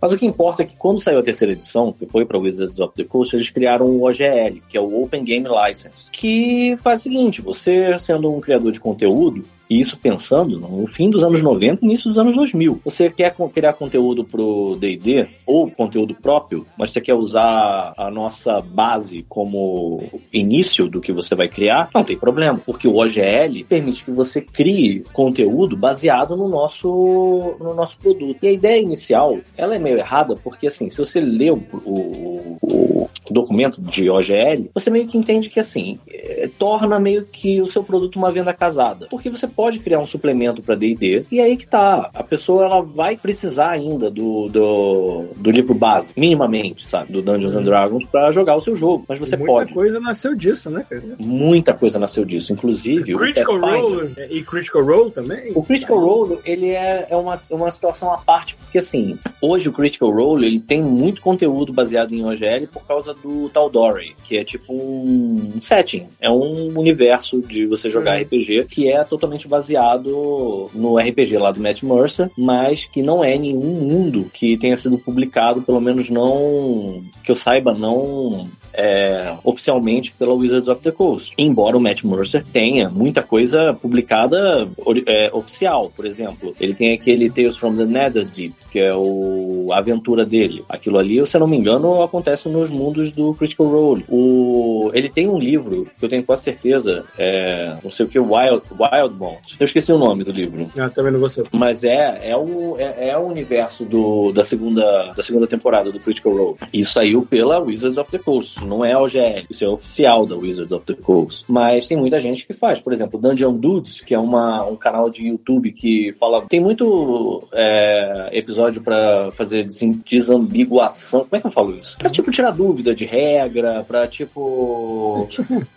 Mas o que importa é que quando saiu a terceira edição, que foi para Wizards of the Coast, eles criaram o OGL, que é o Open Game License, que faz o seguinte: você sendo um criador de conteúdo, e isso pensando no fim dos anos 90 e início dos anos 2000. Você quer criar conteúdo pro D&D ou conteúdo próprio, mas você quer usar a nossa base como início do que você vai criar, não tem problema, porque o OGL permite que você crie conteúdo baseado no nosso no nosso produto. E a ideia inicial, ela é meio errada, porque assim, se você lê o, o- o documento de OGL, você meio que entende que assim, é, torna meio que o seu produto uma venda casada. Porque você pode criar um suplemento para D&D e aí que tá, a pessoa ela vai precisar ainda do, do, do livro básico, minimamente, sabe, do Dungeons and Dragons para jogar o seu jogo, mas você Muita pode. coisa nasceu disso, né, cara? Muita coisa nasceu disso, inclusive o Critical. Role é, e Critical Role também? O Critical Role, ele é, é uma, uma situação à parte, porque assim, hoje o Critical Role, ele tem muito conteúdo baseado em OGL por causa do Tal'Dorei, que é tipo um setting, é um universo de você jogar Uhum. RPG que é totalmente baseado no RPG lá do Matt Mercer, mas que não é nenhum mundo que tenha sido publicado, pelo menos não, que eu saiba, não é, oficialmente pela Wizards of the Coast. Embora o Matt Mercer tenha muita coisa publicada é, oficial, por exemplo. Ele tem aquele Tales from the Netherdeep, que é o, a aventura dele. Aquilo ali, se eu não me engano, acontece nos mundos do Critical Role. O, ele tem um livro, que eu tenho quase certeza, é, não sei o que, Wild, Wild Bones. Eu esqueci o nome do livro. Ah, também não ser. Mas é, é, o, é, é o universo do, da, segunda, da segunda temporada do Critical Role. E saiu pela Wizards of the Coast. Não é OGL. Isso é oficial da Wizards of the Coast. Mas tem muita gente que faz. Por exemplo, Dungeon Dudes, que é uma, um canal de YouTube que fala. Tem muito é, episódio pra fazer desambiguação. Como é que eu falo isso? Pra tipo tirar dúvida de regra, pra tipo.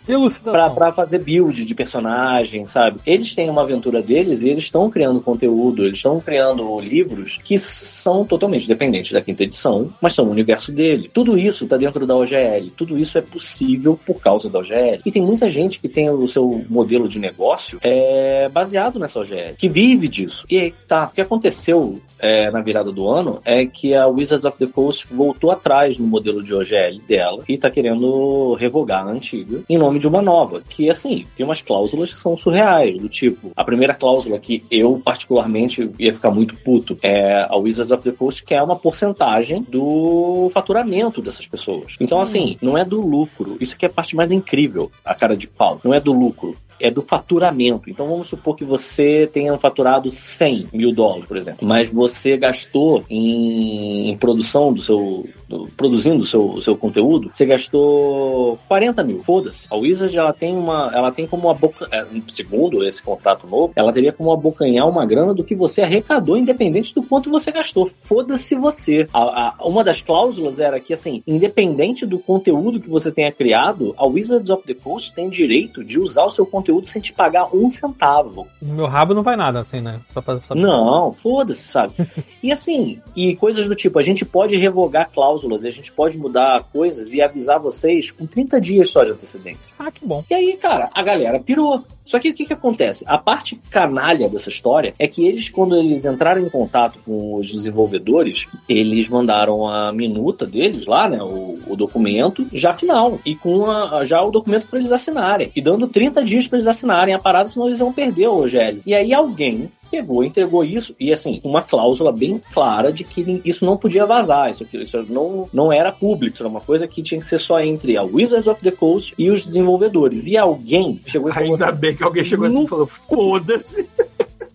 Pra, Elucidação. pra fazer build de personagem, sabe? Eles têm uma aventura deles e eles estão criando conteúdo, eles estão criando livros que são totalmente dependentes da quinta edição, mas são o universo dele. Tudo isso tá dentro da OGL. Tudo isso é possível por causa da OGL. E tem muita gente que tem o seu modelo de negócio é, baseado nessa OGL, que vive disso. E aí tá. O que aconteceu é, na virada do ano é que a Wizards of the Coast voltou atrás no modelo de OGL dela e tá querendo revogar a antiga em nome de uma nova, que assim, tem umas cláusulas que são surreais, do tipo, a primeira cláusula que eu particularmente ia ficar muito puto é a Wizards of the Coast, que é uma porcentagem do faturamento dessas pessoas. Então assim, não é do lucro, isso que é a parte mais incrível, a cara de pau, não é do lucro é do faturamento. Então vamos supor que você tenha faturado 100 mil dólares, por exemplo, mas você gastou em, em produção do seu. Do, produzindo o seu, o seu conteúdo, você gastou 40 mil. Foda-se. A Wizard ela tem uma. Ela tem como aboca, é, segundo esse contrato novo, ela teria como abocanhar uma grana do que você arrecadou, independente do quanto você gastou. Foda-se você. A, a, uma das cláusulas era que, assim, independente do conteúdo que você tenha criado, a Wizards of the Coast tem direito de usar o seu conteúdo sem te pagar um centavo. No meu rabo não vai nada, assim, né? Só pra saber. Não, foda-se, sabe? e assim, e coisas do tipo, a gente pode revogar cláusulas, a gente pode mudar coisas e avisar vocês com 30 dias só de antecedência. Ah, que bom. E aí, cara, a galera pirou. Só que o que, que acontece? A parte canalha dessa história é que eles, quando eles entraram em contato com os desenvolvedores, eles mandaram a minuta deles lá, né? O, o documento já final. E com a, já o documento para eles assinarem. E dando 30 dias para eles assinarem a parada, senão eles vão perder o OGL. E aí alguém pegou, entregou isso, e assim, uma cláusula bem clara de que isso não podia vazar, isso, isso não, não era público, isso era uma coisa que tinha que ser só entre a Wizards of the Coast e os desenvolvedores. E alguém chegou e falou Ainda assim, bem que alguém chegou assim e falou: foda-se.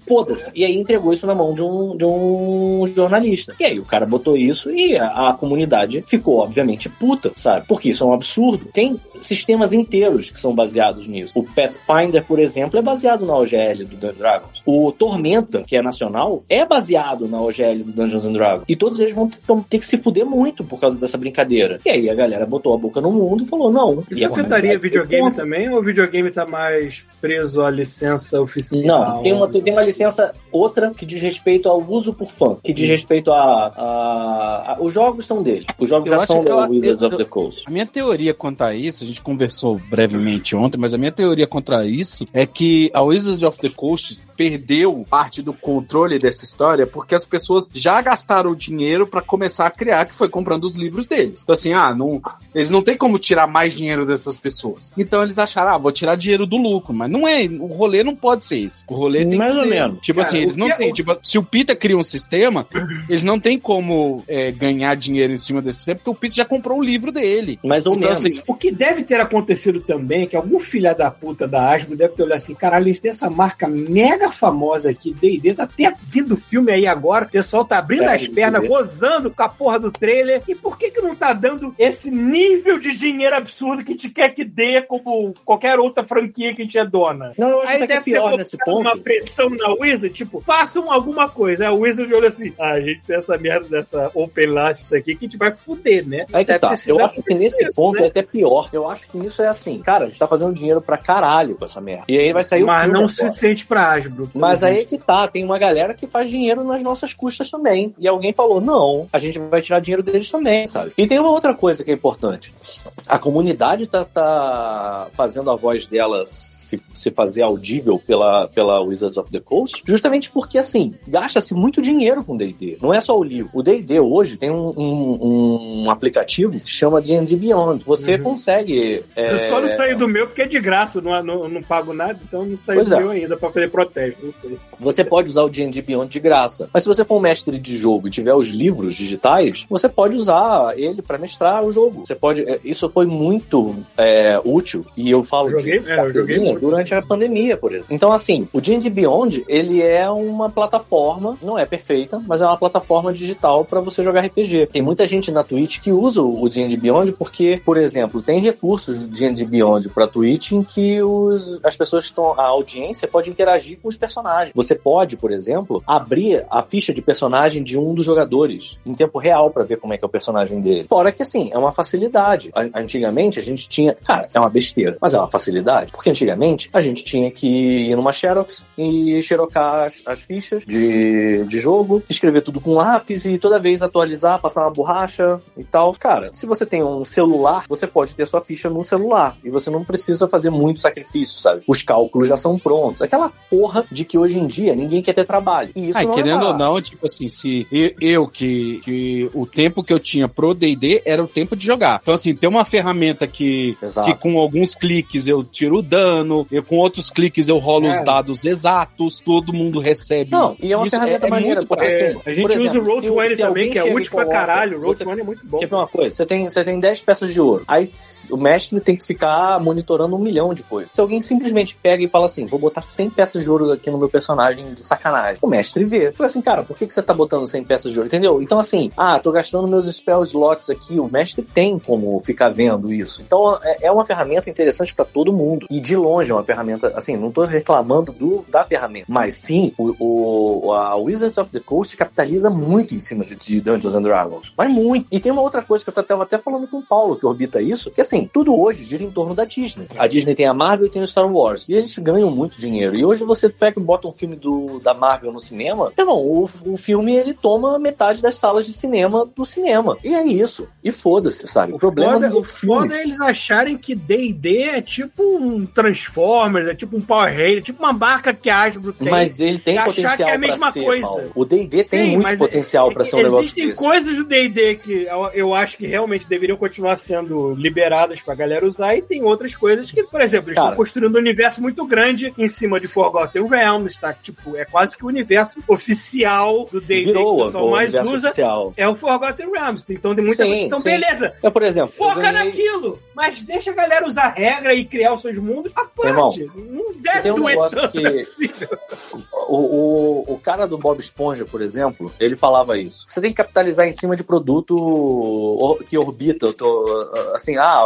Foda-se. E aí entregou isso na mão de um, de um jornalista. E aí o cara botou isso e a, a comunidade ficou, obviamente, puta, sabe? Porque isso é um absurdo. Tem sistemas inteiros que são baseados nisso. O Pathfinder, por exemplo, é baseado na OGL do Dungeons Dragons. O Tormenta, que é nacional, é baseado na OGL do Dungeons and Dragons. E todos eles vão ter, que se fuder muito por causa dessa brincadeira. E aí a galera botou a boca no mundo e falou: não. Isso afetaria videogame também? Ou o videogame tá mais preso à licença oficial? Não, tem uma, tem uma licença outra que diz respeito ao uso por fã, que diz respeito a, a- a- Os jogos são deles. Os jogos Eu já são da Wizards eu- of the Coast. A minha teoria quanto a isso, a gente conversou brevemente ontem, mas a minha teoria contra isso é que a Wizards of the Coast perdeu parte do controle dessa história porque as pessoas já gastaram o dinheiro pra começar a criar, que foi comprando os livros deles. Então, assim, ah, não, eles não tem como tirar mais dinheiro dessas pessoas. Então eles acharam, ah, vou tirar dinheiro do lucro. Mas não é, o rolê não pode ser isso. O rolê tem Mais que ou menos. Tipo Cara, assim, eles não é- têm. o- Tipo, se o Peter cria um sistema, eles não têm como é, ganhar dinheiro em cima desse sistema, porque o Peter já comprou o livro dele. Mais ou Então, menos. assim, O que deve ter acontecido também é que algum filha da puta da Asmo deve ter olhado assim, caralho, eles têm essa marca mega famosa aqui, D&D, tá até vindo filme aí agora, o pessoal tá abrindo É, as pernas, gozando com a porra do trailer, e por que que não tá dando esse nível de dinheiro absurdo que te quer que dê como qualquer outra franquia que a gente é dona? Não, eu acho Aí que é deve ter pior colocado nesse ponto. uma pressão na Wizard, tipo, façam alguma coisa. Aí a Wizard olha assim, ah, a gente tem essa merda dessa Open License aqui que a gente vai fuder, né? Aí que Deve tá. Eu acho que nesse ponto né? é até pior. Eu acho que isso é assim, cara, a gente tá fazendo dinheiro pra caralho com essa merda. E aí vai sair o Mas não agora. suficiente pra Asbro. Mas aí que tá, tem uma galera que faz dinheiro nas nossas custas também. E alguém falou, não, a gente vai tirar dinheiro deles também, sabe? E tem uma outra coisa que é importante. A comunidade tá, tá fazendo a voz dela se, se fazer audível pela, pela Wizards of the Coast, justamente porque, assim, gasta-se muito dinheiro com D&D. Não é só o livro. O D&D hoje tem um, um, um aplicativo que chama D&D Beyond. Você consegue... é, Eu só não saí do meu porque é de graça, não, não, não pago nada, então não saí Pois do é. meu ainda pra fazer protesto, não sei. Você pode usar o D&D Beyond de graça. Mas se você for um mestre de jogo e tiver os livros digitais, você pode usar ele para mestrar o jogo. Você pode. é, Isso foi muito é, útil. E eu falo Eu joguei- de é, eu joguei durante a pandemia, por exemplo. Então, assim, o D&D Beyond ele é uma plataforma, não é perfeita, mas é uma plataforma digital para você jogar RPG. Tem muita gente na Twitch que usa o D&D Beyond porque, por exemplo, tem recursos do D&D Beyond para Twitch em que os, as pessoas estão a audiência pode interagir com alguns personagens. Você pode, por exemplo, abrir a ficha de personagem de um dos jogadores em tempo real pra ver como é que é o personagem dele. Fora que, assim, é uma facilidade. Antigamente a gente tinha. Cara, é uma besteira, mas é uma facilidade. Porque antigamente a gente tinha que ir numa Xerox e xerocar as, as fichas de, de jogo, escrever tudo com lápis e toda vez atualizar, passar uma borracha e tal. Cara, se você tem um celular, você pode ter sua ficha no celular e você não precisa fazer muito sacrifício, sabe? Os cálculos já são prontos. Aquela porra de que hoje em dia ninguém quer ter trabalho. E isso Ah, não é querendo ou não, tipo assim, se eu, eu que, que o tempo que eu tinha pro D&D era o tempo de jogar. Então assim, tem uma ferramenta que, Exato. que com alguns cliques eu tiro o dano, eu com outros cliques eu rolo os É. dados exatos, todo mundo recebe. Não, e é uma Isso ferramenta maneira, muito porque prático. assim, A gente por usa exemplo, o Roll20 se se também, alguém que é útil pra caralho. O você- Roll20 é muito bom. Quer ver uma coisa? Você tem, você tem 10 peças de ouro. Aí o mestre tem que ficar monitorando um milhão de coisas. Se alguém simplesmente pega e fala assim, vou botar 100 peças de ouro aqui no meu personagem de sacanagem. O mestre vê. Fala assim, cara, por que, que você tá botando 100 peças de ouro? Entendeu? Então assim, ah, tô gastando meus spell slots aqui. O mestre tem como ficar vendo isso. Então é, é uma ferramenta interessante pra todo mundo. E de longe é uma ferramenta, assim, não tô reclamando do, da ferramenta. Mas sim, o, o- a Wizards of the Coast capitaliza muito em cima de, de Dungeons and Dragons. Mas muito. E tem uma outra coisa que eu tava até falando com o Paulo, que orbita isso, que assim, tudo hoje gira em torno da Disney. A Disney tem a Marvel e tem o Star Wars. E eles ganham muito dinheiro. E hoje você pega e bota um filme do, da Marvel no cinema, irmão, o, o filme ele toma metade das salas de cinema do cinema. E é isso. E foda-se, sabe? O problema foda, o foda é eles acharem que D&D é tipo um Transformers, é tipo um Power Ranger, é tipo uma marca que a Tem. Mas ele tem achar potencial que é a mesma ser, coisa. Paulo. O D&D tem Sim, muito potencial pra ser um negócio Existem coisas do D&D que eu, acho que realmente deveriam continuar sendo liberadas pra galera usar e tem outras coisas que, por exemplo, eles Cara. estão construindo um universo muito grande em cima de Forgotten Realms, tá? Tipo, é quase que o universo oficial do D&D que o o pessoal mais usa oficial. é o Forgotten Realms. Então tem muita Sim, coisa. Então, sim. beleza. É, por exemplo, Foca ganhei- naquilo, mas deixa a galera usar regra e criar os seus mundos à parte. não deve um doer negócio tanto. que- é possível. O, o, o cara do Bob Esponja, por exemplo, ele falava isso. Você tem que capitalizar em cima de produto que orbita. Eu tô, assim, ah,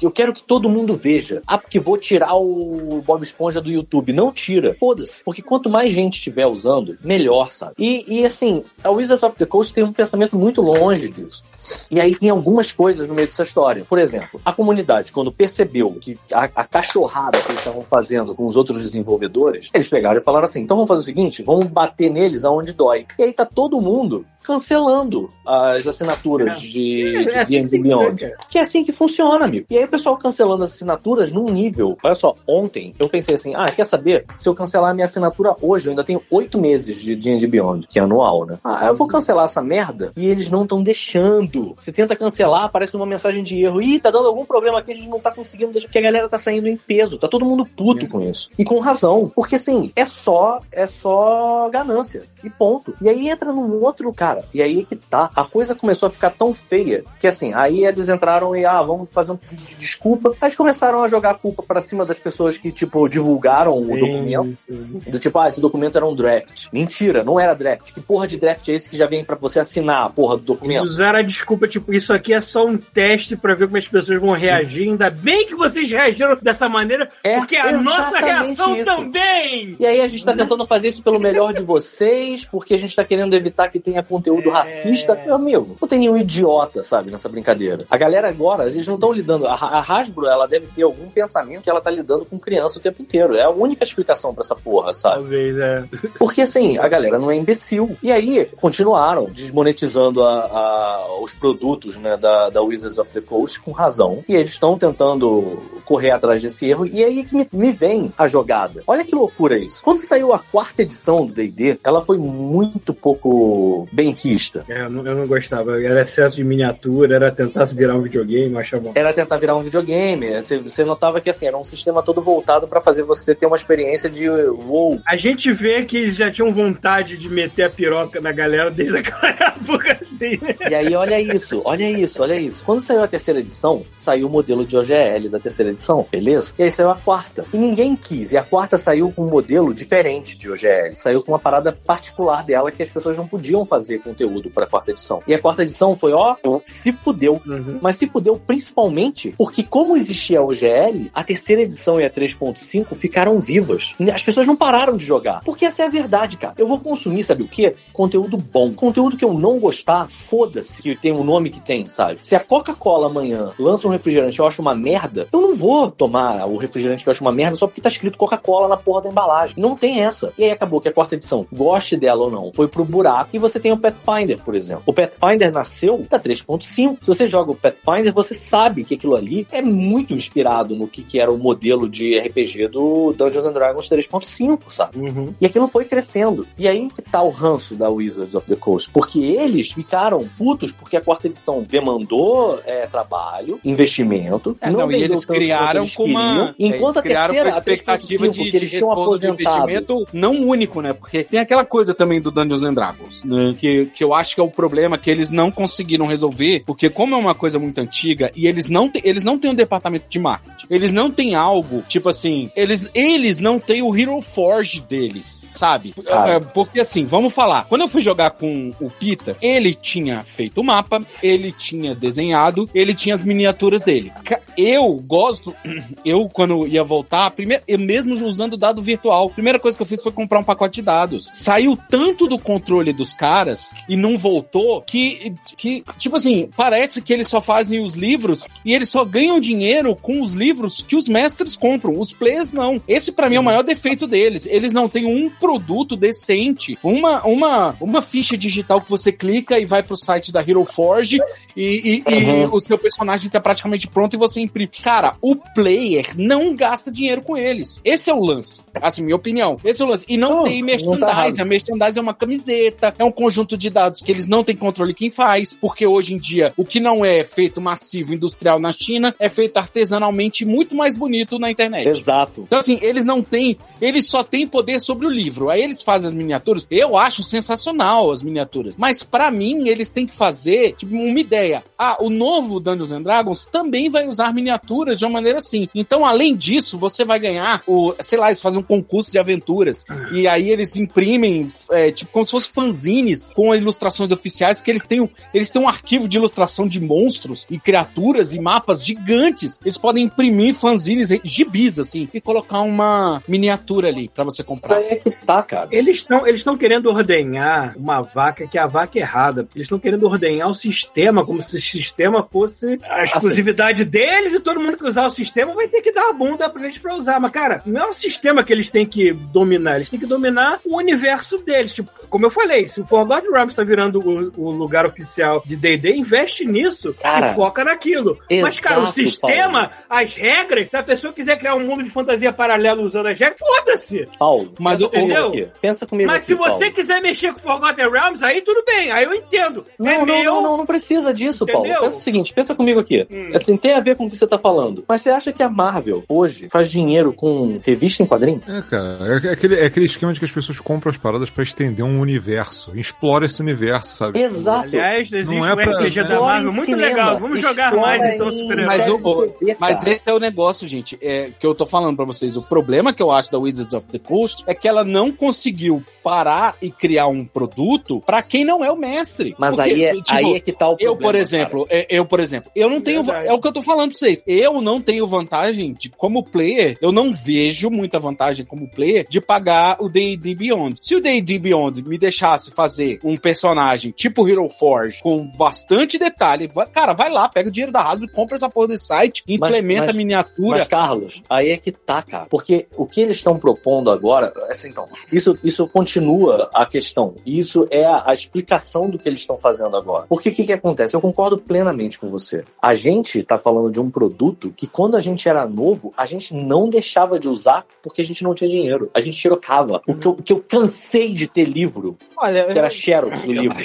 eu quero que todo mundo veja. Ah, porque vou tirar o Bob Esponja do YouTube. Não tira. Foda-se. Porque quanto mais gente estiver usando, melhor, sabe? E, e assim, a Wizards of the Coast tem um pensamento muito longe disso. E aí tem algumas coisas no meio dessa história. Por exemplo, a comunidade, quando percebeu que a, a cachorrada que eles estavam fazendo com os outros desenvolvedores, eles pegaram e falaram assim: então vamos fazer o seguinte, vamos bater neles aonde dói. E aí tá todo mundo cancelando as assinaturas de, de É assim que D&D tem que Beyond. cara. Que é assim que funciona, amigo. E aí o pessoal cancelando as assinaturas num nível. Olha só, ontem eu pensei assim: ah, quer saber? Se eu cancelar a minha assinatura hoje, eu ainda tenho oito meses de D&D Beyond, que é anual, né? Ah, eu vou cancelar essa merda e eles não estão deixando. Você tenta cancelar, aparece uma mensagem de erro. Ih, tá dando algum problema aqui, a gente não tá conseguindo deixar. Que a galera tá saindo em peso. Tá todo mundo puto com isso. E com razão. Porque assim, é só, é só ganância. E ponto. E aí entra num outro cara. E aí que tá. A coisa começou a ficar tão feia que assim, aí eles entraram e, ah, vamos fazer um pedido de desculpa. Aí eles começaram a jogar a culpa pra cima das pessoas que, tipo, divulgaram o documento. Sim, sim. Do tipo, ah, esse documento era um draft. Mentira, não era draft. Que porra de draft é esse que já vem pra você assinar a porra do documento? Usaram a desculpa, tipo, isso aqui é só um teste pra ver como as pessoas vão reagir. Ainda bem que vocês reagiram dessa maneira, É porque a nossa reação isso. também! E aí a gente tá tentando fazer isso pelo melhor de vocês, porque a gente tá querendo evitar que tenha conteúdo racista. Meu amigo, não tem nenhum idiota, sabe, nessa brincadeira. A galera agora, eles não estão lidando. A, a Hasbro, ela deve ter algum pensamento que ela tá lidando com criança o tempo inteiro. É a única explicação pra essa porra, sabe? Talvez, é. Porque assim, a galera não é imbecil. E aí continuaram desmonetizando a- a- os produtos né, da, da Wizards of the Coast com razão. E eles estão tentando correr atrás desse erro. E aí que me, me vem a jogada. Olha que loucura isso. Quando saiu a quarta edição do DD, ela foi muito pouco benquista. É, eu não, eu não gostava. Era excesso de miniatura, era tentar virar um videogame, eu achava bom. Era tentar virar um videogame. Você, você notava que assim, era um sistema todo voltado pra fazer você ter uma experiência de wow, A gente vê que eles já tinham vontade de meter a piroca na galera desde aquela época, assim, né? E aí, olha isso, olha isso, olha isso. Quando saiu a terceira edição, saiu o modelo de OGL da terceira edição, beleza? E aí saiu a quarta. E ninguém quis. E a quarta saiu com um modelo diferente de OGL. Saiu com uma parada particular dela que as pessoas não podiam fazer conteúdo pra quarta edição. E a quarta edição foi, ó, se fudeu. Uhum. Mas se fudeu principalmente porque, como existia a OGL, a terceira edição e a 3.5 ficaram vivas. As pessoas não pararam de jogar. Porque essa é a verdade, cara. Eu vou consumir, sabe o quê? Conteúdo bom. Conteúdo que eu não gostar, foda-se que tem o nome que tem, sabe? Se a Coca-Cola amanhã lança um refrigerante e eu acho uma merda, eu não vou tomar o refrigerante que eu acho uma merda só porque tá escrito Coca-Cola na porra da embalagem. Não tem essa. E aí acabou que a quarta edição, goste dela ou não, foi pro buraco e você tem o Pathfinder, por exemplo. O Pathfinder nasceu da 3.5. Se você joga o Pathfinder, você sabe que aquilo ali é muito inspirado no que, que era o modelo de RPG do Dungeons and Dragons 3.5, sabe? Uhum. E aquilo foi crescendo. E aí que tá o ranço da Wizards of the Coast. Porque eles ficaram putos porque a quarta edição demandou é, trabalho, investimento. É, não, e vendeu eles criaram quanto com eles uma. queriam, Enquanto eles a terceira, a expectativa 3.5, de, que eles de tinham aposentado. investimento não único, né? Porque tem aquela coisa também do Dungeons and Dragons, né? que, que eu acho que é o problema que eles não conseguiram resolver, porque como é uma coisa muito antiga e eles não, têm- eles não têm um departamento de marketing, eles não têm algo, tipo assim, eles, eles não têm o Hero Forge deles, sabe? Cara. É, Porque assim, vamos falar, quando eu fui jogar com o Pita, ele tinha feito o mapa, ele tinha desenhado, ele tinha as miniaturas dele. Eu gosto, eu quando ia voltar, primeiro, eu mesmo usando dado virtual, a primeira coisa que eu fiz foi comprar um pacote de dados. Saiu tanto do controle dos caras e não voltou que, que tipo assim, parece que eles só fazem os livros e eles só ganham dinheiro com os livros que os mestres compram. Os players não. Esse pra mim é o maior defeito deles. Eles não têm um produto decente, uma, uma, uma ficha digital que você clica e vai pro site da Hero Forge e, e- e Uhum. o seu personagem tá praticamente pronto e você imprime. Cara, o player não gasta dinheiro com eles. Esse é o lance. Assim, minha opinião. Esse é o lance. E não Não, tem não tá a merchandising é uma camiseta, é um conjunto de dados que eles não têm controle quem faz, porque hoje em dia o que não é feito massivo industrial na China é feito artesanalmente muito mais bonito na internet. Exato. Então, assim, eles não têm. Eles só têm poder sobre o livro. Aí eles fazem as miniaturas. Eu acho sensacional as miniaturas. Mas pra mim, eles têm que fazer, tipo, uma ideia. Ah, o novo Dungeons and Dragons também vai usar miniaturas de uma maneira assim. Então, além disso, você vai ganhar o. Sei lá, eles fazem um concurso de aventuras. E aí eles imprimem, é, tipo, como se fossem fanzines com ilustrações oficiais, que eles têm, eles têm um arquivo de ilustração de monstros e criaturas e mapas gigantes. Eles podem imprimir fanzines, gibis, assim, e colocar uma miniatura ali pra você comprar. aí é que tá, cara. Eles estão eles estão querendo ordenhar uma vaca que é a vaca errada. Eles estão querendo ordenhar o sistema como se o sistema fosse a exclusividade deles e todo mundo que usar o sistema vai ter que dar a bunda pra eles pra usar. Mas, cara, não é o sistema que eles têm que dominar, eles têm que dominar o universo deles. Tipo, como eu falei, se o Forgotten Realms está virando o, o lugar oficial de D&D, investe nisso Cara, e foca naquilo. Mas, cara, o exato, sistema, as regras, se a pessoa quiser criar um mundo de fantasia paralelo usando as regras, foda-se! Paulo, Mas comigo entendeu? aqui. Pensa comigo Mas aqui, se você Paulo. quiser mexer com Forgotten Realms, aí tudo bem, aí eu entendo. Não, é não, meu. não, não, não precisa disso, Paulo. Entendeu? Pensa o seguinte, pensa comigo aqui. Hum. Tem- Tem a ver com o que você tá falando. Mas você acha que a Marvel, hoje, faz dinheiro com revista em quadrinho? É, cara, é aquele, é aquele esquema de que as pessoas compram as paradas pra estender um universo. Explora esse universo, sabe? Exato. Aliás, existe Não é um pra- RPG da Explora Marvel muito cinema, legal. Vamos jogar explora mais então super Mas o- Mas esse é o negócio, gente, é, que eu tô falando pra vocês. O problema que eu acho da Wizards of the Coast é que ela não conseguiu parar e criar um produto pra quem não é o mestre. Mas Porque, aí, é, tipo, aí é que tá o Eu, problema. por exemplo, é- eu, por exemplo, eu não tenho. Verdade. É o que eu tô falando pra vocês. Eu não tenho vantagem de, como player, eu não vejo muita vantagem como player de pagar o D&D Beyond. Se o D&D Beyond me deixasse fazer um personagem tipo Hero Forge com bastante detalhe, vai- cara, vai lá, pega o dinheiro da Hasbro, compra essa porra desse site, implementa mas- a miniatura. Mas, Carlos, aí é que tá, cara. Porque o que eles estão propondo agora, assim, então, isso, isso continua a questão. Isso é a, a explicação do que eles estão fazendo agora. Porque o que, que acontece? Eu concordo plenamente com você. A gente tá falando de um produto que, quando a gente era novo, a gente não deixava de usar porque a gente não tinha dinheiro. A gente xerocava. O que eu, o que eu cansei de ter livro, Olha, que era xerox do eu livro.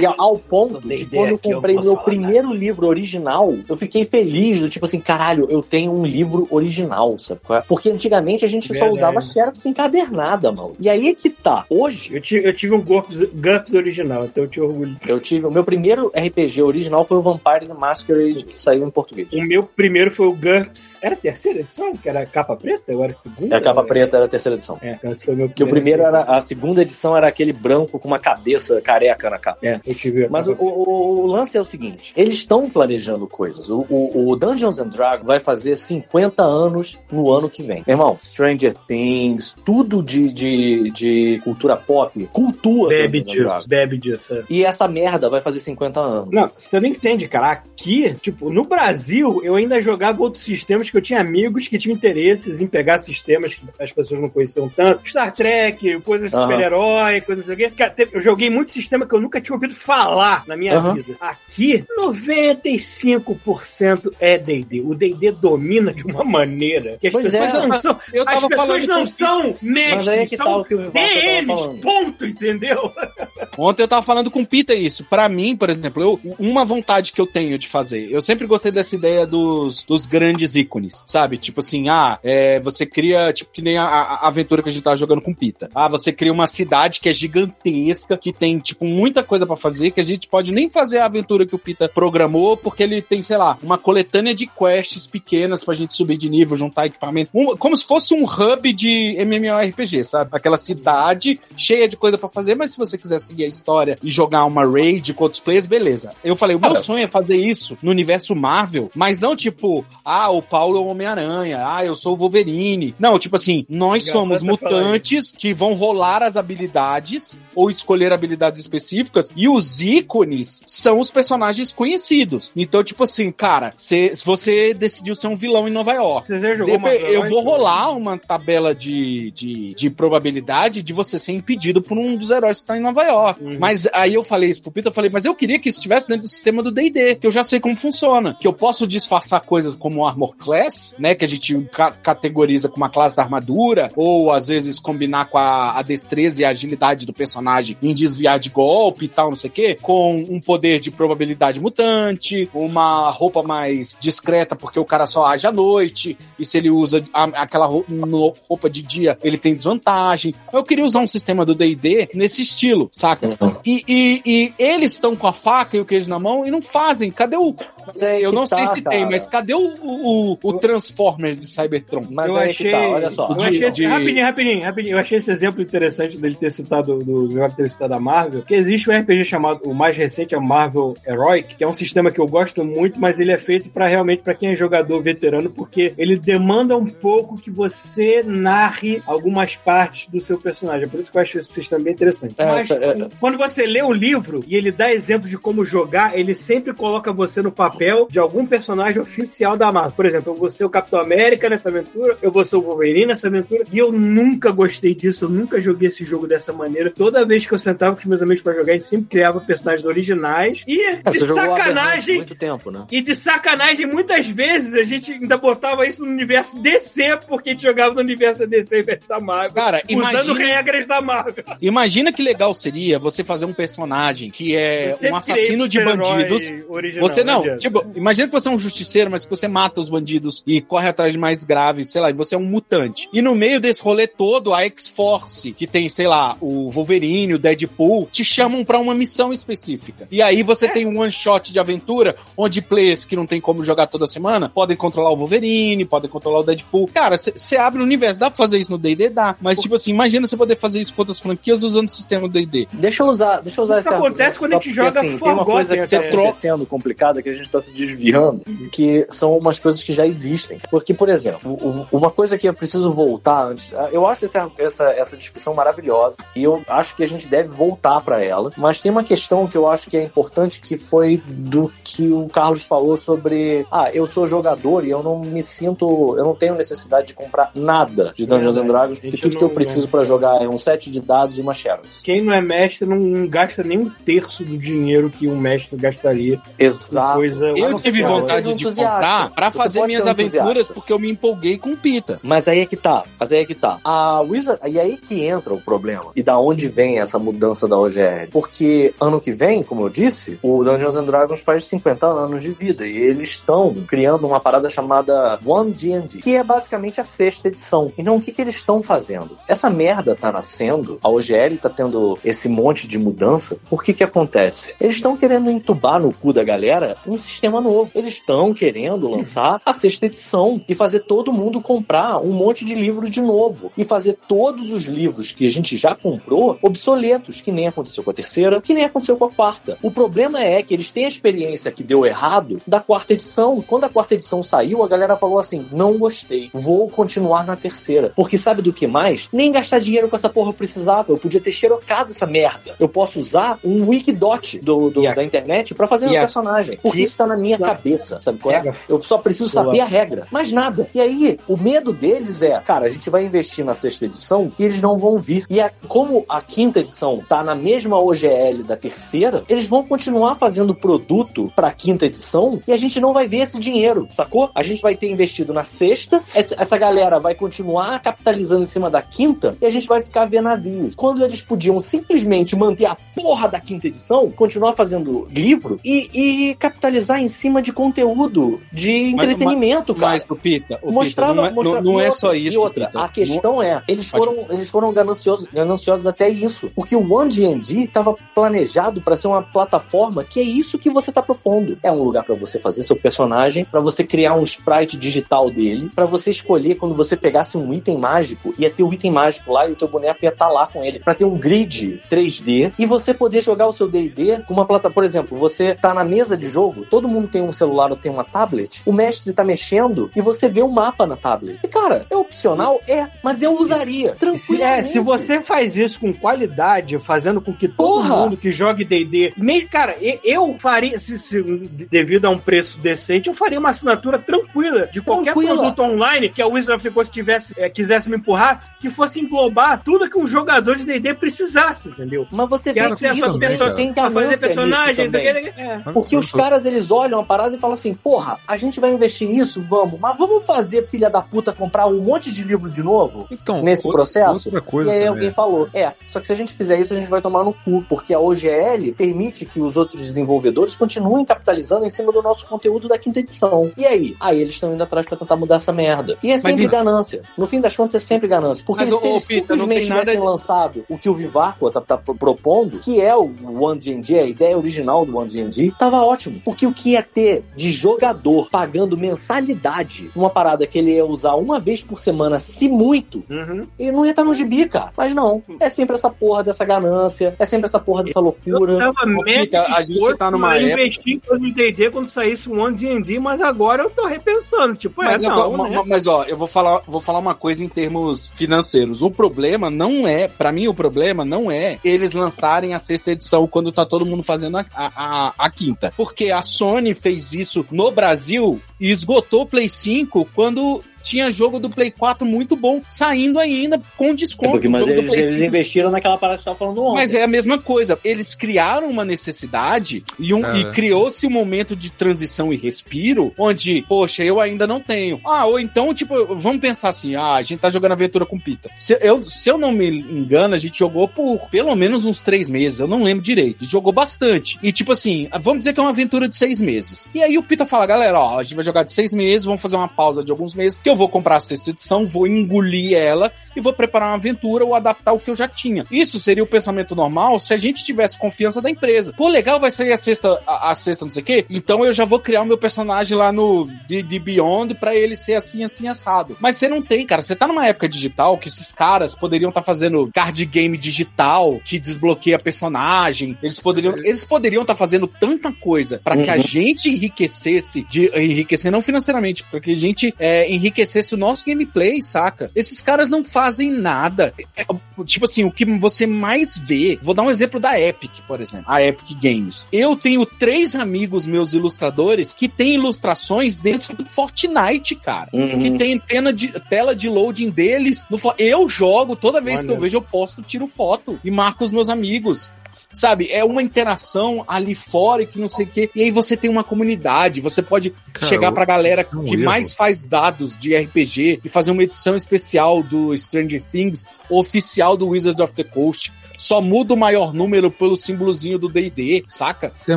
E ao ponto de quando eu eu comprei meu falar primeiro livro original, eu fiquei feliz do tipo assim, caralho, eu tenho um livro original, sabe? é? Porque antigamente a gente Verdade. só usava Xerox encadernada, mano. E aí é que tá. Hoje, Eu tive, eu tive um GURPS, GURPS original, então eu tinha orgulho. eu tive. O meu primeiro RPG original foi o Vampire the Masquerade, que saiu em português. O meu primeiro foi o GURPS. Era a terceira edição? Que era a capa preta? Agora a segunda? É a capa preta era a terceira edição. É, então esse foi o meu Porque o primeiro era. A segunda edição era aquele branco com uma cabeça careca na capa. É, eu tive. Mas o, o- o lance é o seguinte: eles estão planejando coisas. O, o- o Dungeons and Dragons vai fazer 50 anos no ano que vem. Irmão, Stranger Things, tudo de, de, de cultura pop, cultua Bebe disso, bebe disso. é. E essa merda vai fazer 50 anos. Não, você não entende, cara. Aqui, tipo, no Brasil, eu ainda jogava outros sistemas que eu tinha amigos que tinham interesses em pegar sistemas que as pessoas não conheciam tanto. Star Trek, coisas de Aham. super-herói, coisas assim. Cara, eu joguei muito sistema que eu nunca tinha ouvido falar na minha Aham. vida. Aqui, 95% é D&D. O D&D domina de uma maneira que as Pois pessoas é. não são... Eu As pessoas não são é mestres, que tá são tava DMs, ponto, entendeu? Ontem eu tava falando com o Peter isso. Pra mim, por exemplo, eu, uma vontade que eu tenho de fazer. Eu sempre gostei dessa ideia dos, dos grandes ícones, sabe? Tipo assim, ah, é, você cria, tipo, que nem a, a aventura que a gente tava jogando com o Pita. Ah, você cria uma cidade que é gigantesca, que tem, tipo, muita coisa pra fazer, que a gente pode nem fazer a aventura que o Pita programou, porque ele tem, sei lá, uma coletânea de quests pequenas pra gente subir de nível, juntar equipamento. Um- como se fosse um hub de MMORPG, sabe? Aquela cidade cheia de coisa pra fazer, mas se você quiser seguir a história e jogar uma raid com outros players, beleza. Eu falei, o meu sonho é fazer isso no universo Marvel, mas não tipo, ah, o Paulo é o Homem-Aranha, ah, eu sou o Wolverine. Não, tipo assim, nós somos mutantes que vão rolar as habilidades ou escolher habilidades específicas e os ícones são os personagens conhecidos. Então, tipo assim, cara, se você decidiu ser um vilão em Nova York, Você já jogou Marvel eu vou rolar uma tabela de, de, de probabilidade de você ser impedido por um dos heróis que tá em Nova York. Uhum. Mas aí eu falei isso pro Peter, eu falei, mas eu queria que isso estivesse dentro do sistema do D&D, que eu já sei como funciona. Que eu posso disfarçar coisas como Armor Class, né, que a gente ca- categoriza com uma classe da armadura, ou às vezes combinar com a, a destreza e a agilidade do personagem em desviar de golpe e tal, não sei o quê, com um poder de probabilidade mutante, uma roupa mais discreta porque o cara só age à noite, e se ele usa a- aquela roupa de dia, ele tem desvantagem. Eu queria usar um sistema do D&D nesse estilo, saca? Uhum. E, e- e eles estão com a faca e o queijo na mão e não fazem. Cadê o... É Eu não tá, sei se tem, cara. mas cadê o, o, o Transformers de Cybertron? Mas eu aí achei, tá, olha só. eu achei esse- de- rapidinho, rapidinho, rapidinho. Eu achei esse exemplo interessante dele ter citado do do ter citado a Marvel, que existe um RPG chamado o mais recente é o Marvel Heroic, que é um sistema que eu gosto muito, mas ele é feito para realmente para quem é jogador veterano, porque ele demanda um pouco que você narre algumas partes do seu personagem. É por isso que eu acho esse sistema bem interessante. É, mas é, é. quando você lê o livro e ele dá exemplos de como jogar, ele sempre coloca você no papel de algum personagem oficial da Marvel. Por exemplo, eu vou ser o Capitão América nessa aventura, eu vou ser o Wolverine nessa aventura, e eu nunca gostei disso, eu nunca joguei esse jogo dessa maneira. Toda vez que eu sentava com os meus amigos pra jogar, a gente sempre criava personagens originais e É, de sacanagem. muito tempo, né? E de sacanagem, muitas vezes a gente ainda botava isso no universo DC, porque a gente jogava no universo da DC vez da Marvel. Cara, usando imagina, regras da Marvel. imagina que legal seria você fazer um personagem que é um assassino de bandidos. original, Você não, adianta. Tipo, imagina que você é um justiceiro, mas que você mata os bandidos e corre atrás de mais graves, sei lá, e você é um mutante. E no meio desse rolê todo, a X-Force, que tem, sei lá, o Wolverine, o Deadpool, te chamam pra uma missão específica. E aí você tem um one shot de aventura, onde players que não tem como jogar toda semana podem controlar o Wolverine, podem controlar o Deadpool. Cara, você abre o universo, dá pra fazer isso no D&D? Dá. Mas, tipo assim, imagina você poder fazer isso com outras franquias usando o sistema do D&D. Deixa eu usar, deixa eu usar Isso esse acontece quando a gente joga assim, Tem uma coisa que até. está acontecendo complicada que a gente tá se desviando, que são umas coisas que já existem. Porque, por exemplo, uma coisa que eu preciso voltar antes, eu acho essa, essa, essa discussão maravilhosa e eu acho que a gente deve voltar para ela, mas tem uma questão que eu acho que é importante que foi do que o Carlos falou sobre, ah, eu sou jogador e eu não me sinto, eu não tenho necessidade de comprar nada de Dungeons and Verdade. Dragons, porque tudo que não- eu preciso para jogar é um set de dados e uma Xerox. Quem não é mestre não, gasta nem um terço do dinheiro que um mestre gastaria Exato. coisa Eu, tive vontade de comprar pra Você fazer minhas aventuras porque eu me empolguei com o Pita. Mas aí é que tá, mas aí é que tá. A Wizard, e aí que entra o problema. E da onde vem essa mudança da OGL? Porque ano que vem, como eu disse, o Dungeons and Dragons faz 50 anos de vida e eles estão criando uma parada chamada One D&D, que é basicamente a sexta edição. Então o que que eles estão fazendo? Essa merda tá nascendo, a OGL tá tendo esse monte de mudança. Por que que acontece? Eles estão querendo entubar no cu da galera um sistema novo. Eles estão querendo lançar a sexta edição e fazer todo mundo comprar um monte de livro de novo e fazer todos os livros que a gente já comprou obsoletos, que nem aconteceu com a terceira, que nem aconteceu com a quarta. O problema é que eles têm a experiência que deu errado da quarta edição. Quando a quarta edição saiu, a galera falou assim: não gostei, vou continuar na terceira. Porque sabe do que mais? Nem gastar dinheiro com essa porra eu precisava. Eu podia ter xerocado essa merda. Eu posso usar um Wikidot do, do- a- da internet pra fazer e meu a- personagem. Porque e- isso tá na minha cabeça, sabe qual é? Eu só preciso saber a regra, mais nada. E aí, o medo deles é, cara, a gente vai investir na sexta edição e eles não vão vir. E a- como a quinta edição tá na mesma OGL da terceira, eles vão continuar fazendo produto pra quinta edição e a gente não vai ver esse dinheiro, sacou? A gente vai ter investido na sexta, essa, essa galera vai continuar capitalizando em cima da quinta e a gente vai ficar vendo navios. Quando eles podiam simplesmente manter a porra da quinta edição, continuar fazendo livro e, e capitalizar em cima de conteúdo, de entretenimento, cara. Mas o Pita, o Mostrava, Pita, não é, mostrava- não, não é só isso. E outra, Pita. a questão é, eles Pode- foram, eles foram gananciosos, gananciosos até isso. Porque o One D&D estava planejado para ser uma plataforma que é isso que você tá propondo. É um lugar para você fazer seu personagem, para você criar um sprite digital dele, para você escolher quando você pegasse um item mágico, ia ter o item mágico lá e o teu boneco ia estar lá com ele, para ter um grid 3D e você poder jogar o seu D&D com uma plataforma, por exemplo, você tá na mesa de jogo, todo mundo tem um celular ou tem uma tablet, o mestre tá mexendo e você vê o mapa na tablet. E cara, é opcional? É, mas eu usaria. Tranquilo. é, se você faz isso com qualidade, fazendo com que todo Porra! mundo que jogue D&D, meio, cara, eu faria, se, se- devido a um preço decente, eu faria uma assinatura tranquila de qualquer Tranquila. produto online que a Wizard of the Coast tivesse, é, quisesse me empurrar, que fosse englobar tudo que um jogador de D&D precisasse, entendeu? Mas você vê que isso pessoas, tem a fazer personagens, aquele- é. Porque os caras, eles olham a parada e falam assim, porra, a gente vai investir nisso? Vamos. Mas vamos fazer, filha da puta, comprar um monte de livro de novo? Então, Nesse outra- processo? Outra coisa e aí também. alguém falou, é, só que se a gente fizer isso, a gente vai tomar no cu, porque a OGL permite que os outros desenvolvedores continuem capitalizando em cima do nosso conteúdo da quinta edição. E aí? Aí eles estão indo atrás pra tentar mudar essa merda. E é sempre e- ganância. No fim das contas, é sempre ganância. Porque Mas, se ô, eles ô, Pita, simplesmente tivessem de- lançado o que o Vivaco tá, tá pro- propondo, que é o One D&D, a ideia original do One D&D, tava ótimo. Porque o que ia ter de jogador pagando mensalidade numa parada que ele ia usar uma vez por semana, se muito, Uhum. ele não ia estar no gibi, cara. Mas não. É sempre essa porra dessa ganância, é sempre essa porra dessa Eu loucura. tava Ô, mega a gente tá numa época- investir em coisa de D&D quando saísse um One D&D, mas agora eu tô repensando, tipo, é, Mas, eu- não, ma- né? ma- mas, ó, eu vou falar, vou falar uma coisa em termos financeiros. O problema não é, pra mim, o problema não é eles lançarem a sexta edição quando tá todo mundo fazendo a, a, a- a quinta. Porque a Sony fez isso no Brasil e esgotou o Play 5 quando tinha jogo do Play 4 muito bom saindo ainda com É desconto. porque, mas eles, eles 5. investiram naquela parada que você tava falando ontem. Mas é a mesma coisa. Eles criaram uma necessidade e, um, É. e criou-se um momento de transição e respiro onde, poxa, eu ainda não tenho. Ah, ou então, tipo, vamos pensar assim: ah, a gente tá jogando aventura com Pita. Se eu, se eu não me engano, a gente jogou por pelo menos uns três meses. Eu não lembro direito. A gente jogou bastante. E, tipo assim, vamos dizer que é uma aventura de seis meses. E aí o Pita fala: galera, ó, a gente vai jogar de seis meses, vamos fazer uma pausa de alguns meses, que eu vou comprar a sexta edição, vou engolir ela e vou preparar uma aventura ou adaptar o que eu já tinha. Isso seria o pensamento normal se a gente tivesse confiança da empresa. Pô, legal, vai sair a sexta, a, a sexta não sei o quê, então eu já vou criar o meu personagem lá no D&D Beyond pra ele ser assim, assim, assado. Mas você não tem, cara. Você tá numa época digital que esses caras poderiam estar fazendo card game digital que desbloqueia personagem. Eles poderiam eles poderiam estar fazendo tanta coisa pra que a Uhum. gente enriquecesse, de, enriquecer não financeiramente, pra que a gente é, enriquecesse o nosso gameplay, saca? Esses caras não fazem nada. É, é, tipo assim, o que você mais vê. Vou dar um exemplo da Epic, por exemplo. A Epic Games. Eu tenho três amigos meus ilustradores que têm ilustrações dentro do Fortnite, cara. Uhum. Que tem tela de, tela de loading deles. No, eu jogo, toda vez que Olha. eu vejo, eu posto, tiro foto e marco os meus amigos. Sabe? É uma interação ali fora e que não sei o quê. E aí você tem uma comunidade, você pode Cara, chegar pra galera que erro. mais faz dados de RPG e fazer uma edição especial do Stranger Things oficial do Wizards of the Coast. Só muda o maior número pelo símbolozinho do D&D, saca? É,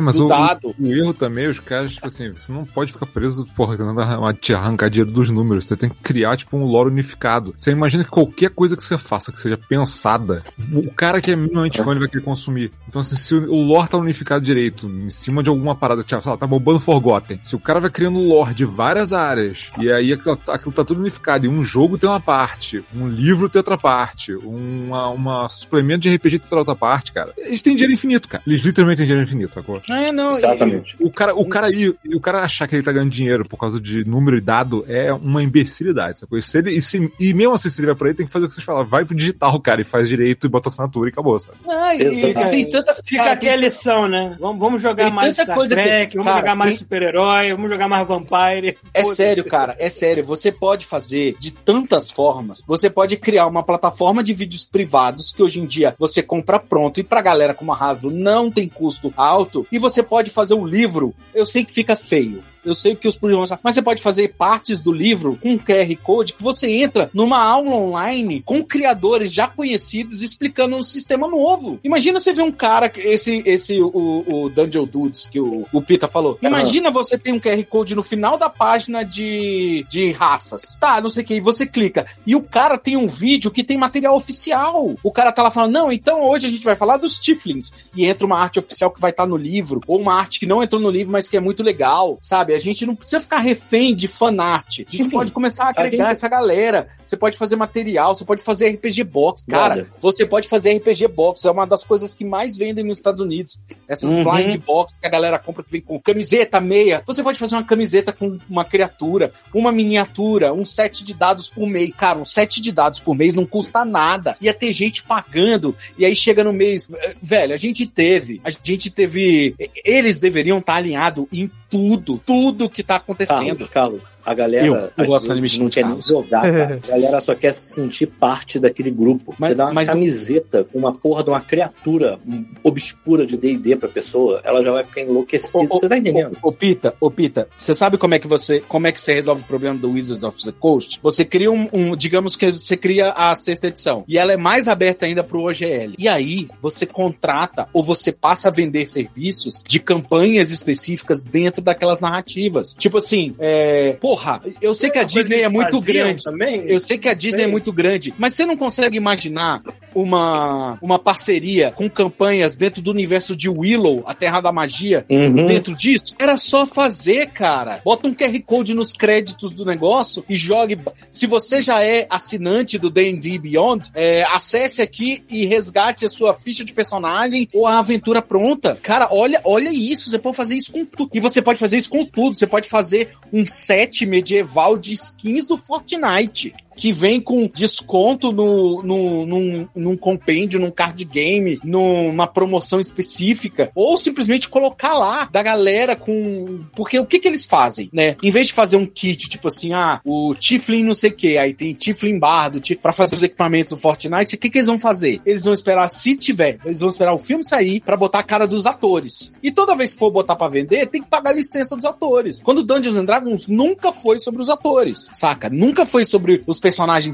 mas do o, dado. o erro também, os caras, tipo assim, você não pode ficar preso, porra, tentando arran- te arrancar dinheiro dos números. Você tem que criar, tipo, um lore unificado. Você imagina que qualquer coisa que você faça, que seja pensada, o cara que é minimamente fã ele vai querer consumir. Então, assim, se o lore tá unificado direito, em cima de alguma parada, tipo, sei lá, tá bombando Forgotten. Se o cara vai criando lore de várias áreas, e aí aquilo, aquilo tá tudo unificado, e um jogo tem uma parte, um livro tem outra parte, uma, uma suplemento de RPG tem outra parte, cara. Eles têm dinheiro infinito, cara. Eles literalmente têm dinheiro infinito, sacou? É, não. Exatamente. O cara, o cara e o cara achar que ele tá ganhando dinheiro por causa de número e dado é uma imbecilidade, sacou? E, se ele, e, se- e mesmo assim, se ele vai por aí, tem que fazer o que vocês falam. Vai pro digital, cara, e faz direito e bota assinatura e acabou, sabe? Ah, e- e tem tanta. Fica cara, aqui a lição, né? Vamos, vamos jogar Tem mais Star coisa que- Trek, vamos cara, jogar mais tem- super-herói, vamos jogar mais Vampire. É sério, cara, é sério. Você pode fazer de tantas formas. Você pode criar uma plataforma de vídeos privados que hoje em dia você compra pronto e pra galera como a Hasbro não tem custo alto. E você pode fazer um livro. Eu sei que fica feio. Eu sei que os problemas, mas você pode fazer partes do livro com QR Code que você entra numa aula online com criadores já conhecidos explicando um sistema novo. Imagina você ver um cara, esse, esse o, o Dungeon Dudes que o, o Pita falou. Imagina você tem um QR Code no final da página de, de raças. Tá, não sei o que, e você clica. E o cara tem um vídeo que tem material oficial. O cara tá lá falando, não, então hoje a gente vai falar dos Tiflins. E entra uma arte oficial que vai estar no livro, ou uma arte que não entrou no livro, mas que é muito legal, sabe? A gente não precisa ficar refém de fanart. A gente Enfim, pode começar a agregar gente- essa galera. Você pode fazer material, você pode fazer RPG Box. Cara, Olha. você pode fazer RPG Box. É uma das coisas que mais vendem nos Estados Unidos. Essas Uhum. blind box que a galera compra que vem com camiseta, meia. Você pode fazer uma camiseta com uma criatura, uma miniatura, um set de dados por mês. Cara, um set de dados por mês não custa nada. Ia ter gente pagando. E aí chega no mês. eh, Velho, a gente teve. A gente teve. Eles deveriam estar alinhados em tudo. Tudo que tá acontecendo. Carlos, Carlos, a galera Eu, eu gosto não quer nem jogar, cara. A galera só quer se sentir parte daquele grupo. Mas- Você dá uma camiseta com uma porra de uma criatura obscura de D&D pra pessoa, ela já vai ficar enlouquecida. Ô, ô, Você tá entendendo? Ô, ô, Pita, ô Pita, você sabe como é que você, como é que você resolve o problema do Wizards of the Coast? Você cria um, um- digamos que você cria a sexta edição e ela é mais aberta ainda pro OGL. E aí você contrata ou você passa a vender serviços de campanhas específicas dentro daquelas narrativas. Tipo assim, é, porra, eu sei que a Disney é muito grande. Também. Eu sei que a Disney é muito grande, mas você não consegue imaginar uma, uma parceria com campanhas dentro do universo de Willow, a Terra da Magia, Uhum. dentro disso? Era só fazer, cara. Bota um QR Code nos créditos do negócio e jogue. Se você já é assinante do D&D Beyond, é, acesse aqui e resgate a sua ficha de personagem ou a aventura pronta. Cara, olha, olha isso. Você pode fazer isso com tudo. E você pode fazer isso com tudo. Você pode fazer um set medieval de skins do Fortnite. Que vem com desconto no, no, num, num compêndio, num card game, numa promoção específica. Ou simplesmente colocar lá da galera com. Porque o que que eles fazem, né? Em vez de fazer um kit, tipo assim, ah, o Tiflin não sei o que, aí tem Tiflin Bardo pra fazer os equipamentos do Fortnite, o que que eles vão fazer? Eles vão esperar, se tiver, eles vão esperar o filme sair pra botar a cara dos atores. E toda vez que for botar pra vender, tem que pagar a licença dos atores. Quando Dungeons and Dragons nunca foi sobre os atores, saca? Nunca foi sobre os personagens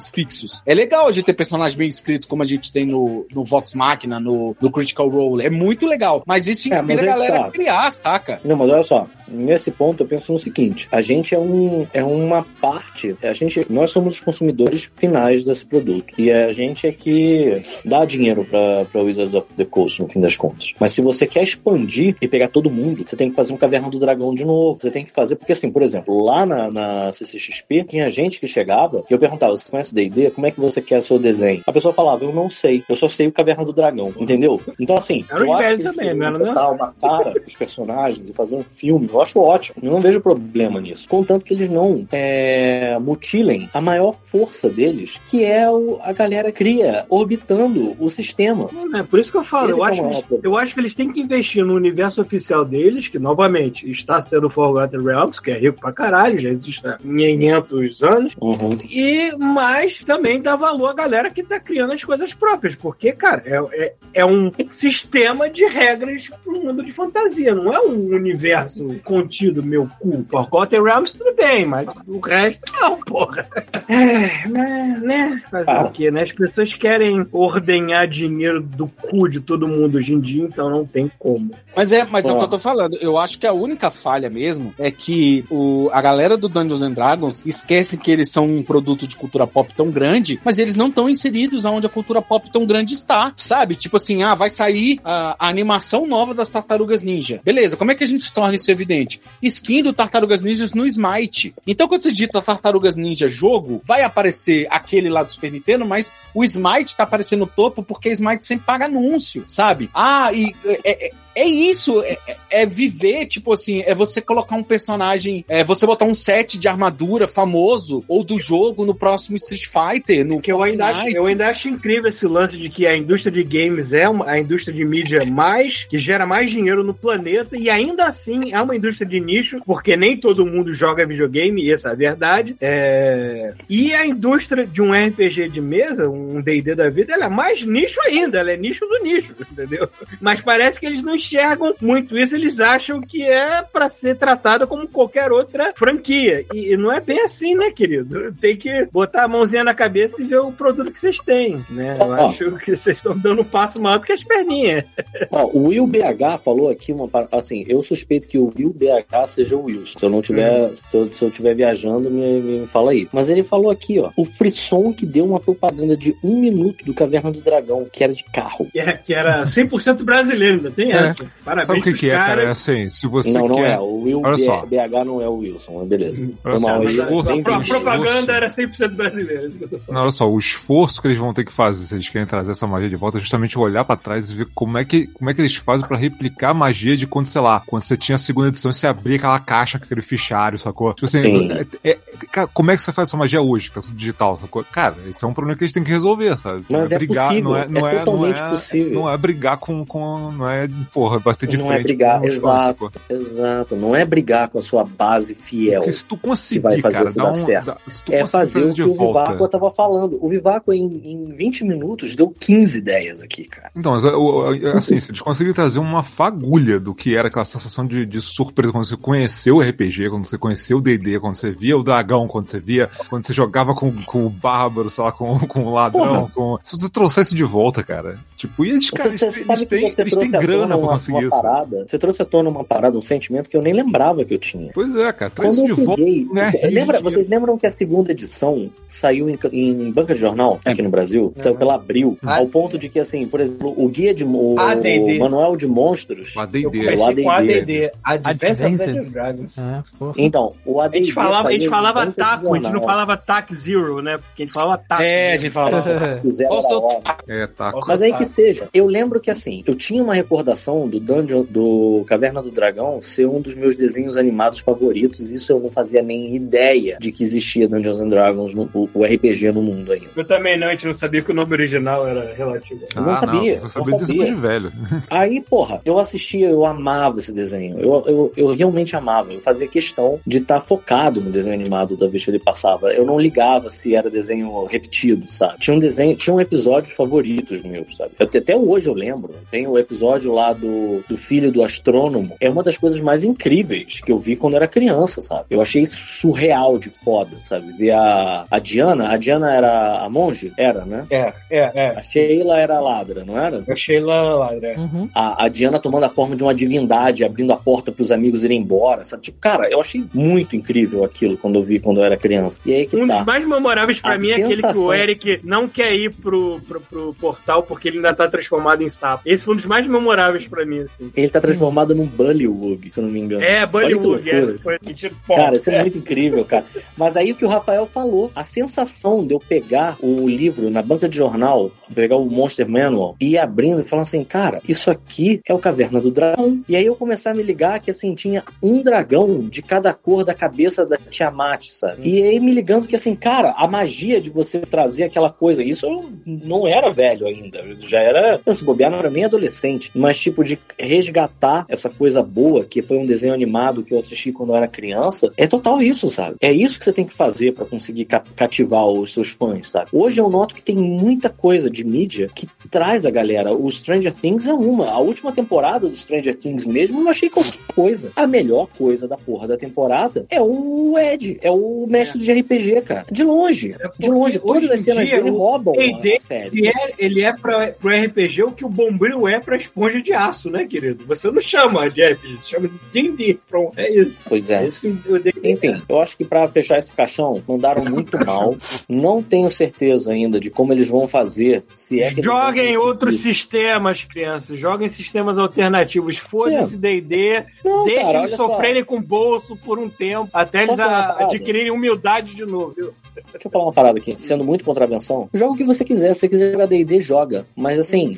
fixos. É legal a gente ter personagem bem escrito como a gente tem no, no Vox Machina, no, no Critical Role. É muito legal. Mas isso É, inspira mas a galera tá. a criar, saca? Não, mas olha só, nesse ponto eu penso no seguinte: a gente é, um, é uma parte, a gente, nós somos os consumidores finais desse produto. E a gente é que dá dinheiro pra, pra Wizards of the Coast, no fim das contas. Mas se você quer expandir e pegar todo mundo, você tem que fazer um Caverna do Dragão de novo. Você tem que fazer, porque assim, por exemplo, lá na, na CCXP, tinha gente que chegava e eu perguntava: você conhece D&D? Como é que você quer seu desenho? A pessoa falava: eu não sei, eu só sei o Caverna do Dragão, entendeu? Então assim, Era os eu acho que também, não era, uma cara pros personagens e fazer um filme, eu acho ótimo. Eu não vejo problema nisso. Contanto que eles não é, é, mutilem a maior força deles, que é o, a galera cria orbitando o sistema. É por isso que eu falo, Esse eu é acho, eles, problema. eu acho que eles têm que investir no universo oficial deles, que novamente está sendo Forgotten Realms, que é rico pra caralho, já existe há 500 anos, Uhum. e mais também dá valor à galera que tá criando as coisas próprias, porque, cara, é, é, é um sistema de regras pro mundo de fantasia, não é um universo contido, meu cu. Forgotten Realms, tudo bem, mas o resto não, porra. É, né, né? Fazer Ah. o quê, né? As pessoas querem ordenhar dinheiro do cu de todo mundo hoje em dia, então não tem como. Mas é, mas é o que eu tô falando. Eu acho que a única falha mesmo é que o, a galera do Dungeons and Dragons esquece que eles são um produto de cultura pop tão grande, mas eles não estão inseridos aonde a cultura pop tão grande está, sabe? Tipo assim, ah, vai sair a, a animação nova das Tartarugas Ninja. Beleza, como é que a gente torna isso evidente? Skin do Tartarugas Ninjas no Smite. Então, quando você digita Tartarugas Ninja jogo, vai aparecer aquele lá do Super Nintendo, mas o Smite tá aparecendo no topo porque Smite sempre paga anúncio, sabe? Ah, e é, é- é isso, é, é- é viver, tipo assim, é você colocar um personagem, é você botar um set de armadura famoso ou do jogo no próximo Street Fighter, no Que eu ainda, acho, eu ainda acho incrível esse lance de que a indústria de games é uma, a indústria de mídia mais que gera mais dinheiro no planeta e ainda assim é uma indústria de nicho, porque nem todo mundo joga videogame, e essa é a verdade. É, E a indústria de um RPG de mesa, um D&D da vida, ela é mais nicho ainda, ela é nicho do nicho, entendeu? Mas parece que eles não enxergam muito isso, eles acham que é pra ser tratada como qualquer outra franquia. E, e não é bem assim, né, querido? Tem que botar a mãozinha na cabeça e ver o produto que vocês têm, né? Eu Ó. acho que vocês estão dando um passo maior do que as perninhas. Ó, o Will BH falou aqui uma assim, eu suspeito que o Will BH seja o Wilson. Se eu não tiver, se eu, se eu tiver viajando, me, me fala aí. Mas ele falou aqui, ó, o frisson que deu uma propaganda de um minuto do Caverna do Dragão, que era de carro. Que, é- que era 100% brasileiro, ainda tem É. essa. Parabéns Sabe o que, que é, cara? É assim, se você não, não quer. é. O Will Olha B- só. BH não é o Wilson, mas beleza. Olha só, esforço- a, pro- a o propaganda era 100% brasileira, é isso que eu tô falando. Não, olha só, o esforço que eles vão ter que fazer se eles querem trazer essa magia de volta é justamente olhar pra trás e ver como é que, como é que eles fazem pra replicar a magia de quando, sei lá, quando você tinha a segunda edição e você abria aquela caixa com aquele fichário, sacou? Tipo assim, Sim. é- é- cara, como é que você faz essa magia hoje, que tá tudo digital, sacou? Cara, esse é um problema que eles têm que resolver, sabe? Mas não é brigar, possível, não é, não é é, não é, possível. não é brigar com, com, não é, porra, bater de Não é frente. brigar, com os fãs, exato. Exato. Não é brigar com a sua base fiel. Porque se tu conseguir, vai fazer cara, isso dar um, certo. tu É fazer o que o Vivaco tava falando. O Vivaco, em, em 20 minutos, deu 15 ideias aqui, cara. Então, assim, se eles conseguirem trazer uma fagulha do que era aquela sensação de, de surpresa quando você conheceu o RPG, quando você conheceu o D&D, quando você via o dragão, quando você via, quando você jogava com, com o bárbaro, sei lá, com, com o ladrão, com... Se você trouxesse de volta, cara, tipo, e eles, cara, Você, eles, eles têm, eles têm grana pra uma, conseguir uma isso. parada. Você trouxe à tona uma parada, um sentimento que eu nem lembrava que eu tinha. Pois é, cara, traz Quando isso eu de volta, né? lembra, vocês lembram que a segunda edição saiu em, em banca de jornal aqui no Brasil? Saiu pela Abril, Ah. ao ponto de que, assim, por exemplo, o guia de o, ADD. o manual de monstros. O Eu AD&D. comecei com ADD. ADD, Advanced Dragons. É. Então, o A ADD gente falava, a gente falava taco, a gente não falava tac zero, né? Porque a gente falava taco. É, a gente fala. O zero Qual o era seu hora. É, tá. Mas aí que seja. Eu lembro que assim, eu tinha uma recordação do Dungeon do Caverna do Dragão ser um dos meus desenhos animados favoritos. Isso eu não fazia nem ideia de que existia Dungeons and Dragons, no, o, o RPG no mundo ainda. Eu também não, a gente não sabia que o nome original era relativo. Eu não Ah, sabia, você não sabia disso sabia. de velho. Aí, porra, eu assistia, eu amava esse desenho. Eu, eu, eu realmente amava. Eu fazia questão de estar focado no desenho animado da vez que ele passava. Eu não ligava se era desenho repetido, sabe? Tinha um desenho, tinha um episódios favoritos meus, sabe? Eu- até hoje eu lembro. Tem o episódio lá do, do filho do astrônomo. É uma das coisas mais incríveis que eu vi quando era criança, sabe? Eu achei isso surreal de foda, sabe? Ver a, a Diana. A Diana era a monge? Era, né? É, é, é. A Sheila era a ladra, não era? Achei lá, lá, né? Uhum. a, a Diana tomando a forma de uma divindade, abrindo a porta pros amigos irem embora, sabe? Tipo, cara, eu achei muito incrível aquilo quando eu vi quando eu era criança. E aí que Um tá. dos mais memoráveis pra A mim é aquele que o sensação- Eric não quer ir pro, pro, pro portal porque ele ainda tá transformado em sapo. Esse foi um dos mais memoráveis pra mim, assim. Ele tá transformado num Bullywug, se eu não me engano. É, que é. Foi pô. Cara, isso é muito incrível, cara. Mas aí o que o Rafael falou, a sensação de eu pegar o livro na banca de jornal, pegar o Monster Manual e ir abrindo e falando assim, cara, isso aqui é o Caverna do Dragão. E aí eu começar a me ligar que assim, tinha um dragão de cada cor da cabeça da Tiamat, sabe? E aí me ligando que assim, cara, a magia de você trazer aquela coisa, isso eu não era velho ainda, eu já era, se bobear, não era nem adolescente, mas tipo de resgatar essa coisa boa que foi um desenho animado que eu assisti quando eu era criança, é total isso, sabe? É isso que você tem que fazer pra conseguir ca- cativar os seus fãs, sabe? Hoje eu noto que tem muita coisa de mídia que traz a galera. O Stranger Things é uma. A última temporada do Stranger Things mesmo eu achei qualquer coisa. A melhor coisa da porra da temporada é o Ed, é o mestre de RPG, cara. De longe. É De longe. Todas as cenas dele roubam a série. Ele é, ele é pra, pro RPG o que o Bombril é pra esponja de aço, né, querido? Você não chama de RPG, você chama de D&D. Pronto, é isso. Pois É é. isso que o D&D Enfim, eu acho que pra fechar esse caixão, mandaram muito mal. Não tenho certeza ainda de como eles vão fazer. Se é que Joguem outros sistemas, crianças. Joguem sistemas alternativos. Foda-se D&D. Não, Deixe cara, eles olha só. sofrerem com o bolso por um tempo, até eles a- adquirirem humildade de novo. viu? Deixa eu falar uma parada aqui, sendo muito contravenção. Joga o que você quiser, se você quiser jogar D&D, joga. Mas assim,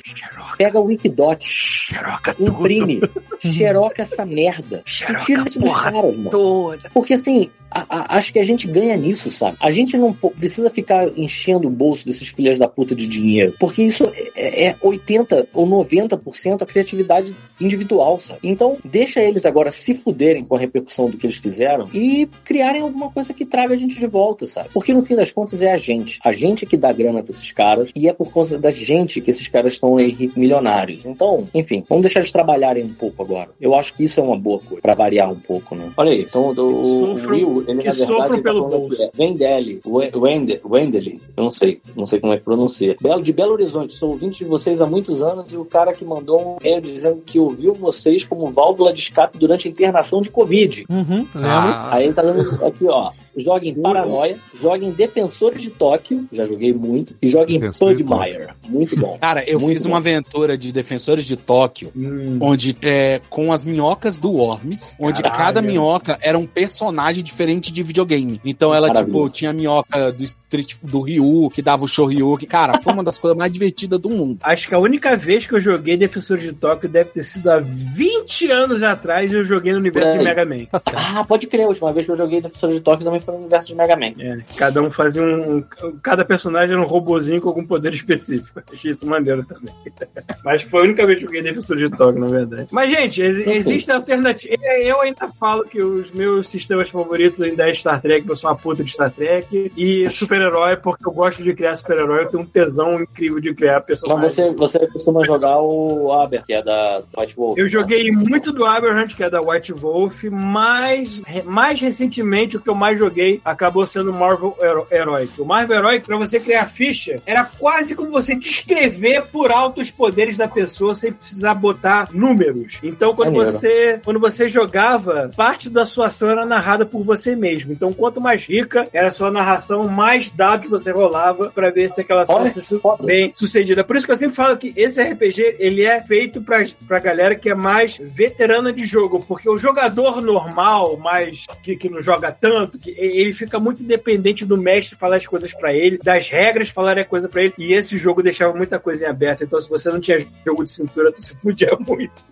pega o Wikidot, Xeroca imprime, xeroca essa merda. E Xeroca tira isso dos caras, mano. toda. Porque assim, a- a- acho que a gente ganha nisso, sabe? A gente não precisa ficar enchendo o bolso desses filhos da puta de dinheiro. Porque isso é, é 80 ou 90% a criatividade individual, sabe? Então, deixa eles agora se fuderem com a repercussão do que eles fizeram e criarem alguma coisa que traga a gente de volta, sabe? Porque no fim das contas é a gente. A gente que dá grana pra esses caras e é por causa da gente que esses caras estão aí ri- milionários. Então, enfim, vamos deixar eles trabalharem um pouco agora. Eu acho que isso é uma boa coisa, pra variar um pouco, né? Olha aí, então o, o Sofram- Will, ele que na verdade sofram tá pelo falando bolso. é Wendell, We- Wende- Wendell, eu não sei, não sei como é que pronuncia. Belo, de Belo Horizonte, sou ouvinte de vocês há muitos anos e o cara que mandou um e-mail dizendo que ouviu vocês como válvula de escape durante a internação de Covid. Uhum, lembro. Ah, Aí ele tá dando aqui, ó. Joga em Paranoia, joga em Defensores de Tóquio, já joguei muito, e joga em Defensor de Pugmire. Muito bom. Cara, eu Muito fiz bom. uma aventura de Defensores de Tóquio, Hum. onde é, com as minhocas do Worms, onde Caralho. cada minhoca era um personagem diferente de videogame. Então ela, Maravilhoso. tipo, tinha a minhoca do Street do Ryu, que dava o show Ryu, que, cara, foi uma das coisas mais divertidas do mundo. Acho que a única vez que eu joguei Defensor de Tóquio deve ter sido há 20 anos atrás e eu joguei no universo de Mega Man. Tá. Ah, pode crer, a última vez que eu joguei Defensores de Tóquio também foi no universo de Mega Man. É, cada um fazia um, um- Cada personagem era um robozinho com algum poder específico. Achei isso maneiro também. Mas foi a única vez que eu joguei Defensor de Tóquio, na verdade. Mas, gente, ex Enfim. existe alternativa. Eu ainda falo que os meus sistemas favoritos ainda é Star Trek, porque eu sou uma puta de Star Trek. E super-herói, porque eu gosto de criar super-herói. Eu tenho um tesão incrível de criar Mas personagens. você, você costuma jogar o Aber, que é da White Wolf. Eu joguei muito do Aberhunt, que é da White Wolf, mas mais recentemente o que eu mais joguei acabou sendo o Marvel Hero- Heroic. O Marvel Heroic, pra você criar ficha, era quase como você descrever por alto os poderes da pessoa sem precisar botar números. Então, quando você, quando você jogava, parte da sua ação era narrada por você mesmo. Então, quanto mais rica era a sua narração, mais dados você rolava pra ver se aquela ser foda. bem sucedida. Por isso que eu sempre falo que esse RPG ele é feito pra, pra galera que é mais veterana de jogo, porque o jogador normal, mais que, que não joga tanto, que ele fica muito dependente do mestre falar as coisas pra ele, das regras falarem a coisa pra ele, e esse jogo deixava muita coisa em aberto. Então, se você não tinha jogo de cintura, tu se podia muito.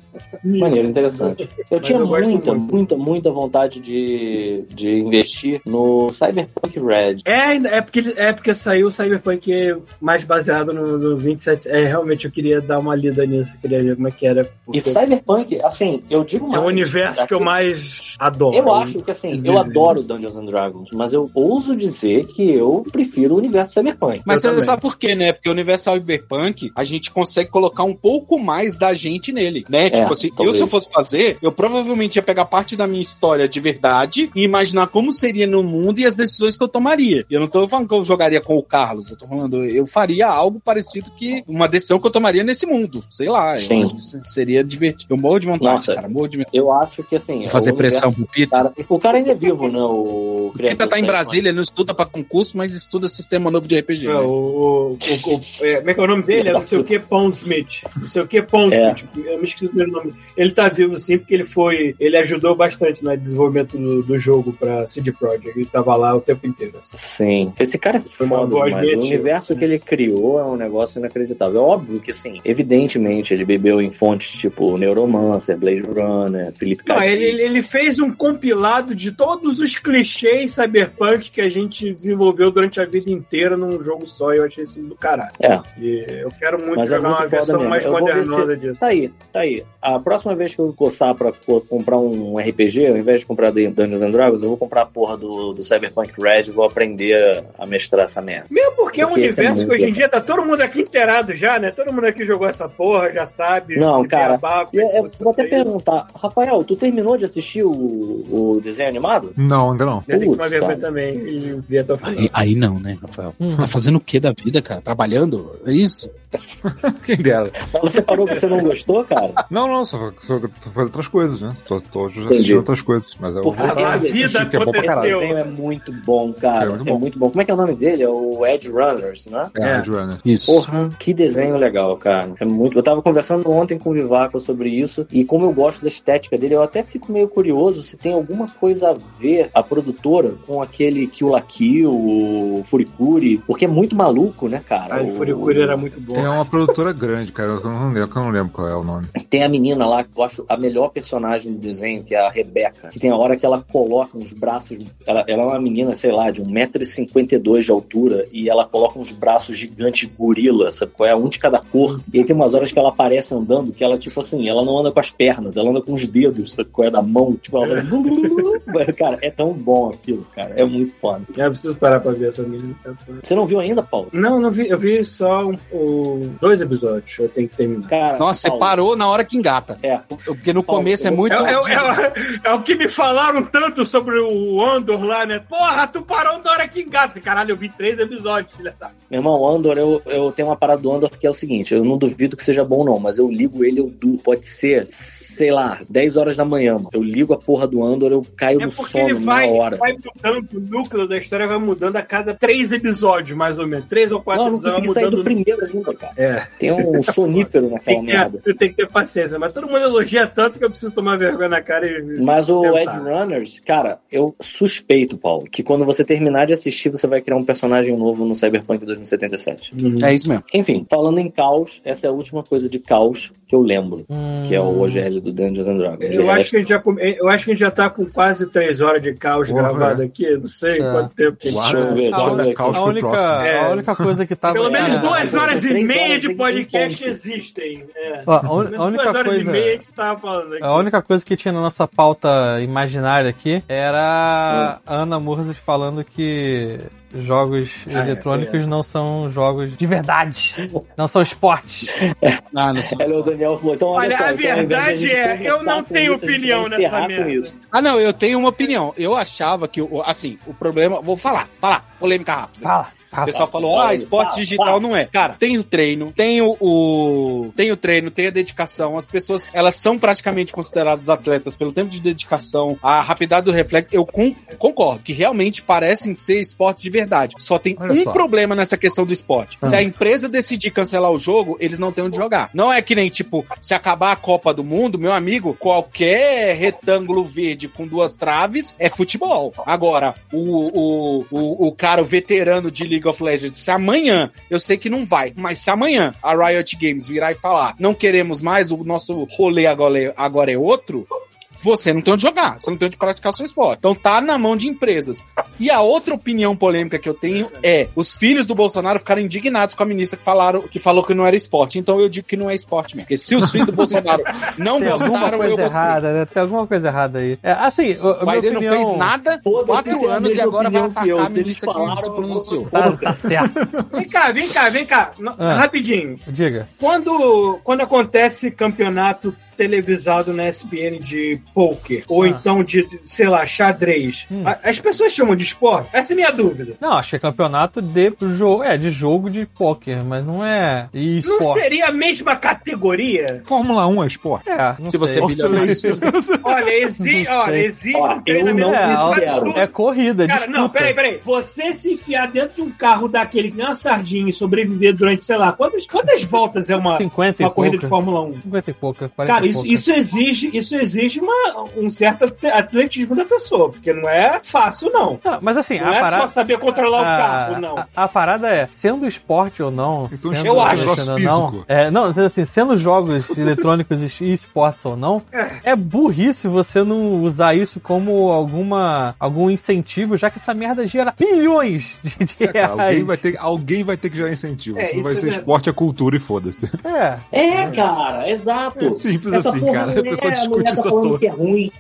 Maneiro, interessante. Eu tinha eu muita, muito. muita, muita vontade de, de investir no Cyberpunk Red. É, é porque, é porque saiu o Cyberpunk mais baseado no, no 27. É, realmente eu queria dar uma lida nisso, eu queria ver como é que era. E porque Cyberpunk, assim, eu digo é mais. o universo que eu mais adoro. Eu acho que assim, eu adoro Dungeons and Dragons, mas eu ouso dizer que eu prefiro o universo Cyberpunk. Mas Eu você também. sabe por quê, né? Porque o universo Cyberpunk, a gente consegue colocar um pouco mais da gente nele, né? tipo assim, eu talvez. se eu fosse fazer, eu provavelmente ia pegar parte da minha história de verdade e imaginar imaginar como seria no mundo e as decisões que eu tomaria. E eu não tô falando que eu jogaria com o Carlos, eu tô falando, eu faria algo parecido que uma decisão que eu tomaria nesse mundo. Sei lá, Sim. seria divertido. Eu morro de vontade, Nossa. cara, morro de Eu acho que assim. Vou fazer o pressão pro Pita. Cara, o cara ainda é vivo, né? O O Pita tá em Brasília, ele não estuda pra concurso, mas estuda sistema novo de RPG. É, né? o, o, o- é, como é que é o nome dele? É não sei o que Pondsmith. Não sei o que Pondsmith. Eu me esqueci o primeiro nome. Ele tá vivo sim, porque ele foi. Ele ajudou bastante no desenvolvimento do, do jogo pra CD Projekt. Ele tava lá o tempo inteiro. assim. Sim. Esse cara é Foi foda demais. O universo que ele criou é um negócio inacreditável. É óbvio que, assim, evidentemente, ele bebeu em fontes tipo Neuromancer, Blade Runner, Felipe Não, ele, ele- fez um compilado de todos os clichês cyberpunk que a gente desenvolveu durante a vida inteira num jogo só. E eu achei isso do caralho. É. E eu quero muito Mas é jogar muito uma versão mesmo. mais Eu modernosa disso. Tá aí, tá aí. A próxima vez que eu coçar pra co- comprar um RPG, ao invés de comprar Dun- Dungeons and Dragons, eu vou comprar a porra do, do Cyberpunk Red e vou aprender a mestrar essa merda. Mesmo porque é um Porque é universo que muito hoje em dia tá todo mundo aqui inteirado já, né? Todo mundo aqui jogou essa porra, já sabe. Não, cara, eu, eu como vou até é que isso perguntar, Rafael, tu terminou de assistir o, o desenho animado? Não, ainda não. Que tomar Putz, vergonha cara. também e ver até o final. Aí, aí não, né, Rafael? Tá fazendo o que da vida, cara? Trabalhando? É isso? Quem dera. Você parou que você não gostou, cara? Não, não, só, só, só foi outras coisas, né? Tô, tô assistindo outras coisas. Mas eu vou Porque voltar a vida assistir, que é bom pra caralho. é muito bom, cara. É É muito muito, bom. bom. Como é que é o nome dele? É o Edge Runners, né? É, É. Red Runner. Isso. Porra, que desenho legal, cara. É muito. Eu tava conversando ontem com o Vivaco sobre isso e como eu gosto da estética dele, eu até fico meio curioso se tem alguma coisa a ver a produtora com aquele Kill la Kill, o Furikuri, porque é muito maluco, né, cara? Ah, o Furikuri era muito bom. É uma produtora grande, cara. Eu não lembro, eu não lembro qual é o nome. Tem a menina lá que eu acho a melhor personagem do desenho, que é a Rebeca. Que tem a hora que ela coloca uns braços. Ela, ela é uma menina, sei lá, de 1,52m de altura. E ela coloca uns braços gigantes de gorila, sabe qual é? Um de cada cor. E aí tem umas horas que ela aparece andando, que ela, tipo assim, ela não anda com as pernas, ela anda com os dedos, sabe qual é? Da mão. Tipo, ela vai. cara, é tão bom aquilo, cara. É muito foda. Eu preciso parar pra ver essa menina. Você não viu ainda, Paulo? Não, não vi. Eu vi só um, um- dois episódios. Eu tenho que terminar. Cara, Nossa, você Paulo, parou na hora que engata. É. Porque no Paulo, começo é muito. É, é- é- é o que me falaram tanto sobre o Andor lá, né? Porra, tu parou na hora que engata. Caralho, eu vi três episódios, filha da. Meu irmão, Andor, eu, eu tenho uma parada do Andor que é o seguinte: eu não duvido que seja bom, não, mas eu ligo ele, eu du, pode ser, sei lá, 10 horas da manhã, mano. Eu ligo a porra do Andor, eu caio É no ele sono vai, na hora. vai mudando, o núcleo da história vai mudando a cada três episódios, mais ou menos. Três ou quatro Não, eu não episódios consegui vai sair do primeiro ainda, cara. É, Tem um sonífero naquela merda. ter, tem que ter paciência, mas todo mundo elogia tanto que eu preciso tomar vergonha na cara e. Mas o tentar. Edge Runners, cara, eu suspeito, Paulo, que quando você terminar de assistir, você vai criar um personagem novo no Cyberpunk 2077. Uhum. É isso mesmo. Enfim, falando em caos, essa é a última coisa de caos que eu lembro, Hum. que é o OGL do Dungeons and Dragons. Eu acho, que a gente já, eu acho que a gente já tá com quase três horas de caos Porra, gravado aqui. Não sei É. quanto tempo que a gente Deixa eu ver, deixa eu Guarda ver caos. A única. É. a única coisa que tava. Pelo menos É, duas é, horas e meia horas de podcast existem. É. Ó, a, un- única duas horas coisa. e meia que tava falando aqui. A única coisa que tinha na nossa pauta imaginária aqui era a Ana Murros falando que jogos Ah, é, eletrônicos é. não são jogos de verdade. Não são esportes. Ah, não sei. Ela é o Daniel falou, então olha, Olha, só, a então, verdade gente é, eu não tenho isso, a opinião nessa merda. Ah, não, eu tenho uma opinião. Eu achava que, o- assim, o problema. Vou falar, falar, polêmica rápida. Fala. O pessoal falou, ah, esporte digital não é. Cara, tem o treino, tem o, o- tem o treino, tem a dedicação. As pessoas, elas são praticamente consideradas atletas pelo tempo de dedicação, a rapidez do reflexo. Eu con- concordo que realmente parecem ser esportes de verdade. Só tem Olha um só. problema nessa questão do esporte. Se a empresa decidir cancelar o jogo, eles não têm onde jogar. Não é que nem, tipo, se acabar a Copa do Mundo, meu amigo, qualquer retângulo verde com duas traves é futebol. Agora, o, o, o, o cara, o veterano de League of Legends, se amanhã, eu sei que não vai, mas se amanhã a Riot Games virar e falar, não queremos mais, o nosso rolê agora é, agora é outro, você não tem onde jogar, você não tem onde praticar seu esporte. Então tá na mão de empresas. E a outra opinião polêmica que eu tenho é: os filhos do Bolsonaro ficaram indignados com a ministra que falaram que falou que não era esporte. Então eu digo que não é esporte mesmo. Porque se os filhos do Bolsonaro não Tem alguma gostaram, eu coisa gostei. errada, né? Tem alguma coisa errada aí. É, assim, o, O minha Biden opinião... não fez nada, quatro anos e agora vai que eu. atacar a Se eles ministra que falaram, se pronunciou. Tá, tá certo. Vem cá, vem cá, vem cá. Ah. Rapidinho. Diga. Quando, quando acontece campeonato televisado na SBN de poker, ou Ah. então de, sei lá, xadrez, Hum. as pessoas chamam de esporte? Essa é a minha dúvida. Não, acho que é campeonato de jogo, é, de jogo de pôquer, mas não é Não esporte. seria a mesma categoria? Fórmula 1 é esporte. É, não Se você sei. é bilionário. Olha, exi Não olha, existe um treinamento não É, absurdo. é corrida, é Cara, disputa. não, peraí, peraí. Você se enfiar dentro de um carro daquele que nem uma sardinha e sobreviver durante, sei lá, quantas, quantas voltas é uma, 50 e uma corrida pouca. de Fórmula 1? 50 e pouca, 40 Cara, isso, isso exige, isso exige uma, um certo at- atletismo da pessoa, porque não é fácil, não. Não, mas assim, Não a é parada... só saber controlar o a- carro, não. A, a parada é, sendo esporte ou não, Então, sendo eu acho. sendo não, é, não, assim, sendo jogos eletrônicos e esportes ou não, é burrice você não usar isso como alguma algum incentivo, já que essa merda gera bilhões de, de É, cara, reais. alguém, vai ter, alguém vai ter que gerar incentivo. É, Se não vai ser é- esporte, é cultura e foda-se. É, É, cara, exato. É simples Essa assim, porra cara. não A pessoa discute mulher tá falando que é ruim.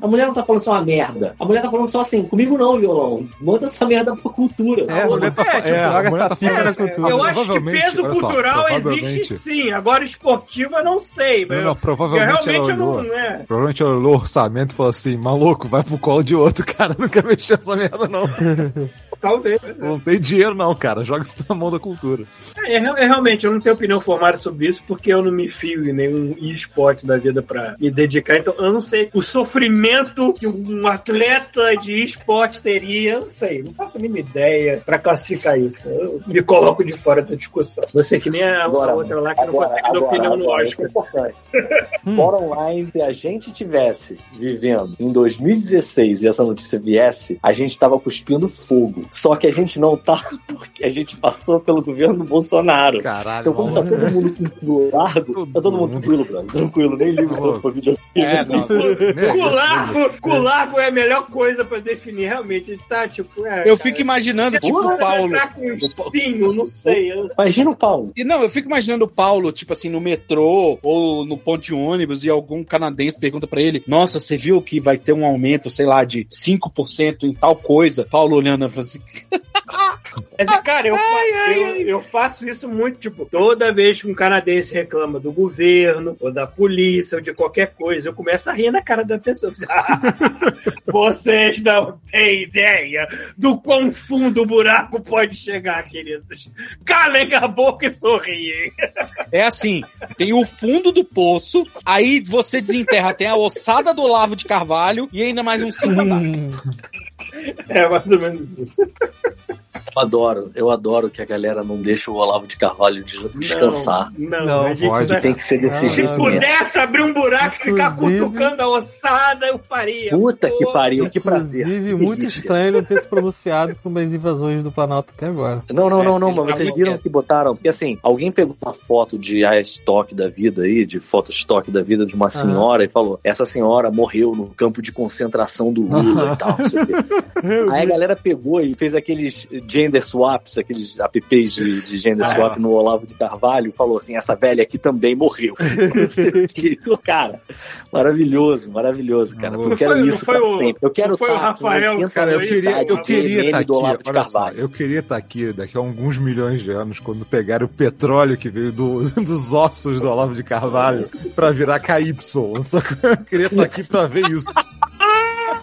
A mulher não tá falando só uma merda. A mulher tá falando só assim, comigo não, violão. Manda essa merda pra cultura. É, a mulher tá, É, tipo, é, a joga mulher essa tá assim, cultura. Eu acho que peso olha só, cultural existe sim, agora esportiva não sei, Não, mas não, provavelmente eu realmente ela eu olhou. não, é. Provavelmente ela olhou o orçamento e falou assim: maluco, vai pro colo de outro, cara. Não quero mexer essa merda, não. Talvez. Não tem dinheiro, não, cara. Joga isso na mão da cultura. É, é, é, realmente, eu não tenho opinião formada sobre isso porque eu não me fio em nenhum esporte da vida pra me dedicar. Então, eu não sei o sofrimento que um atleta de esporte teria. Eu não sei, não faço a mínima ideia pra classificar isso. Eu me coloco de fora da discussão. Você que nem a, Agora, outra lá que não Agora, consegue dar opinião agora, isso lógica. é importante. Fora online, se a gente tivesse vivendo em 2016 e essa notícia viesse, a gente tava cuspindo fogo. Só que a gente não tá porque a gente passou pelo governo do Bolsonaro. Caralho, Então, como tá todo mundo com pulo largo, tá todo mundo tranquilo, brother. Tranquilo, nem ligo todo pro vídeo. É, não. Culargo, culargo é a melhor coisa pra definir, realmente. Ele tá tipo. É, Eu cara, fico imaginando, tipo, o Paulo. Tá com espinho, não sei. eu- Imagina o Paulo. E não, eu fico imaginando o Paulo, tipo assim, no metrô ou no ponto de ônibus e algum canadense pergunta pra ele: Nossa, você viu que vai ter um aumento, sei lá, de 5% em tal coisa? Paulo olhando e falando assim: Mas, cara, eu, fa- eu, eu faço isso muito, tipo, toda vez que um canadense reclama do governo, ou da polícia, ou de qualquer coisa, eu começo a rir na cara da pessoa. Vocês não têm ideia do quão fundo o buraco pode chegar, queridos. Calem a boca e sorriem. É assim, tem o fundo do poço, aí você desenterra, tem a ossada do Olavo de Carvalho e ainda mais um cinco. Hum, É mais ou menos isso. Eu adoro, eu adoro que a galera não deixa o Olavo de Carvalho des- descansar. Não, Não, a gente pode. tá- Tem que ser desse Não, Se jeito não, mesmo. pudesse abrir um buraco e ficar cutucando a ossada, eu faria. Puta que Pô. pariu, que prazer. Inclusive, que muito delícia. estranho não ter se pronunciado com as invasões do Planalto até agora. Não, não, não, não, ele mas tá vocês viram que botaram. Porque assim, alguém pegou uma foto de estoque da vida aí, de foto estoque da vida de uma senhora e falou: essa senhora morreu no campo de concentração do Lula e tal, não sei o quê. Aí a galera pegou e fez aqueles gender swaps, aqueles apps de, de gender Ah, swap no Olavo de Carvalho falou assim: essa velha aqui também morreu. O. Então, cara, maravilhoso, maravilhoso, cara. Não Eu foi- quero não isso foi pra o- sempre. Eu quero foi o estar com Rafael que 80 Cara, eu queria, eu queria estar do aqui, Olavo de olha só, Carvalho. eu queria estar aqui daqui a alguns milhões de anos, quando pegarem o petróleo que veio do- dos ossos do Olavo de Carvalho pra virar KY. Eu queria estar aqui pra ver isso.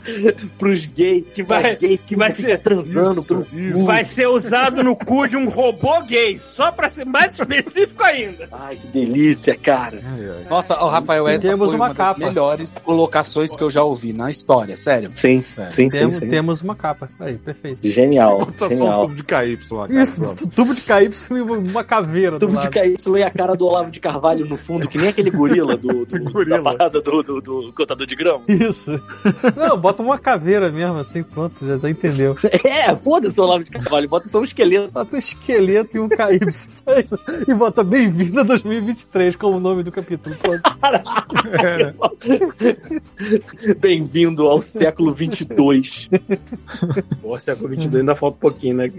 Pros gays, Que vai- gay que vai ser- transando Isso, pro isso. Vai ser usado no cu de um robô gay, só pra ser mais específico ainda. Ai, que delícia, cara. Ai, ai. Nossa, o Rafael, essa Temos foi uma uma, capa. das melhores colocações que eu já ouvi na história, sério. Sim, É. sim, sim, Temos, sim. temos uma capa. Aí, perfeito. Genial, Tá só um genial. tubo de KY lá, cara. Isso, pronto. tubo de KY e uma caveira do Tubo de. KY e a cara do Olavo de Carvalho no fundo, que nem aquele gorila do, do- Gorila. da parada do, do, do contador de grama. Isso. Não, bota uma caveira mesmo, assim, pronto, já tá entendeu. É, foda-se o Olavo de Carvalho, bota só um esqueleto. Bota um esqueleto e um KY. E bota Bem-vindo a 2023 como nome do capítulo. Pronto. Bem-vindo ao século 22. Pô, século 22 ainda falta um pouquinho, né?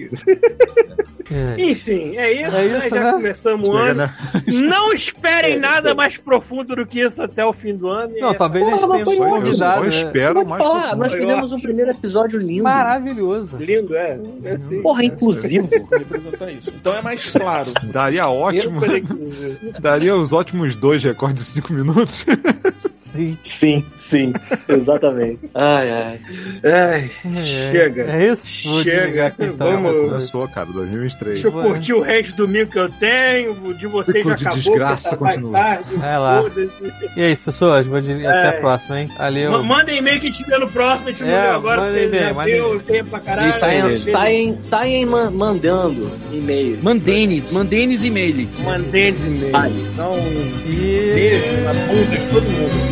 É. Enfim, é isso. É isso, já né? começamos o ano. né? Não esperem nada mais profundo do que isso até o fim do ano. Não, É, talvez a gente Porra, tenha mas um foi convidado Eu né? espero mais falar, profundo. nós fizemos um primeiro episódio lindo. maravilhoso. Lindo, é. é assim. Porra, inclusivo. Representar isso. Então é mais claro. Daria ótimo. Daria os ótimos dois recordes de 5 minutos. Sim. Sim, sim, exatamente. Ai, ai. Ai, É, chega. É isso? Vou Chega. então. Vamos- pessoal. Começou, cara, 2023. Deixa eu Boa. curtir o resto do domingo que eu tenho. O de vocês Ciclo já de acabou. desgraça tá continua. tarde, Vai lá. E é isso, pessoas. Até É. a próxima, hein? Valeu. Ma- Manda e-mail que a gente vê no próximo. A gente não É, agora. manda e-mail, manda e-mail. tempo pra caralho. Isso aí, Chega. mesmo. Saem, saem ma- mandando e-mail. Mandenes, mandenes e-mails. Mandem e-mail. Paz. Então, E... beijo na bunda de todo mundo.